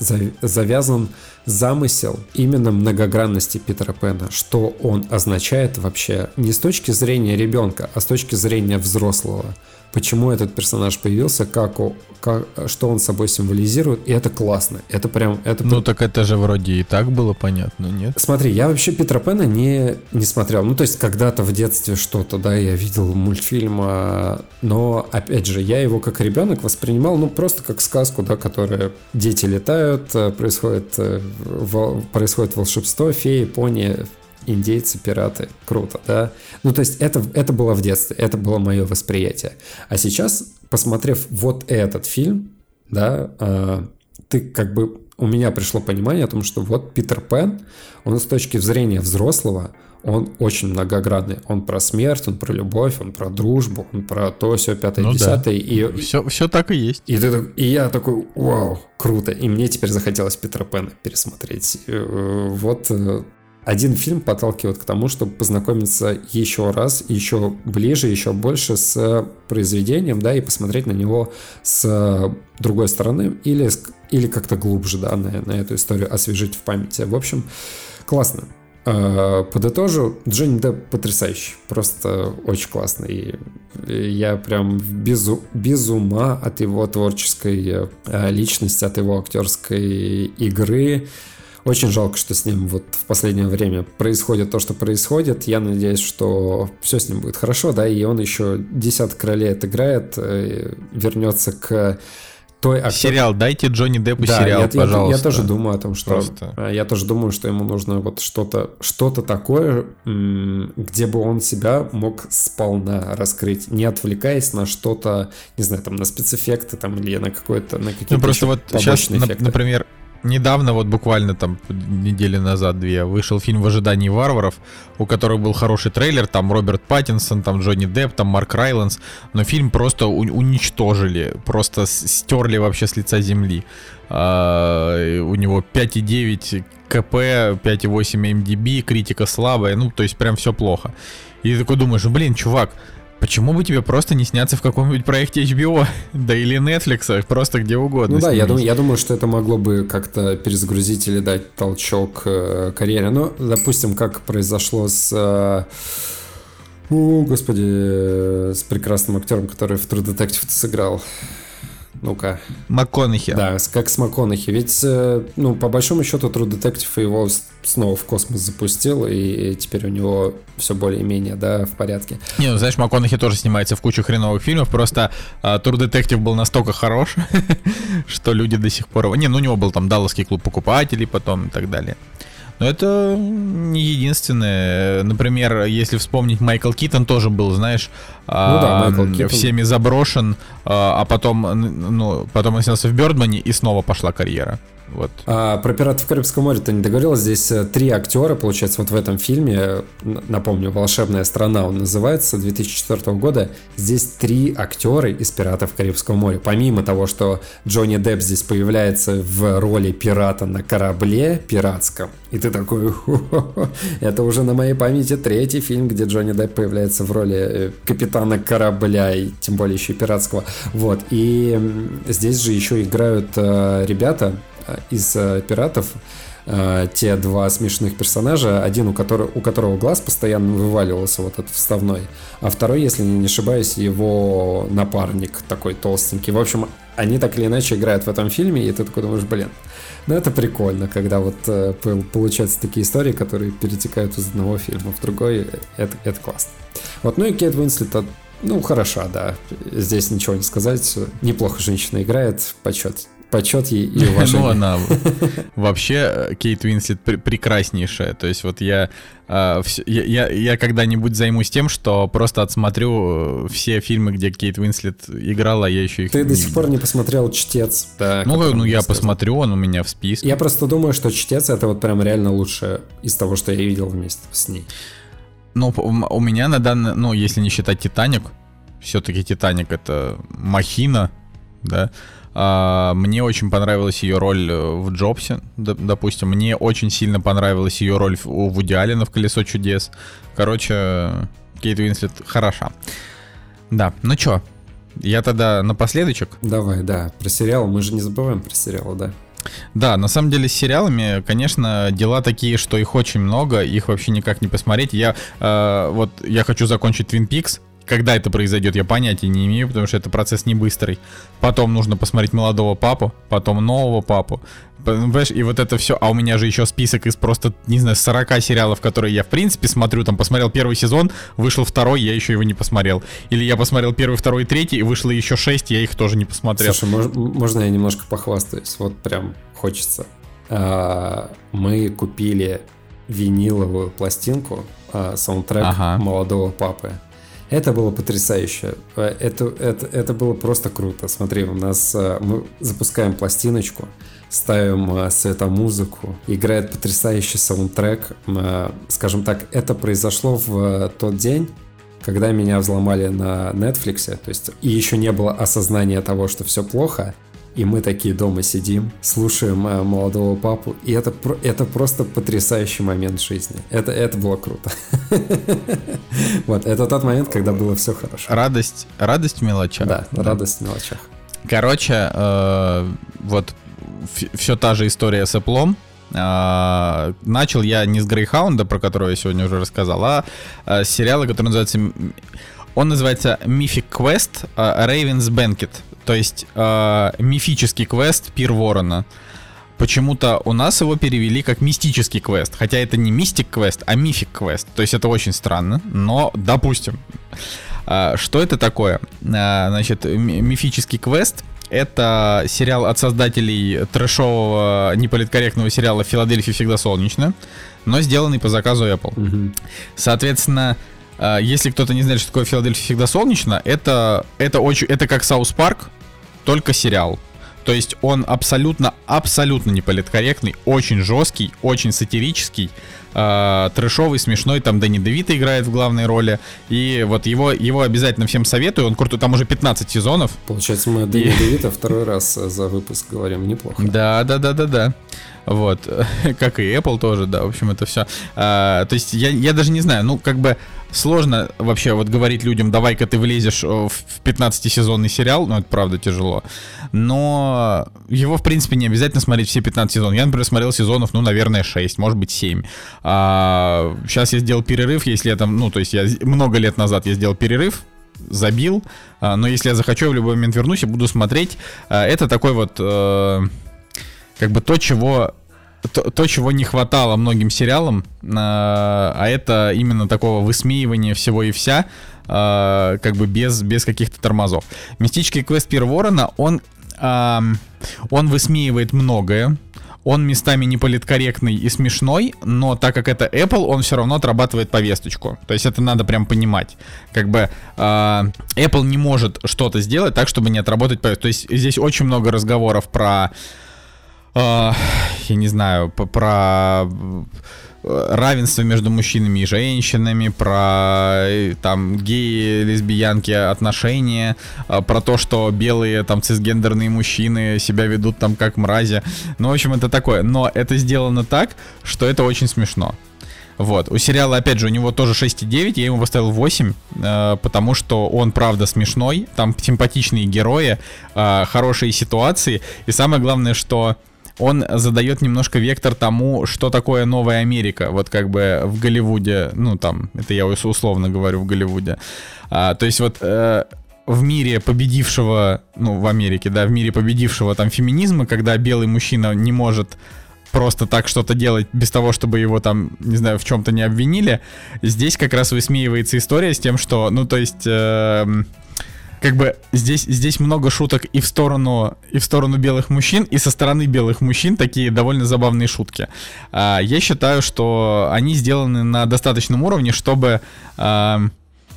завязан замысел именно многогранности Питера Пэна, что он означает вообще не с точки зрения ребенка, а с точки зрения взрослого почему этот персонаж появился, как, о, как что он собой символизирует, и это классно. Это прям... Это... Ну так это же вроде и так было понятно, нет? Смотри, я вообще Питера Пэна не, не смотрел. Ну то есть когда-то в детстве что-то, да, я видел мультфильм, а, но опять же, я его как ребенок воспринимал, ну просто как сказку, да, которая дети летают, э, происходит, э, происходит волшебство, феи, пони, индейцы, пираты, круто, да? Ну, то есть это, это было в детстве, это было мое восприятие. А сейчас, посмотрев вот этот фильм, да, э, ты как бы у меня пришло понимание о том, что вот Питер Пен, он с точки зрения взрослого, он очень многогранный. Он про смерть, он про любовь, он про дружбу, он про то, все, пятое, ну, десятое. Да. И, все, все так и есть. И, ты, и я такой, вау, круто. И мне теперь захотелось Питера Пена пересмотреть. Э, вот э, один фильм подталкивает к тому, чтобы познакомиться еще раз, еще ближе, еще больше с произведением, да, и посмотреть на него с другой стороны или, или как-то глубже, да, на, на эту историю освежить в памяти. В общем, классно. А, подытожу, Джонни Депп потрясающий, просто очень классный. Я прям без, без ума от его творческой а, личности, от его актерской игры. Очень жалко, что с ним вот в последнее время происходит то, что происходит. Я надеюсь, что все с ним будет хорошо, да, и он еще десяток королей отыграет, э, вернется к той актер... Сериал, дайте Джонни Деппу да, сериал, я, пожалуйста. Я, я тоже думаю о том, что... Просто. Э, я тоже думаю, что ему нужно вот что-то что такое, где бы он себя мог сполна раскрыть, не отвлекаясь на что-то, не знаю, там, на спецэффекты там или на какой-то, на какие-то Ну, просто вот сейчас, эффекты. например, Недавно, вот буквально там недели назад две, вышел фильм «В ожидании варваров», у которого был хороший трейлер, там Роберт Паттинсон, там Джонни Депп, там Марк Райландс, но фильм просто уничтожили, просто стерли вообще с лица земли. А, у него 5,9 КП, 5,8 МДБ, критика слабая, ну, то есть прям все плохо. И ты такой думаешь, блин, чувак, Почему бы тебе просто не сняться в каком-нибудь проекте HBO, да или Netflix, просто где угодно? Ну да, я думаю, я думаю, что это могло бы как-то перезагрузить или дать толчок э, карьере. Ну, допустим, как произошло с... Э, о, господи, э, с прекрасным актером, который в True Detective сыграл. Ну-ка. МакКонахи. Да, как с МакКонахи. Ведь, э, ну, по большому счету, True Detective его снова в космос запустил, и теперь у него все более-менее, да, в порядке. Не, ну, знаешь, МакКонахи тоже снимается в кучу хреновых фильмов, просто uh, True Detective был настолько хорош, что люди до сих пор... Не, ну, у него был там Далласский клуб покупателей потом и так далее. Но это не единственное. Например, если вспомнить, Майкл Китон тоже был, знаешь, ну да, Майкл Китон. всеми заброшен, а, а потом, ну, потом он снялся в Бёрдмане и снова пошла карьера. Вот. А, про «Пиратов Карибского моря» ты не договорил. Здесь э, три актера, получается, вот в этом фильме. Напомню, «Волшебная страна» он называется, 2004 года. Здесь три актера из «Пиратов Карибского моря». Помимо того, что Джонни Депп здесь появляется в роли пирата на корабле пиратском. И ты такой, это уже на моей памяти третий фильм, где Джонни Депп появляется в роли э, капитана корабля, и тем более еще и пиратского. Вот. И здесь же еще играют э, ребята, из э, пиратов э, те два смешных персонажа, один у которого, у которого глаз постоянно вываливался вот этот вставной, а второй, если не ошибаюсь, его напарник такой толстенький. В общем, они так или иначе играют в этом фильме, и ты такой думаешь, блин, ну это прикольно, когда вот э, получаются такие истории, которые перетекают из одного фильма в другой, это, это классно. Вот, ну и Кейт Уинслет, ну хороша, да, здесь ничего не сказать, неплохо женщина играет, почет почет ей и уважение. Ну, она вообще, э, Кейт Уинслет прекраснейшая. То есть вот я, а, я, я, я когда-нибудь займусь тем, что просто отсмотрю э, все фильмы, где Кейт Уинслет играла, я еще их Ты до сих пор не посмотрел «Чтец». Да, ну, ну я посмотрю, он у меня в списке. Я просто думаю, что «Чтец» — это вот прям реально лучшее из того, что я видел вместе с ней. Ну, у меня на данный, ну, если не считать «Титаник», все-таки «Титаник» — это махина, да, мне очень понравилась ее роль э, в Джобсе, допустим. Мне очень сильно понравилась ее роль у Вуди в «Колесо чудес». Короче, Кейт Уинслет хороша. Да, ну чё, я тогда напоследочек. Давай, да, про сериал. Мы же не забываем про сериал, да. Да, на самом деле с сериалами, конечно, дела такие, что их очень много, их вообще никак не посмотреть. Я э, вот я хочу закончить Twin Peaks, когда это произойдет, я понятия не имею, потому что это процесс не быстрый. Потом нужно посмотреть молодого папу, потом нового папу. Понимаешь, и вот это все. А у меня же еще список из просто, не знаю, 40 сериалов, которые я в принципе смотрю. Там посмотрел первый сезон, вышел второй, я еще его не посмотрел. Или я посмотрел первый, второй, третий, и вышло еще шесть, я их тоже не посмотрел. Слушай, мож, можно я немножко похвастаюсь? Вот прям хочется. А, мы купили виниловую пластинку, а, саундтрек ага. молодого папы. Это было потрясающе. Э, это, это, это было просто круто. Смотри, у нас э, мы запускаем пластиночку, ставим э, светомузыку, играет потрясающий саундтрек. Скажем так, это произошло в тот день, когда меня взломали на Netflix, то есть и еще не было осознания того, что все плохо, и мы такие дома сидим, слушаем э, молодого папу, и это, это просто потрясающий момент жизни. Это, это было круто. Вот, это тот момент, когда было все хорошо. Радость, радость в мелочах. Да, радость в мелочах. Короче, э, вот все та же история с Apple. Uh, начал я не с Грейхаунда, про которого я сегодня уже рассказал, а uh, с сериала, который называется... Он называется Mythic Quest uh, Raven's Banquet. То есть э, мифический квест Пир Ворона. Почему-то у нас его перевели как мистический квест. Хотя это не mystic quest, а mythic quest. То есть это очень странно, но допустим. Э, что это такое? Э, значит, мифический квест это сериал от создателей трэшового, неполиткорректного сериала «Филадельфия всегда солнечно», но сделанный по заказу Apple. Угу. Соответственно, если кто-то не знает, что такое Филадельфия всегда солнечно, это, это, очень, это как South Park, только сериал. То есть он абсолютно, абсолютно неполиткорректный, очень жесткий, очень сатирический, э, трэшовый, смешной. Там Дэнни Девита играет в главной роли. И вот его, его обязательно всем советую. Он крутой, там уже 15 сезонов. Получается, мы Дэнни и... Девита второй раз за выпуск говорим. Неплохо. Да, да, да, да, да. Вот, как и Apple тоже, да, в общем, это все. А, то есть я, я даже не знаю, ну, как бы сложно вообще вот говорить людям, давай-ка ты влезешь в 15-сезонный сериал, ну, это правда тяжело. Но его, в принципе, не обязательно смотреть все 15 сезонов. Я, например, смотрел сезонов, ну, наверное, 6, может быть, 7. А, сейчас я сделал перерыв, если я там, ну, то есть я много лет назад я сделал перерыв, забил, а, но если я захочу, я в любой момент вернусь и буду смотреть. А, это такой вот... А, как бы то, чего то, то, чего не хватало многим сериалам, э, а это именно такого высмеивания всего и вся, э, как бы без, без каких-то тормозов. Мистический квест Пир Ворона, он, он высмеивает многое, он местами не политкорректный и смешной, но так как это Apple, он все равно отрабатывает повесточку. То есть это надо прям понимать. Как бы э, Apple не может что-то сделать так, чтобы не отработать повестку. То есть здесь очень много разговоров про я не знаю, про э, равенство между мужчинами и женщинами, про э, там геи, лесбиянки отношения, э, про то, что белые там цисгендерные мужчины себя ведут там как мрази. Ну, в общем, это такое. Но это сделано так, что это очень смешно. Вот. У сериала, опять же, у него тоже 6,9, я ему поставил 8, э, потому что он, правда, смешной, там симпатичные герои, э, хорошие ситуации, и самое главное, что он задает немножко вектор тому, что такое новая Америка, вот как бы в Голливуде, ну там, это я условно говорю в Голливуде. А, то есть вот э, в мире победившего, ну в Америке, да, в мире победившего там феминизма, когда белый мужчина не может просто так что-то делать без того, чтобы его там, не знаю, в чем-то не обвинили. Здесь как раз высмеивается история с тем, что, ну, то есть... Э, как бы здесь, здесь много шуток и в сторону и в сторону белых мужчин, и со стороны белых мужчин такие довольно забавные шутки. А, я считаю, что они сделаны на достаточном уровне, чтобы а,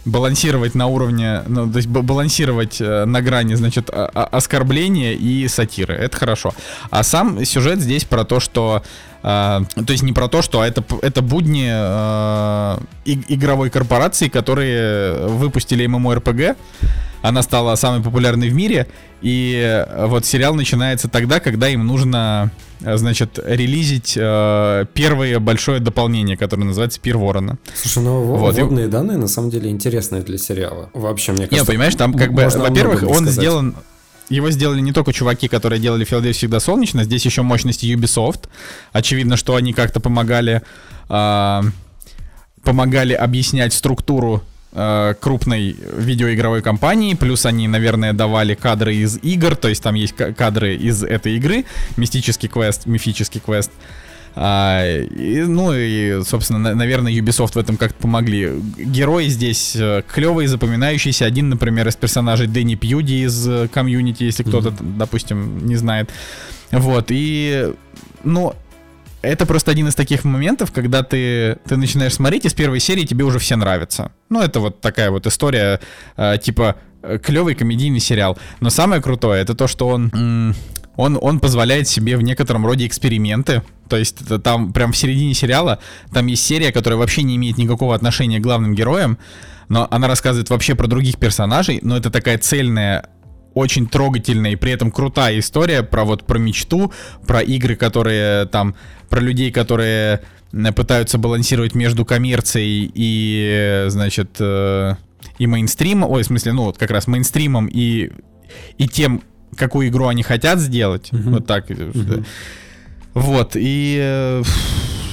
балансировать на уровне, ну, то есть балансировать э, на грани, значит, оскорбления и сатиры. Это хорошо. А сам сюжет здесь про то, что Uh, то есть не про то, что это, это будни uh, игровой корпорации, которые выпустили MMORPG. Она стала самой популярной в мире. И вот сериал начинается тогда, когда им нужно значит, релизить э, первое большое дополнение, которое называется «Пир Ворона». Слушай, ну вот. водные данные на самом деле интересные для сериала. Вообще, мне кажется... Не, понимаешь, там как бы, во-первых, он сказать. сделан... Его сделали не только чуваки, которые делали Филадельфию всегда солнечно, здесь еще мощности Ubisoft. Очевидно, что они как-то помогали, э, помогали объяснять структуру Э, крупной видеоигровой компании, плюс они, наверное, давали кадры из игр, то есть там есть кадры из этой игры, мистический квест, мифический квест. А, и, ну и, собственно, на, наверное, Ubisoft в этом как-то помогли. Герои здесь э, клевые, запоминающиеся. Один, например, из персонажей Дэнни Пьюди из э, комьюнити, если кто-то, mm-hmm. допустим, не знает. Вот, и, ну, это просто один из таких моментов, когда ты, ты начинаешь смотреть, и с первой серии тебе уже все нравятся. Ну, это вот такая вот история, э, типа, э, клевый комедийный сериал. Но самое крутое, это то, что он... он, он позволяет себе в некотором роде эксперименты. То есть это там прям в середине сериала там есть серия, которая вообще не имеет никакого отношения к главным героям, но она рассказывает вообще про других персонажей, но это такая цельная очень трогательная и при этом крутая история про вот про мечту, про игры, которые там, про людей, которые э, пытаются балансировать между коммерцией и, значит, э, и мейнстримом, ой, в смысле, ну вот как раз мейнстримом и, и тем, какую игру они хотят сделать, mm-hmm. вот так. Mm-hmm. Вот, и э,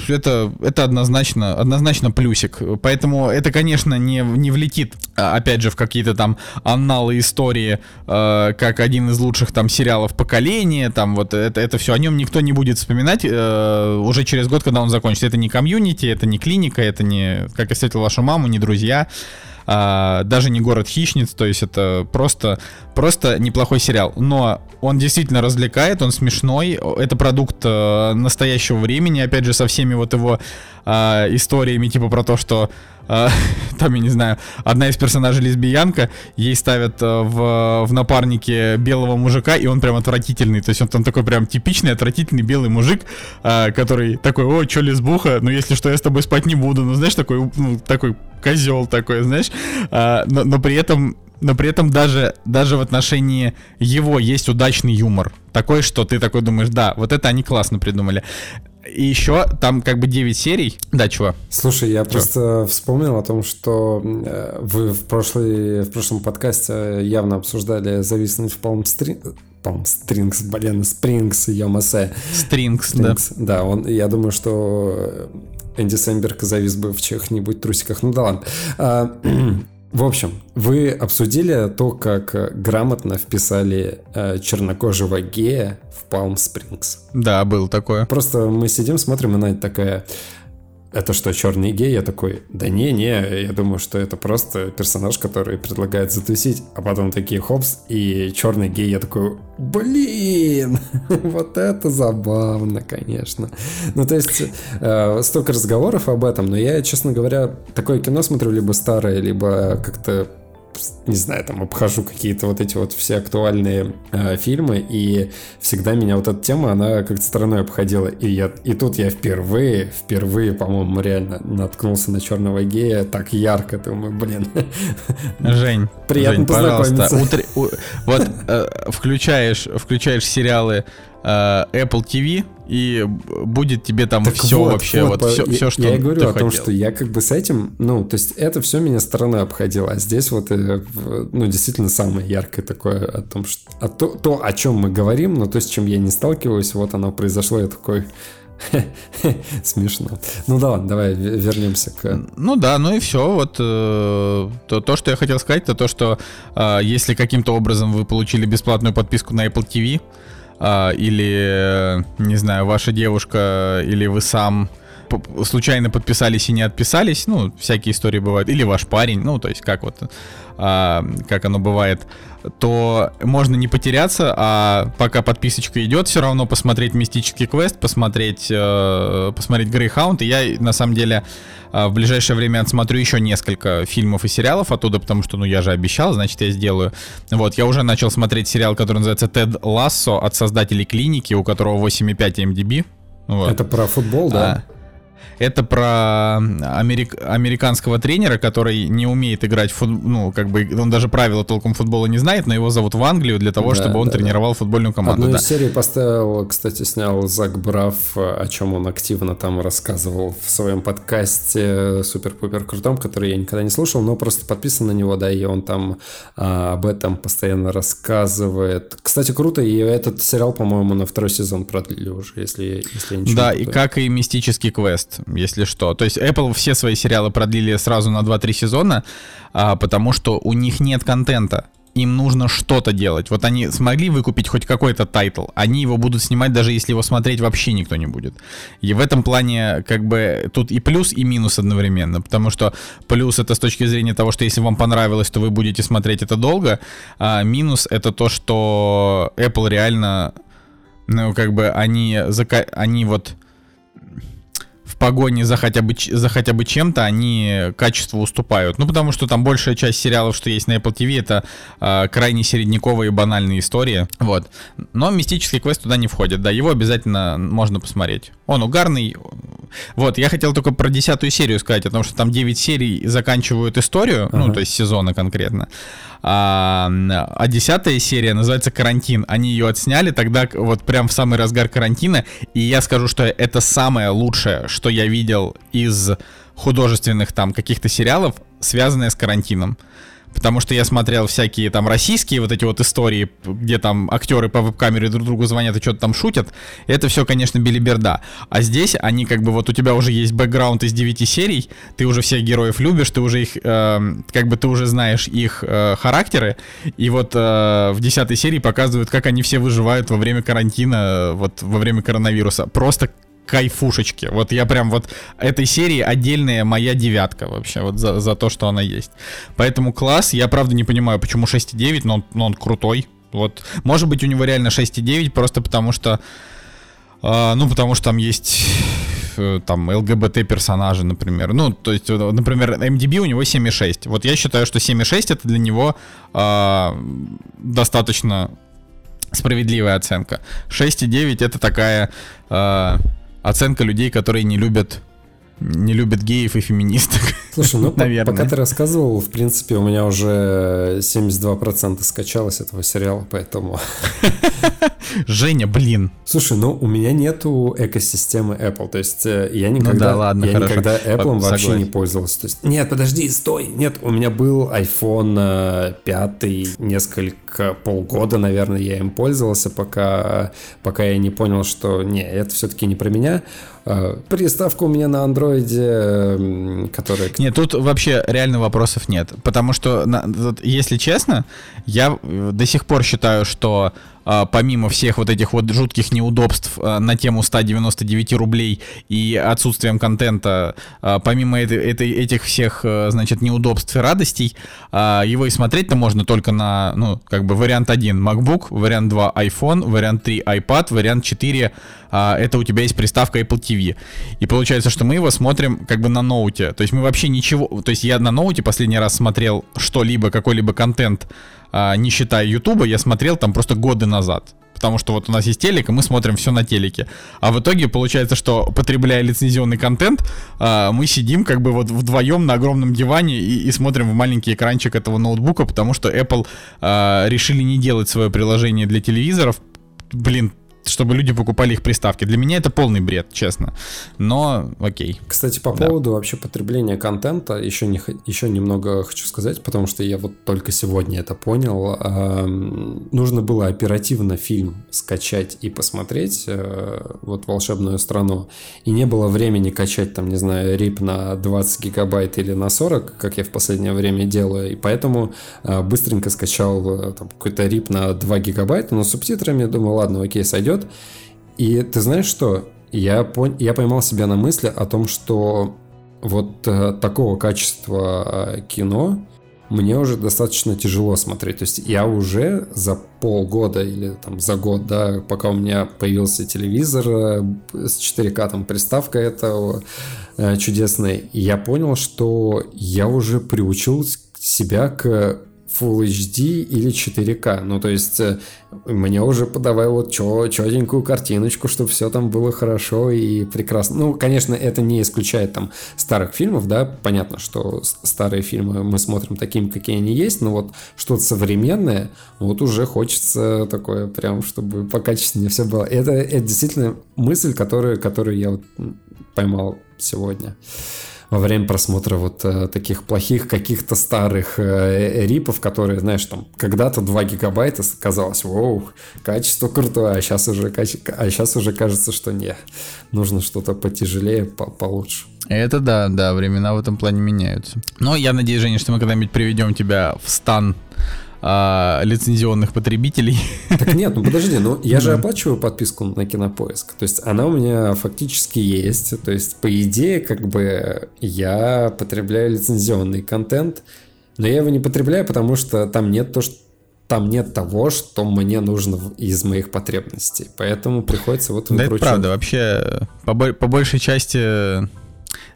это, это однозначно, однозначно плюсик. Поэтому это, конечно, не, не влетит, а, опять же, в какие-то там анналы истории, э, как один из лучших там сериалов поколения, там вот это, это все, о нем никто не будет вспоминать э, уже через год, когда он закончится. Это не комьюнити, это не клиника, это не «Как я встретил вашу маму», не «Друзья» а, даже не город хищниц, то есть это просто, просто неплохой сериал. Но он действительно развлекает, он смешной, это продукт а, настоящего времени, опять же, со всеми вот его а, историями, типа про то, что а, там, я не знаю, одна из персонажей лесбиянка, ей ставят а, в, в напарнике белого мужика, и он прям отвратительный. То есть он там такой прям типичный, отвратительный белый мужик, а, который такой, о, чё лесбуха, ну если что, я с тобой спать не буду. Ну, знаешь, такой, ну, такой козел такой, знаешь. А, но, но при этом но при этом даже, даже в отношении его есть удачный юмор. Такой, что ты такой думаешь, да, вот это они классно придумали. И еще там как бы 9 серий. Да, чего? Слушай, я чего? просто вспомнил о том, что э, вы в, прошлый, в прошлом подкасте явно обсуждали зависнуть в Springs. Palm Strings, блин, Springs, Йомасе. Strings, да. Да, он, я думаю, что Энди Сэмберг завис бы в чьих-нибудь трусиках. Ну да ладно. В общем, вы обсудили то, как грамотно вписали э, чернокожего гея в Palm Springs. Да, был такое. Просто мы сидим, смотрим, и Надя такая это что, черный гей? Я такой, да не, не, я думаю, что это просто персонаж, который предлагает затусить, а потом такие хопс, и черный гей, я такой, блин, вот это забавно, конечно. Ну, то есть, э, столько разговоров об этом, но я, честно говоря, такое кино смотрю либо старое, либо как-то не знаю, там обхожу какие-то вот эти вот все актуальные э, фильмы, и всегда меня вот эта тема, она как-то стороной обходила. И, я, и тут я впервые, впервые, по-моему, реально наткнулся на черного гея так ярко, думаю, блин. Жень, приятно Жень, познакомиться. Пожалуйста, утр... вот э, включаешь, включаешь сериалы Apple TV, и будет тебе там Так все вот, вообще, вот, вот, все, я, все, что я и говорю ты о том, хотел. что я как бы с этим, ну, то есть это все меня стороной обходило, а здесь вот, э, ну, действительно самое яркое такое о том, что о то, то, о чем мы говорим, но то, с чем я не сталкиваюсь, вот оно произошло, я такой смешно. Ну да ладно, давай ве- вернемся к... Ну да, ну и все. Вот э, то, то, что я хотел сказать, это то, что э, если каким-то образом вы получили бесплатную подписку на Apple TV, э, или, э, не знаю, ваша девушка или вы сам случайно подписались и не отписались, ну, всякие истории бывают, или ваш парень, ну, то есть как вот, а, как оно бывает, то можно не потеряться, а пока подписочка идет, все равно посмотреть мистический квест, посмотреть, э, посмотреть Greyhound, и я на самом деле э, в ближайшее время отсмотрю еще несколько фильмов и сериалов оттуда, потому что, ну, я же обещал, значит, я сделаю. Вот, я уже начал смотреть сериал, который называется «Тед Лассо» от создателей «Клиники», у которого 8,5 MDB. Вот. Это про футбол, да? А, Это про америк- американского тренера, который не умеет играть в футбол, ну, как бы, он даже правила толком футбола не знает, но его зовут в Англию для того, Да, чтобы он да, да. тренировал футбольную команду. Одну да. из серий поставил, кстати, снял Зак Браф, о чем он активно там рассказывал в своем подкасте супер-пупер крутом, который я никогда не слушал, но просто подписан на него, да, и он там а, об этом постоянно рассказывает. Кстати, круто, и этот сериал, по-моему, на второй сезон продлили уже, если, если я ничего Да, не и путаю. как и мистический квест, если что. То есть Apple все свои сериалы продлили сразу на 2-3 сезона, а, потому что у них нет контента. Им нужно что-то делать. Вот они смогли выкупить хоть какой-то тайтл, они его будут снимать, даже если его смотреть вообще никто не будет. И в этом плане, как бы, тут и плюс, и минус одновременно. Потому что плюс это с точки зрения того, что если вам понравилось, то вы будете смотреть это долго. А минус это то, что Apple реально ну, как бы они, зака- они вот погоне за хотя бы, за хотя бы чем-то, они качеству уступают. Ну, потому что там большая часть сериалов, что есть на Apple TV, это а, крайне середняковые банальные истории. Вот. Но мистический квест туда не входит. Да, его обязательно можно посмотреть. Он угарный. Вот, я хотел только про десятую серию сказать, о том, что там 9 серий заканчивают историю, ну, Ага. то есть сезона конкретно. А, а десятая серия называется «Карантин». Они ее отсняли тогда, вот прям в самый разгар карантина. И я скажу, что это самое лучшее, что я видел из художественных там каких-то сериалов, связанное с карантином. Потому что я смотрел всякие там российские вот эти вот истории, где там актеры по веб-камере друг другу звонят и что-то там шутят. Это все, конечно, билиберда. А здесь они как бы вот у тебя уже есть бэкграунд из 9 серий, ты уже всех героев любишь, ты уже их, эм, как бы ты уже знаешь их э, характеры. И вот э, в 10 серии показывают, как они все выживают во время карантина, э, вот во время коронавируса. Просто кайфушечки. Вот я прям вот этой серии отдельная моя девятка вообще, вот за, за то, что она есть. Поэтому класс, я правда не понимаю, почему 6,9, но он, но он крутой. Вот, может быть, у него реально 6,9, просто потому что, а, ну, потому что там есть э, там ЛГБТ персонажи, например. Ну, то есть, э, например, MDB у него 7,6. Вот я считаю, что 7,6 это для него а, достаточно справедливая оценка. 6,9 это такая а, оценка людей, которые не любят не любят геев и феминисток. Слушай, ну Наверное. пока ты рассказывал, в принципе, у меня уже 72% скачалось этого сериала, поэтому... Женя, блин. Слушай, ну у меня нету экосистемы Apple, то есть э, я никогда, да, ладно, я хорошо. никогда Apple вообще согласен. не пользовался. То есть, нет, подожди, стой, нет, у меня был iPhone 5, несколько, полгода, наверное, я им пользовался, пока, пока я не понял, что не, это все-таки не про меня. Э, Приставка у меня на андроиде, которая... Нет, тут вообще реально вопросов нет. Потому что, если честно, я э, до сих пор считаю, что а, помимо всех вот этих вот жутких неудобств а, на тему 199 рублей и отсутствием контента, а, помимо этой- этих всех, э, значит, неудобств и радостей, а, его и смотреть-то можно только на, ну, как бы вариант 1 MacBook, вариант 2 iPhone, вариант 3 iPad, вариант 4 а, это у тебя есть приставка Apple TV. И получается, что мы его смотрим как бы на ноуте. То есть мы вообще ничего... То есть я на ноуте последний раз смотрел что-либо, какой-либо контент, а, не считая Ютуба, я смотрел там просто годы назад. Потому что вот у нас есть телек, и мы смотрим все на телеке. А в итоге получается, что потребляя лицензионный контент, а, мы сидим как бы вот вдвоем на огромном диване и, и смотрим в маленький экранчик этого ноутбука, потому что Apple а, решили не делать свое приложение для телевизоров. Блин, чтобы люди покупали их приставки. Для меня это полный бред, честно. Но окей. Кстати, по да. поводу вообще потребления контента, еще, не, еще немного хочу сказать, потому что я вот только сегодня это понял. Э, нужно было оперативно фильм скачать и посмотреть, э, вот «Волшебную страну», и не было времени качать там, не знаю, рип на 20 гигабайт или на 40, как я в последнее время делаю, и поэтому э, быстренько скачал э, какой-то рип на 2 гигабайта, но с субтитрами, думаю, ладно, окей, сойдет. И ты знаешь что? Я, пон... я поймал себя на мысли о том, что вот э, такого качества э, кино мне уже достаточно тяжело смотреть. То есть я уже за полгода или там за год, да, пока у меня появился телевизор э, с 4К, там приставка этого э, чудесная, я понял, что я уже приучил себя к Full HD или 4К. Ну, то есть э, мне уже подавай вот четенькую картиночку, чтобы все там было хорошо и прекрасно. Ну, конечно, это не исключает там старых фильмов, да, понятно, что старые фильмы мы смотрим такими, какие они есть, но вот что-то современное, вот уже хочется такое прям, чтобы покачественнее все было. Это, это действительно мысль, которую, которую я вот поймал сегодня во время просмотра вот э, таких плохих каких-то старых э, рипов, которые, знаешь, там когда-то 2 гигабайта казалось, воу, качество крутое, а сейчас уже, а сейчас уже кажется, что не, нужно что-то потяжелее, по получше. Это да, да, времена в этом плане меняются. Но я надеюсь, Женя, что мы когда-нибудь приведем тебя в стан а, лицензионных потребителей. Так нет, ну подожди, ну я же оплачиваю подписку на Кинопоиск, то есть она у меня фактически есть, то есть по идее как бы я потребляю лицензионный контент, но я его не потребляю, потому что там нет то, что там нет того, что мне нужно из моих потребностей. Поэтому приходится вот Да, это правда. Вообще, по, по большей части,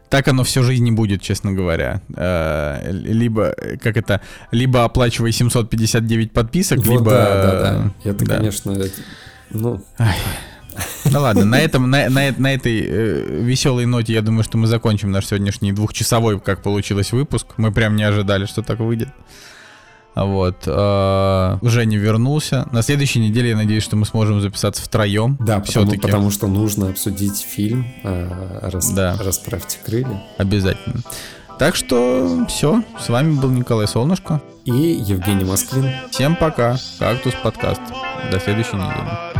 так оно всю жизнь не будет, честно говоря. Э, либо, как это, либо оплачивай 759 подписок, вот либо... Да, да, да. Это, да. конечно, ну... Ну ладно, на этом, на, на, на этой э, веселой ноте я думаю, что мы закончим наш сегодняшний двухчасовой, как получилось, выпуск. Мы прям не ожидали, что так выйдет. Вот. Э, Женя вернулся. На следующей неделе я надеюсь, что мы сможем записаться втроем. Да, потому, потому что нужно обсудить фильм э, рас, да. «Расправьте крылья». Обязательно. Так что все, с вами был Николай Солнышко. И Евгений Москвин. Всем пока. Кактус подкаст. До следующей недели.